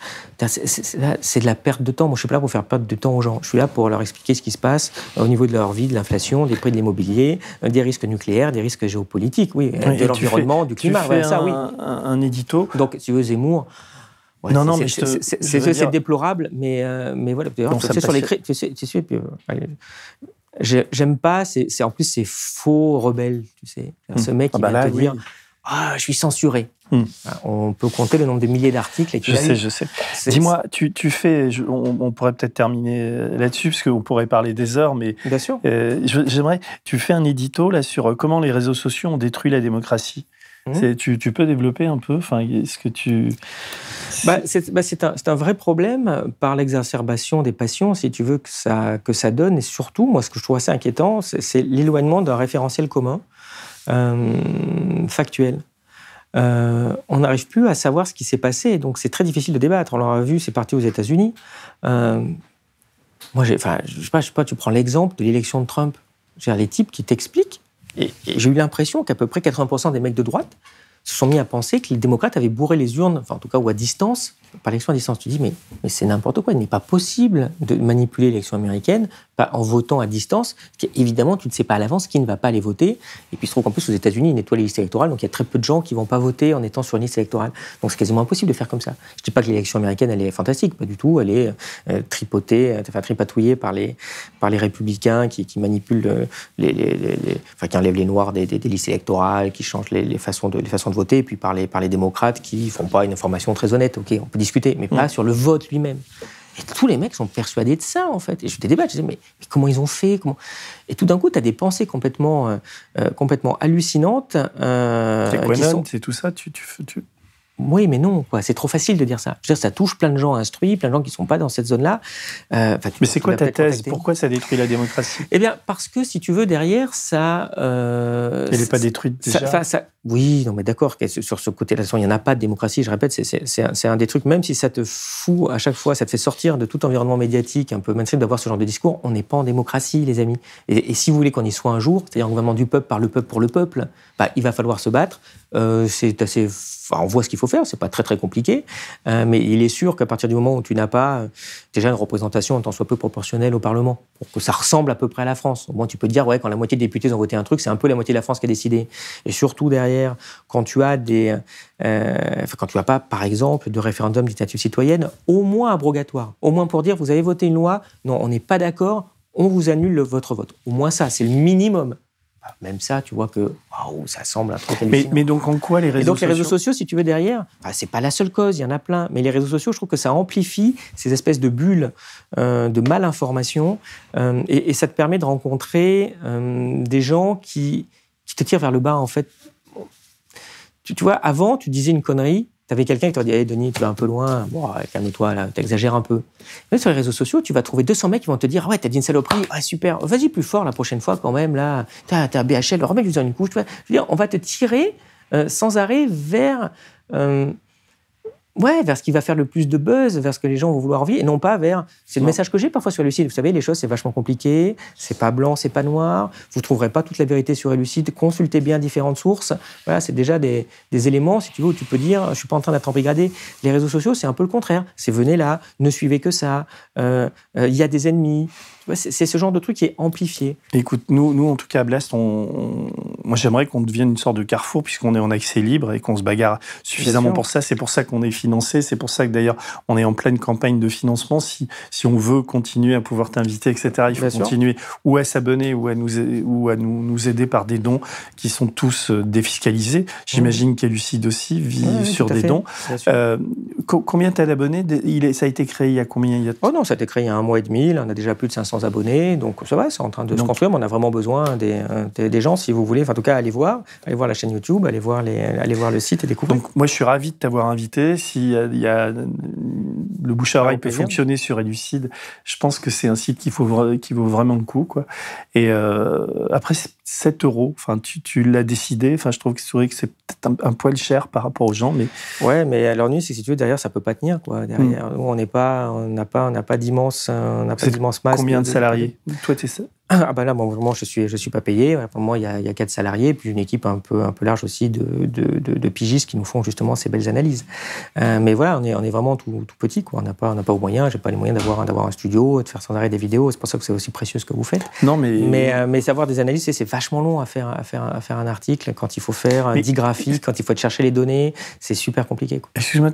[SPEAKER 2] C'est de la perte de temps. Moi, je suis pas là pour faire perdre de temps aux gens. Je suis là pour leur expliquer ce qui se passe au niveau de leur vie, de l'inflation, des prix de l'immobilier, euh, des risques nucléaires, des risques géopolitiques, oui, de l'environnement, du climat.
[SPEAKER 3] Tu fais ça, un, oui. Un, édito.
[SPEAKER 2] Donc, si vous Zemmour. non, non, mais c'est déplorable, mais, euh, mais voilà. Tu sais, sur les tu sais, tu sais, euh, j'aime pas, c'est en plus, c'est faux rebelle, tu sais. Ce mec qui ah bah va te dire ah, je suis censuré. Hmm. On peut compter le nombre de milliers d'articles.
[SPEAKER 3] Je sais, je sais. Dis-moi, tu, tu, fais, on, pourrait peut-être terminer là-dessus, parce qu'on pourrait parler des heures, mais
[SPEAKER 2] Bien sûr.
[SPEAKER 3] Euh, j'aimerais, tu fais un édito là sur comment les réseaux sociaux ont détruit la démocratie. Hmm. Tu, tu, peux développer un peu enfin, Est-ce que tu...
[SPEAKER 2] Bah, c'est bah, un, un, vrai problème par l'exacerbation des passions, si tu veux, que ça, que ça donne. Et surtout, moi, ce que je trouve assez inquiétant, c'est l'éloignement d'un référentiel commun. Euh, factuel. Euh, on n'arrive plus à savoir ce qui s'est passé, donc c'est très difficile de débattre. On l'a vu, c'est parti aux États-Unis. Euh, moi, enfin, je sais pas, je sais pas, tu prends l'exemple de l'élection de Trump. Les types qui t'expliquent, et j'ai eu l'impression qu'à peu près 80% des mecs de droite se sont mis à penser que les démocrates avaient bourré les urnes, enfin en tout cas ou à distance, par l'élection à distance. Tu dis, mais, mais c'est n'importe quoi. Il n'est pas possible de manipuler l'élection américaine en votant à distance. Évidemment, tu ne sais pas à l'avance qui ne va pas aller voter. Et puis, il se trouve qu'en plus, aux États-Unis, ils nettoient les listes électorales. Donc, il y a très peu de gens qui ne vont pas voter en étant sur une liste électorale. Donc, c'est quasiment impossible de faire comme ça. Je ne dis pas que l'élection américaine, elle est fantastique. Pas du tout. Elle est euh, tripotée, euh, enfin, tripatouillée par les, par les républicains qui, manipulent les, les, enfin, qui enlèvent les noirs des, listes électorales, qui changent les, façons de, les façons de voter. Et puis par les, par les démocrates qui ne font pas une information très honnête. OK, discuter, mais pas mm. sur le vote lui-même. Et tous les mecs sont persuadés de ça, en fait. Et je débat, je disais, mais, mais comment ils ont fait comment... Et tout d'un coup, tu as des pensées complètement, euh, euh, complètement hallucinantes.
[SPEAKER 3] Euh, c'est quoi, C'est tout ça tu, tu, tu,
[SPEAKER 2] oui, mais non, C'est trop facile de dire ça. Je veux dire, ça touche plein de gens instruits, plein de gens qui ne sont pas dans cette zone-là.
[SPEAKER 3] Euh, mais c'est quoi ta thèse Pourquoi ça détruit la démocratie?
[SPEAKER 2] Eh bien, parce que si tu veux, derrière, ça.
[SPEAKER 3] Euh, Elle n'est pas détruite déjà?
[SPEAKER 2] Ça, oui, non, mais d'accord. Sur ce côté-là, il n'y en a pas de démocratie. Je répète, c'est un, un, des trucs. Même si ça te fout à chaque fois, ça te fait sortir de tout environnement médiatique, un peu mainstream, d'avoir ce genre de discours. On n'est pas en démocratie, les amis. Et, si vous voulez qu'on y soit un jour, c'est-à-dire un gouvernement du peuple par le peuple pour le peuple, bah, il va falloir se battre. Euh, c'est assez. Enfin, on voit ce qu'il faut faire. C'est pas très très compliqué, euh, mais il est sûr qu'à partir du moment où tu n'as pas euh, déjà une représentation en tant soit peu proportionnelle au Parlement, pour que ça ressemble à peu près à la France. Au moins, tu peux te dire, ouais, quand la moitié des députés ont voté un truc, c'est un peu la moitié de la France qui a décidé. Et surtout derrière, quand tu as des, quand tu as pas, par exemple, de référendum d'initiative citoyenne, au moins abrogatoire, au moins pour dire, vous avez voté une loi, non, on n'est pas d'accord, on vous annule votre vote. Au moins ça, c'est le minimum. Bah, même ça, tu vois que waouh, ça semble un truc
[SPEAKER 3] mais, mais, donc en quoi les réseaux
[SPEAKER 2] Et donc
[SPEAKER 3] les
[SPEAKER 2] réseaux sociaux, si tu veux derrière, bah, c'est pas la seule cause, il y en a plein. Mais les réseaux sociaux, je trouve que ça amplifie ces espèces de bulles euh, de malinformation euh, et, et, ça te permet de rencontrer euh, des gens qui, qui te tirent vers le bas en fait. Tu, tu vois, avant, tu disais une connerie, tu avais quelqu'un qui te dit hey, Denis, tu vas un peu loin, bon, calme-toi, là, t'exagères un peu. Mais sur les réseaux sociaux, tu vas trouver 200 mecs qui vont te dire Ouais, t'as dit une saloperie, ouais, super, vas-y plus fort la prochaine fois quand même, là, t'as as BHL, remets-lui une couche. Tu vois. Je veux dire, on va te tirer euh, sans arrêt vers. Euh, Ouais, vers ce qui va faire le plus de buzz, vers ce que les gens vont vouloir vivre, et non pas vers. C'est le message que j'ai parfois sur Lucide. Vous savez, les choses, c'est vachement compliqué, c'est pas blanc, c'est pas noir, vous trouverez pas toute la vérité sur Lucide, consultez bien différentes sources. Voilà, c'est déjà des, des, éléments, si tu veux, où tu peux dire, je suis pas en train d'être embrigadé. Les réseaux sociaux, c'est un peu le contraire. C'est venez là, ne suivez que ça, il euh, euh, y a des ennemis, c'est ce genre de truc qui est amplifié.
[SPEAKER 3] Écoute, nous, nous en tout cas à Blast, on, on... moi j'aimerais qu'on devienne une sorte de carrefour puisqu'on est en accès libre et qu'on se bagarre suffisamment pour ça. C'est pour ça qu'on est financé. C'est pour ça que d'ailleurs on est en pleine campagne de financement. Si, si on veut continuer à pouvoir t'inviter, etc., il faut Bien continuer sûr. ou à s'abonner ou à, nous, ou à nous, nous, aider par des dons qui sont tous euh, défiscalisés. J'imagine mmh. qu'Elucide aussi vit oui, sur des dons. Euh, combien t'as d'abonnés? Ça a été créé il y a combien? Il y a...
[SPEAKER 2] Oh non, ça a été créé il y a un mois et demi. Là, on a déjà plus de 500 abonnés, donc ça va, c'est en train de donc, se construire, mais on a vraiment besoin des, des, des, gens, si vous voulez, enfin, en tout cas, allez voir, allez voir la chaîne YouTube, allez voir, les, allez voir le site et découvrir.
[SPEAKER 3] Donc moi, je suis ravi de t'avoir invité. S'il y, y a, le bouche à oreille peut fonctionner sur Elucide, je pense que c'est un site qui, faut, qui vaut vraiment le coup. Quoi. Et euh, après, 7 euros, enfin, tu, tu l'as décidé, enfin, je trouve que c'est vrai que c'est peut-être un, un, poil cher par rapport aux gens, mais...
[SPEAKER 2] Ouais, mais l'ennui, c'est que si tu veux, derrière, ça peut pas tenir, quoi. Derrière, mm. nous, on n'est pas, on n'a pas, on n'a pas d'immense, on n'a pas d'immense masse.
[SPEAKER 3] Combien de, de salariés Toi, tu es ça
[SPEAKER 2] ah ben là, bon, vraiment, je suis, je suis pas payé. Pour moi, il y, a, il y a quatre salariés, puis une équipe un peu, un peu large aussi de, de, de, de pigistes qui nous font justement ces belles analyses. Euh, mais voilà, on est, on est vraiment tout, tout petit. Quoi. On n'a pas, on n'a pas aux moyens. J'ai pas les moyens d'avoir, d'avoir un studio, de faire sans arrêt des vidéos. C'est pour ça que c'est aussi précieux ce que vous faites.
[SPEAKER 3] Non, mais
[SPEAKER 2] mais, euh, mais savoir des analyses, c'est vachement long à faire, à faire, à faire un article quand il faut faire mais... 10 graphiques, quand il faut chercher les données. C'est super compliqué.
[SPEAKER 3] Excuse-moi,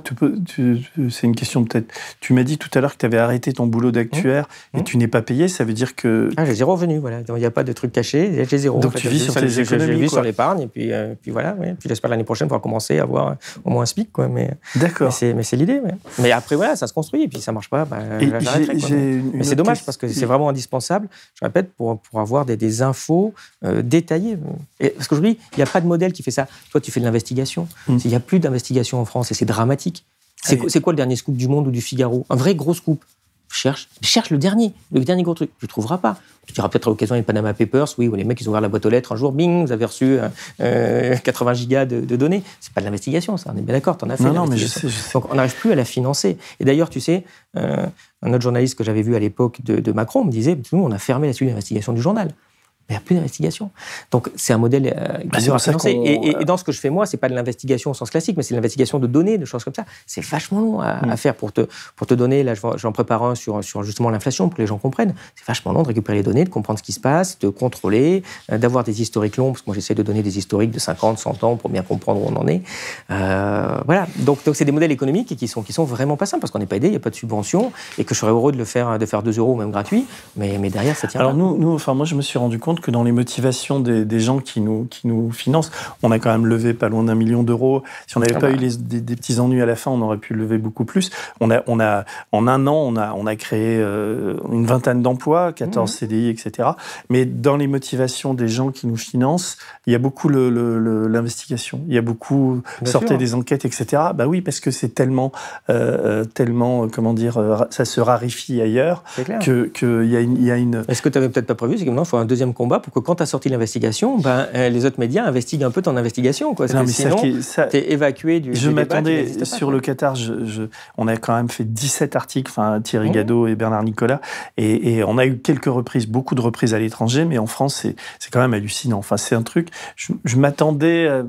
[SPEAKER 3] c'est une question peut-être. Tu m'as dit tout à l'heure que tu avais arrêté ton boulot d'actuaire mmh. et mmh. tu n'es pas payé. Ça veut dire que
[SPEAKER 2] ah, j'ai zéro revenu. Voilà, il n'y a pas de trucs cachés, j'ai zéro.
[SPEAKER 3] Donc en fait. tu vis sur tes économies
[SPEAKER 2] Je vis sur l'épargne, et puis, euh, puis voilà. Ouais. Puis j'espère l'année prochaine pouvoir commencer à avoir au moins un SMIC. Quoi, mais,
[SPEAKER 3] D'accord.
[SPEAKER 2] Mais c'est l'idée. Ouais. Mais après, voilà, ça se construit, et puis ça marche pas, bah, Mais c'est dommage, parce que c'est vraiment indispensable, je répète, pour, pour avoir des, des infos euh, détaillées. Et, parce qu'aujourd'hui, il n'y a pas de modèle qui fait ça. Toi, tu fais de l'investigation. Hum. Il n'y a plus d'investigation en France, et c'est dramatique. C'est quoi le dernier scoop du Monde ou du Figaro? Un vrai gros scoop cherche, cherche le dernier, le dernier gros truc. Tu ne trouveras pas. Tu diras peut-être à l'occasion des Panama Papers, oui, où les mecs ils ont ouvert la boîte aux lettres un jour, bing, vous avez reçu euh, 80 gigas de, de données. C'est pas de l'investigation, ça. On est bien d'accord, t'en as fait.
[SPEAKER 3] Non, non, mais je sais, je sais.
[SPEAKER 2] Donc on n'arrive plus à la financer. Et d'ailleurs, tu sais, euh, un autre journaliste que j'avais vu à l'époque de, de, Macron me disait, nous, on a fermé la suite d'investigation du journal il n'y a plus d'investigation. Donc c'est un modèle euh,
[SPEAKER 3] bah, dur à financer.
[SPEAKER 2] Et, et, et, dans ce que je fais moi, c'est pas de l'investigation au sens classique, mais c'est l'investigation de données, de choses comme ça. C'est vachement long à, mm. à, faire pour te, pour te donner. Là, j'en prépare un sur, sur justement l'inflation pour que les gens comprennent. C'est vachement long de récupérer les données, de comprendre ce qui se passe, de contrôler, euh, d'avoir des historiques longs, parce que moi j'essaie de donner des historiques de 50, 100 ans pour bien comprendre où on en est. Euh, voilà. Donc donc c'est des modèles économiques qui sont qui sont vraiment pas simples parce qu'on n'est pas aidé, il n'y a pas de subvention, et que je serais heureux de le faire de faire 2 euros même gratuit, mais mais derrière ça tient.
[SPEAKER 3] Alors
[SPEAKER 2] pas.
[SPEAKER 3] nous nous enfin moi je me suis rendu compte que dans les motivations des, des, gens qui nous, qui nous financent. On a quand même levé pas loin d'un million d'euros. Si on n'avait ah pas bah. eu les, des, des, petits ennuis à la fin, on aurait pu lever beaucoup plus. On a, on a, en un an, on a, on a créé euh, une vingtaine d'emplois, 14 mmh. CDI, etc. Mais dans les motivations des gens qui nous financent, il y a beaucoup l'investigation. Il y a beaucoup sortir des enquêtes, etc. Bah oui, parce que c'est tellement, euh, tellement, comment dire, ça se raréfie ailleurs que qu'il y a une. une...
[SPEAKER 2] Est-ce que tu n'avais peut-être pas prévu, c'est qu'il faut un deuxième combat pour que quand tu as sorti l'investigation, ben, les autres médias investiguent un peu ton investigation. Quoi, non, que sinon, tu es évacué du.
[SPEAKER 3] Je m'attendais sur le Qatar, je, je, on a quand même fait 17 articles, enfin Thierry mmh. Gadot et Bernard Nicolas, et, et, on a eu quelques reprises, beaucoup de reprises à l'étranger, mais en France, c'est quand même hallucinant. Enfin, c'est un truc. Je, je m'attendais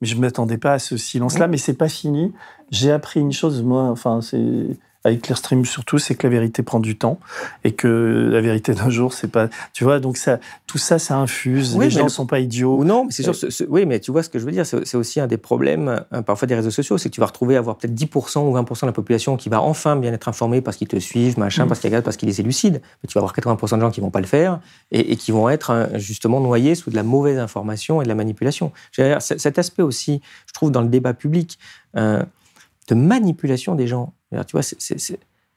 [SPEAKER 3] mais je ne m'attendais pas à ce silence-là. Mais c'est pas fini. J'ai appris une chose, moi, enfin, c'est avec Clearstream surtout, c'est que la vérité prend du temps et que la vérité d'un jour, c'est pas. Tu vois, donc ça, tout ça, ça infuse. les gens ne sont pas idiots.
[SPEAKER 2] Ou non, c'est sûr. oui, mais tu vois ce que je veux dire. C'est aussi un des problèmes, hein, parfois des réseaux sociaux, c'est que tu vas retrouver avoir peut-être 10% ou 20% de la population qui va enfin bien être informée parce qu'ils te suivent, machin, mm. parce qu'ils regardent, parce qu'ils les élucident. Mais tu vas avoir 80% de gens qui vont pas le faire et, qui vont être hein, justement noyés sous de la mauvaise information et de la manipulation. Cet aspect aussi, je trouve, dans le débat public. Euh, de manipulation des gens. Tu vois,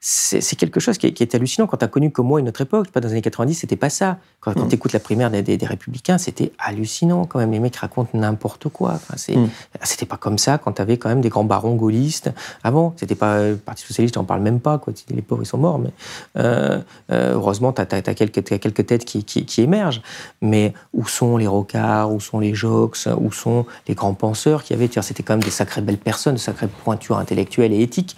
[SPEAKER 2] c'est quelque chose qui est, hallucinant. Quand tu as connu comme moi une autre époque, pas dans les années 90, c'était pas ça. Quand, quand mm. tu écoutes la primaire des, Républicains, c'était hallucinant quand même. Les mecs racontent n'importe quoi. Enfin, mm. C'était pas comme ça quand tu avais quand même des grands barons gaullistes avant. C'était pas le Parti Socialiste, on parle même pas. Quoi. Les pauvres, ils sont morts. Mais euh, euh, heureusement, tu as, quelques, quelques têtes qui, qui, émergent. Mais où sont les Rocards? Où sont les Jox Où sont les grands penseurs qui avaient C'était quand même des sacrées belles personnes, de sacrées pointures intellectuelles et éthiques.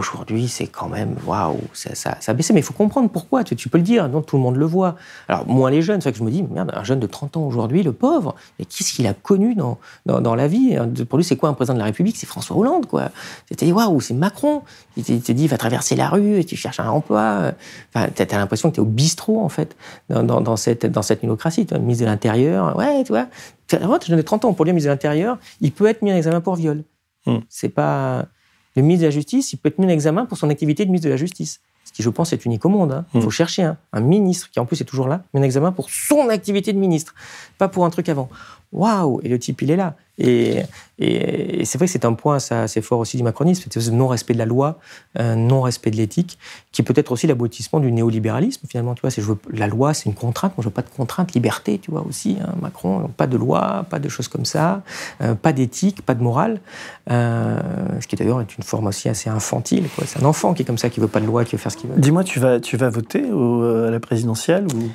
[SPEAKER 2] Aujourd'hui, c'est quand même, waouh, ça, ça, a baissé. Mais il faut comprendre pourquoi. Tu, peux le dire, donc tout le monde le voit. Alors, moins les jeunes, c'est vrai que je me dis, merde, un jeune de 30 ans aujourd'hui, le pauvre, mais qu'est-ce qu'il a connu dans, dans, la vie Pour lui, c'est quoi un président de la République C'est François Hollande, quoi. C'était, waouh, c'est Macron. Il te, dit, va traverser la rue et tu cherches un emploi. Enfin, tu as, l'impression que tu es au bistrot, en fait, dans, cette, dans cette Tu vois, mise de l'intérieur, ouais, tu vois. Tu as 30 ans, pour lui, mise de l'intérieur, il peut être mis en examen pour viol. Hmm. C'est pas le ministre de la Justice, il peut être mis en examen pour son activité de ministre de la Justice. Ce qui, je pense, est unique au monde. Hein. Il faut hmm. chercher un, ministre qui, en plus, est toujours là, mis en examen pour son activité de ministre, pas pour un truc avant. Waouh Et le type, il est là. Et, et, c'est vrai que c'est un point assez fort aussi du macronisme, c'est ce non-respect de la loi, un non-respect de l'éthique, qui peut être aussi l'aboutissement du néolibéralisme, finalement. Tu vois, je la loi, c'est une contrainte. Moi, je veux pas de contrainte, liberté, tu vois, aussi. Hein, Macron, pas de loi, pas de choses comme ça, euh, pas d'éthique, pas de morale. Euh, ce qui, d'ailleurs, est une forme aussi assez infantile. C'est un enfant qui est comme ça, qui veut pas de loi, qui veut faire ce qu'il veut.
[SPEAKER 3] Dis-moi, tu vas, tu vas voter euh, à la présidentielle ou...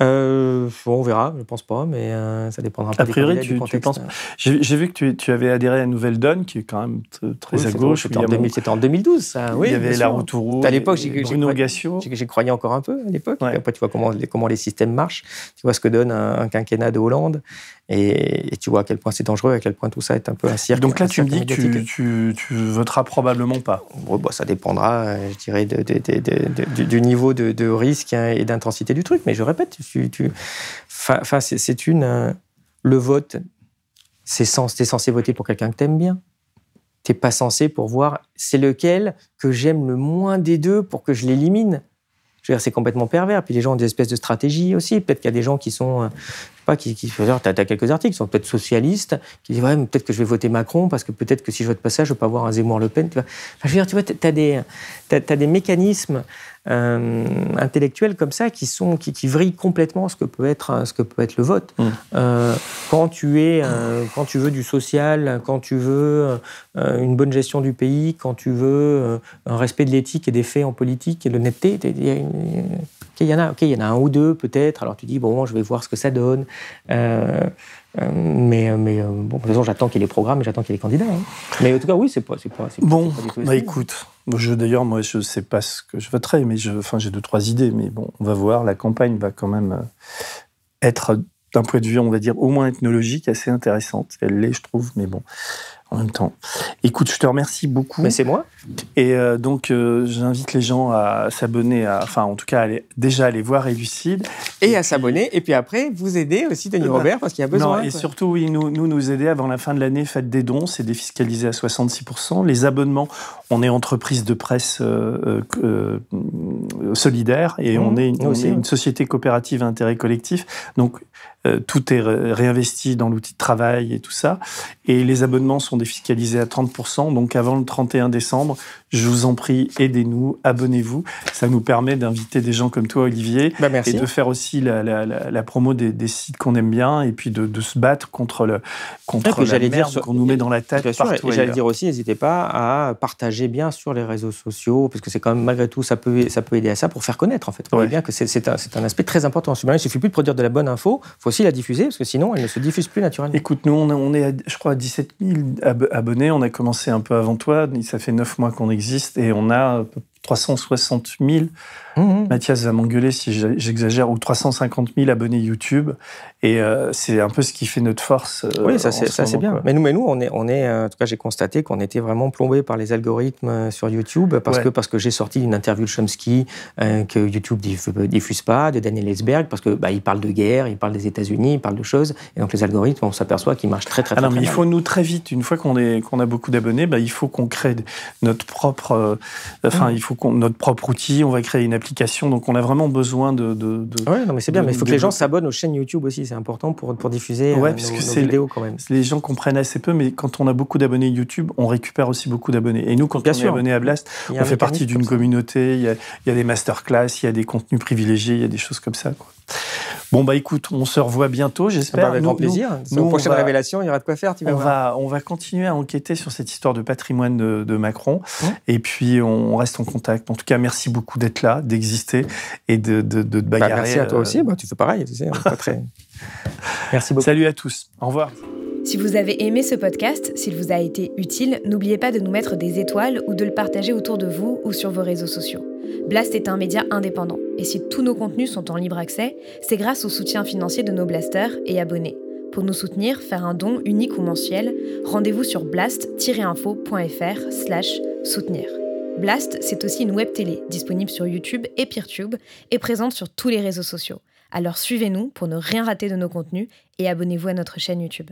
[SPEAKER 2] bon, on verra, je pense pas, mais ça dépendra
[SPEAKER 3] a priori, tu, tu penses... J'ai vu que tu, tu, avais adhéré à Nouvelle Donne, qui est quand même très à gauche.
[SPEAKER 2] C'était en, 2012, ça. Oui,
[SPEAKER 3] il y avait la route rouge.
[SPEAKER 2] À l'époque, j'ai croyé encore un peu à l'époque. Après, tu vois comment les, comment les systèmes marchent. Tu vois ce que donne un, quinquennat de Hollande. Et, tu vois à quel point c'est dangereux, à quel point tout ça est un peu un cirque.
[SPEAKER 3] Donc là, tu me dis que tu, tu, voteras probablement pas.
[SPEAKER 2] Bon, bah, ça dépendra, je dirais, de, du niveau de, risque hein, et d'intensité du truc. Mais je répète, tu, enfin, c'est une le vote c'est es censé voter pour quelqu'un que t'aimes bien. T'es pas censé pour voir c'est lequel que j'aime le moins des deux pour que je l'élimine. Je veux dire, c'est complètement pervers. Puis les gens ont des espèces de stratégies aussi. Peut-être qu'il y a des gens qui sont, euh, je sais pas, qui, qui tu as, quelques articles qui sont peut-être socialistes, qui disent ouais, peut-être que je vais voter Macron parce que peut-être que si je vote pas ça, je vais pas avoir un Zemmour Le Pen. Je veux dire, tu vois, tu as des, as des mécanismes euh, intellectuels comme ça qui sont qui, qui, vrillent complètement ce que peut être ce que peut être le vote. Mmh. Euh, quand tu es euh, quand tu veux du social, quand tu veux une bonne gestion du pays, quand tu veux un respect de l'éthique et des faits en politique et l'honnêteté, il y en a, ok, il y en a un ou deux peut-être. Alors tu dis bon, je vais voir ce que ça donne. mais mais bon, de toute façon, j'attends qu'il y ait les programmes et j'attends qu'il y ait les candidats. Hein. Mais en tout cas, oui, c'est pas, c'est pas,
[SPEAKER 3] bon. bah écoute, D'ailleurs, moi, je ne sais pas ce que je voterai, mais j'ai deux, trois idées. Mais bon, on va voir. La campagne va quand même euh, être, d'un point de vue, on va dire, au moins ethnologique, assez intéressante. Elle l'est, je trouve, mais bon, en même temps. Écoute, je te remercie beaucoup.
[SPEAKER 2] Mais c'est moi.
[SPEAKER 3] Et euh, donc, euh, j'invite les gens à s'abonner, à, enfin, en tout cas, aller, déjà aller voir Élucide.
[SPEAKER 2] Et, à s'abonner. Et puis après, vous aider aussi, Denis bah, Robert, parce qu'il y a besoin.
[SPEAKER 3] Non, et surtout, oui, nous, nous, nous aider avant la fin de l'année. Faites des dons, c'est défiscalisé à 66%. Les abonnements, on est entreprise de presse euh, solidaire et on, mmh. est, on est une société coopérative à intérêt collectif. Donc, tout est réinvesti dans l'outil de travail et tout ça. Et les abonnements sont défiscalisés à 30%. Donc avant le 31 décembre, je vous en prie, aidez-nous, abonnez-vous. Ça nous permet d'inviter des gens comme toi, Olivier,
[SPEAKER 2] bah,
[SPEAKER 3] et de faire aussi la, promo des, sites qu'on aime bien, et puis de, se battre contre le contre la merde qu'on nous met dans la tête.
[SPEAKER 2] Et j'allais dire aussi, n'hésitez pas à partager bien sur les réseaux sociaux, parce que c'est quand même malgré tout, ça peut ça peut aider à ça pour faire connaître en fait. Vous voyez bien que c'est un, un, aspect très important. Il suffit plus de produire de la bonne info, faut aussi la diffuser, parce que sinon elle ne se diffuse plus naturellement.
[SPEAKER 3] Écoute, nous on, est, je crois, à 17 000 abonnés. On a commencé un peu avant toi. Ça fait 9 mois qu'on existe et on a 360 000. Mmh. Mathias va m'engueuler si j'exagère, ou 350 000 abonnés YouTube. Et euh, c'est un peu ce qui fait notre force.
[SPEAKER 2] Euh, oui, ça c'est bien. Mais nous, mais nous, on est, on est, en tout cas, j'ai constaté qu'on était vraiment plombé par les algorithmes euh, sur YouTube parce que parce que j'ai sorti une interview de Chomsky que YouTube diffuse pas, de Daniel Ellsberg, parce que bah, il parle de guerre, il parle des États-Unis, il parle de choses, et donc les algorithmes, on s'aperçoit qu'ils marchent très très, très,
[SPEAKER 3] ah non, mais il faut nous très vite, une fois qu'on est qu'on a beaucoup d'abonnés, bah, il faut qu'on crée notre propre, enfin, mmh. il faut qu'on notre propre outil. On va créer une donc on a vraiment besoin de. de,
[SPEAKER 2] ouais, non, mais c'est bien, mais il faut que les gens s'abonnent aux chaînes YouTube aussi c'est important pour, pour diffuser ouais, euh, parce que nos vidéos quand même.
[SPEAKER 3] Les gens comprennent assez peu, mais quand on a beaucoup d'abonnés YouTube, on récupère aussi beaucoup d'abonnés. Et nous, quand on est abonné à Blast, on fait partie d'une communauté, il y, a, il y, a, des masterclass, il y a des contenus privilégiés, il y a des choses comme ça. Quoi. Bon, bah écoute, on se revoit bientôt, j'espère.
[SPEAKER 2] Avec grand plaisir. Nous, prochaine révélation, il y aura de quoi faire, tu
[SPEAKER 3] on Va, on va continuer à enquêter sur cette histoire de patrimoine de, Macron. Mmh. Et puis, on reste en contact. En tout cas, merci beaucoup d'être là, d'exister et de, de, de te bah, bagarrer.
[SPEAKER 2] merci à toi aussi. Bah, tu fais pareil, tu sais. très...
[SPEAKER 3] merci beaucoup. Salut à tous. Au revoir.
[SPEAKER 5] Si vous avez aimé ce podcast, s'il vous a été utile, n'oubliez pas de nous mettre des étoiles ou de le partager autour de vous ou sur vos réseaux sociaux. Blast est un média indépendant, et si tous nos contenus sont en libre accès, c'est grâce au soutien financier de nos blasters et abonnés. Pour nous soutenir, faire un don unique ou mensuel, rendez-vous sur blast-info.fr slash soutenir. Blast, c'est aussi une web télé disponible sur YouTube et PeerTube et présente sur tous les réseaux sociaux. Alors suivez-nous pour ne rien rater de nos contenus et abonnez-vous à notre chaîne YouTube.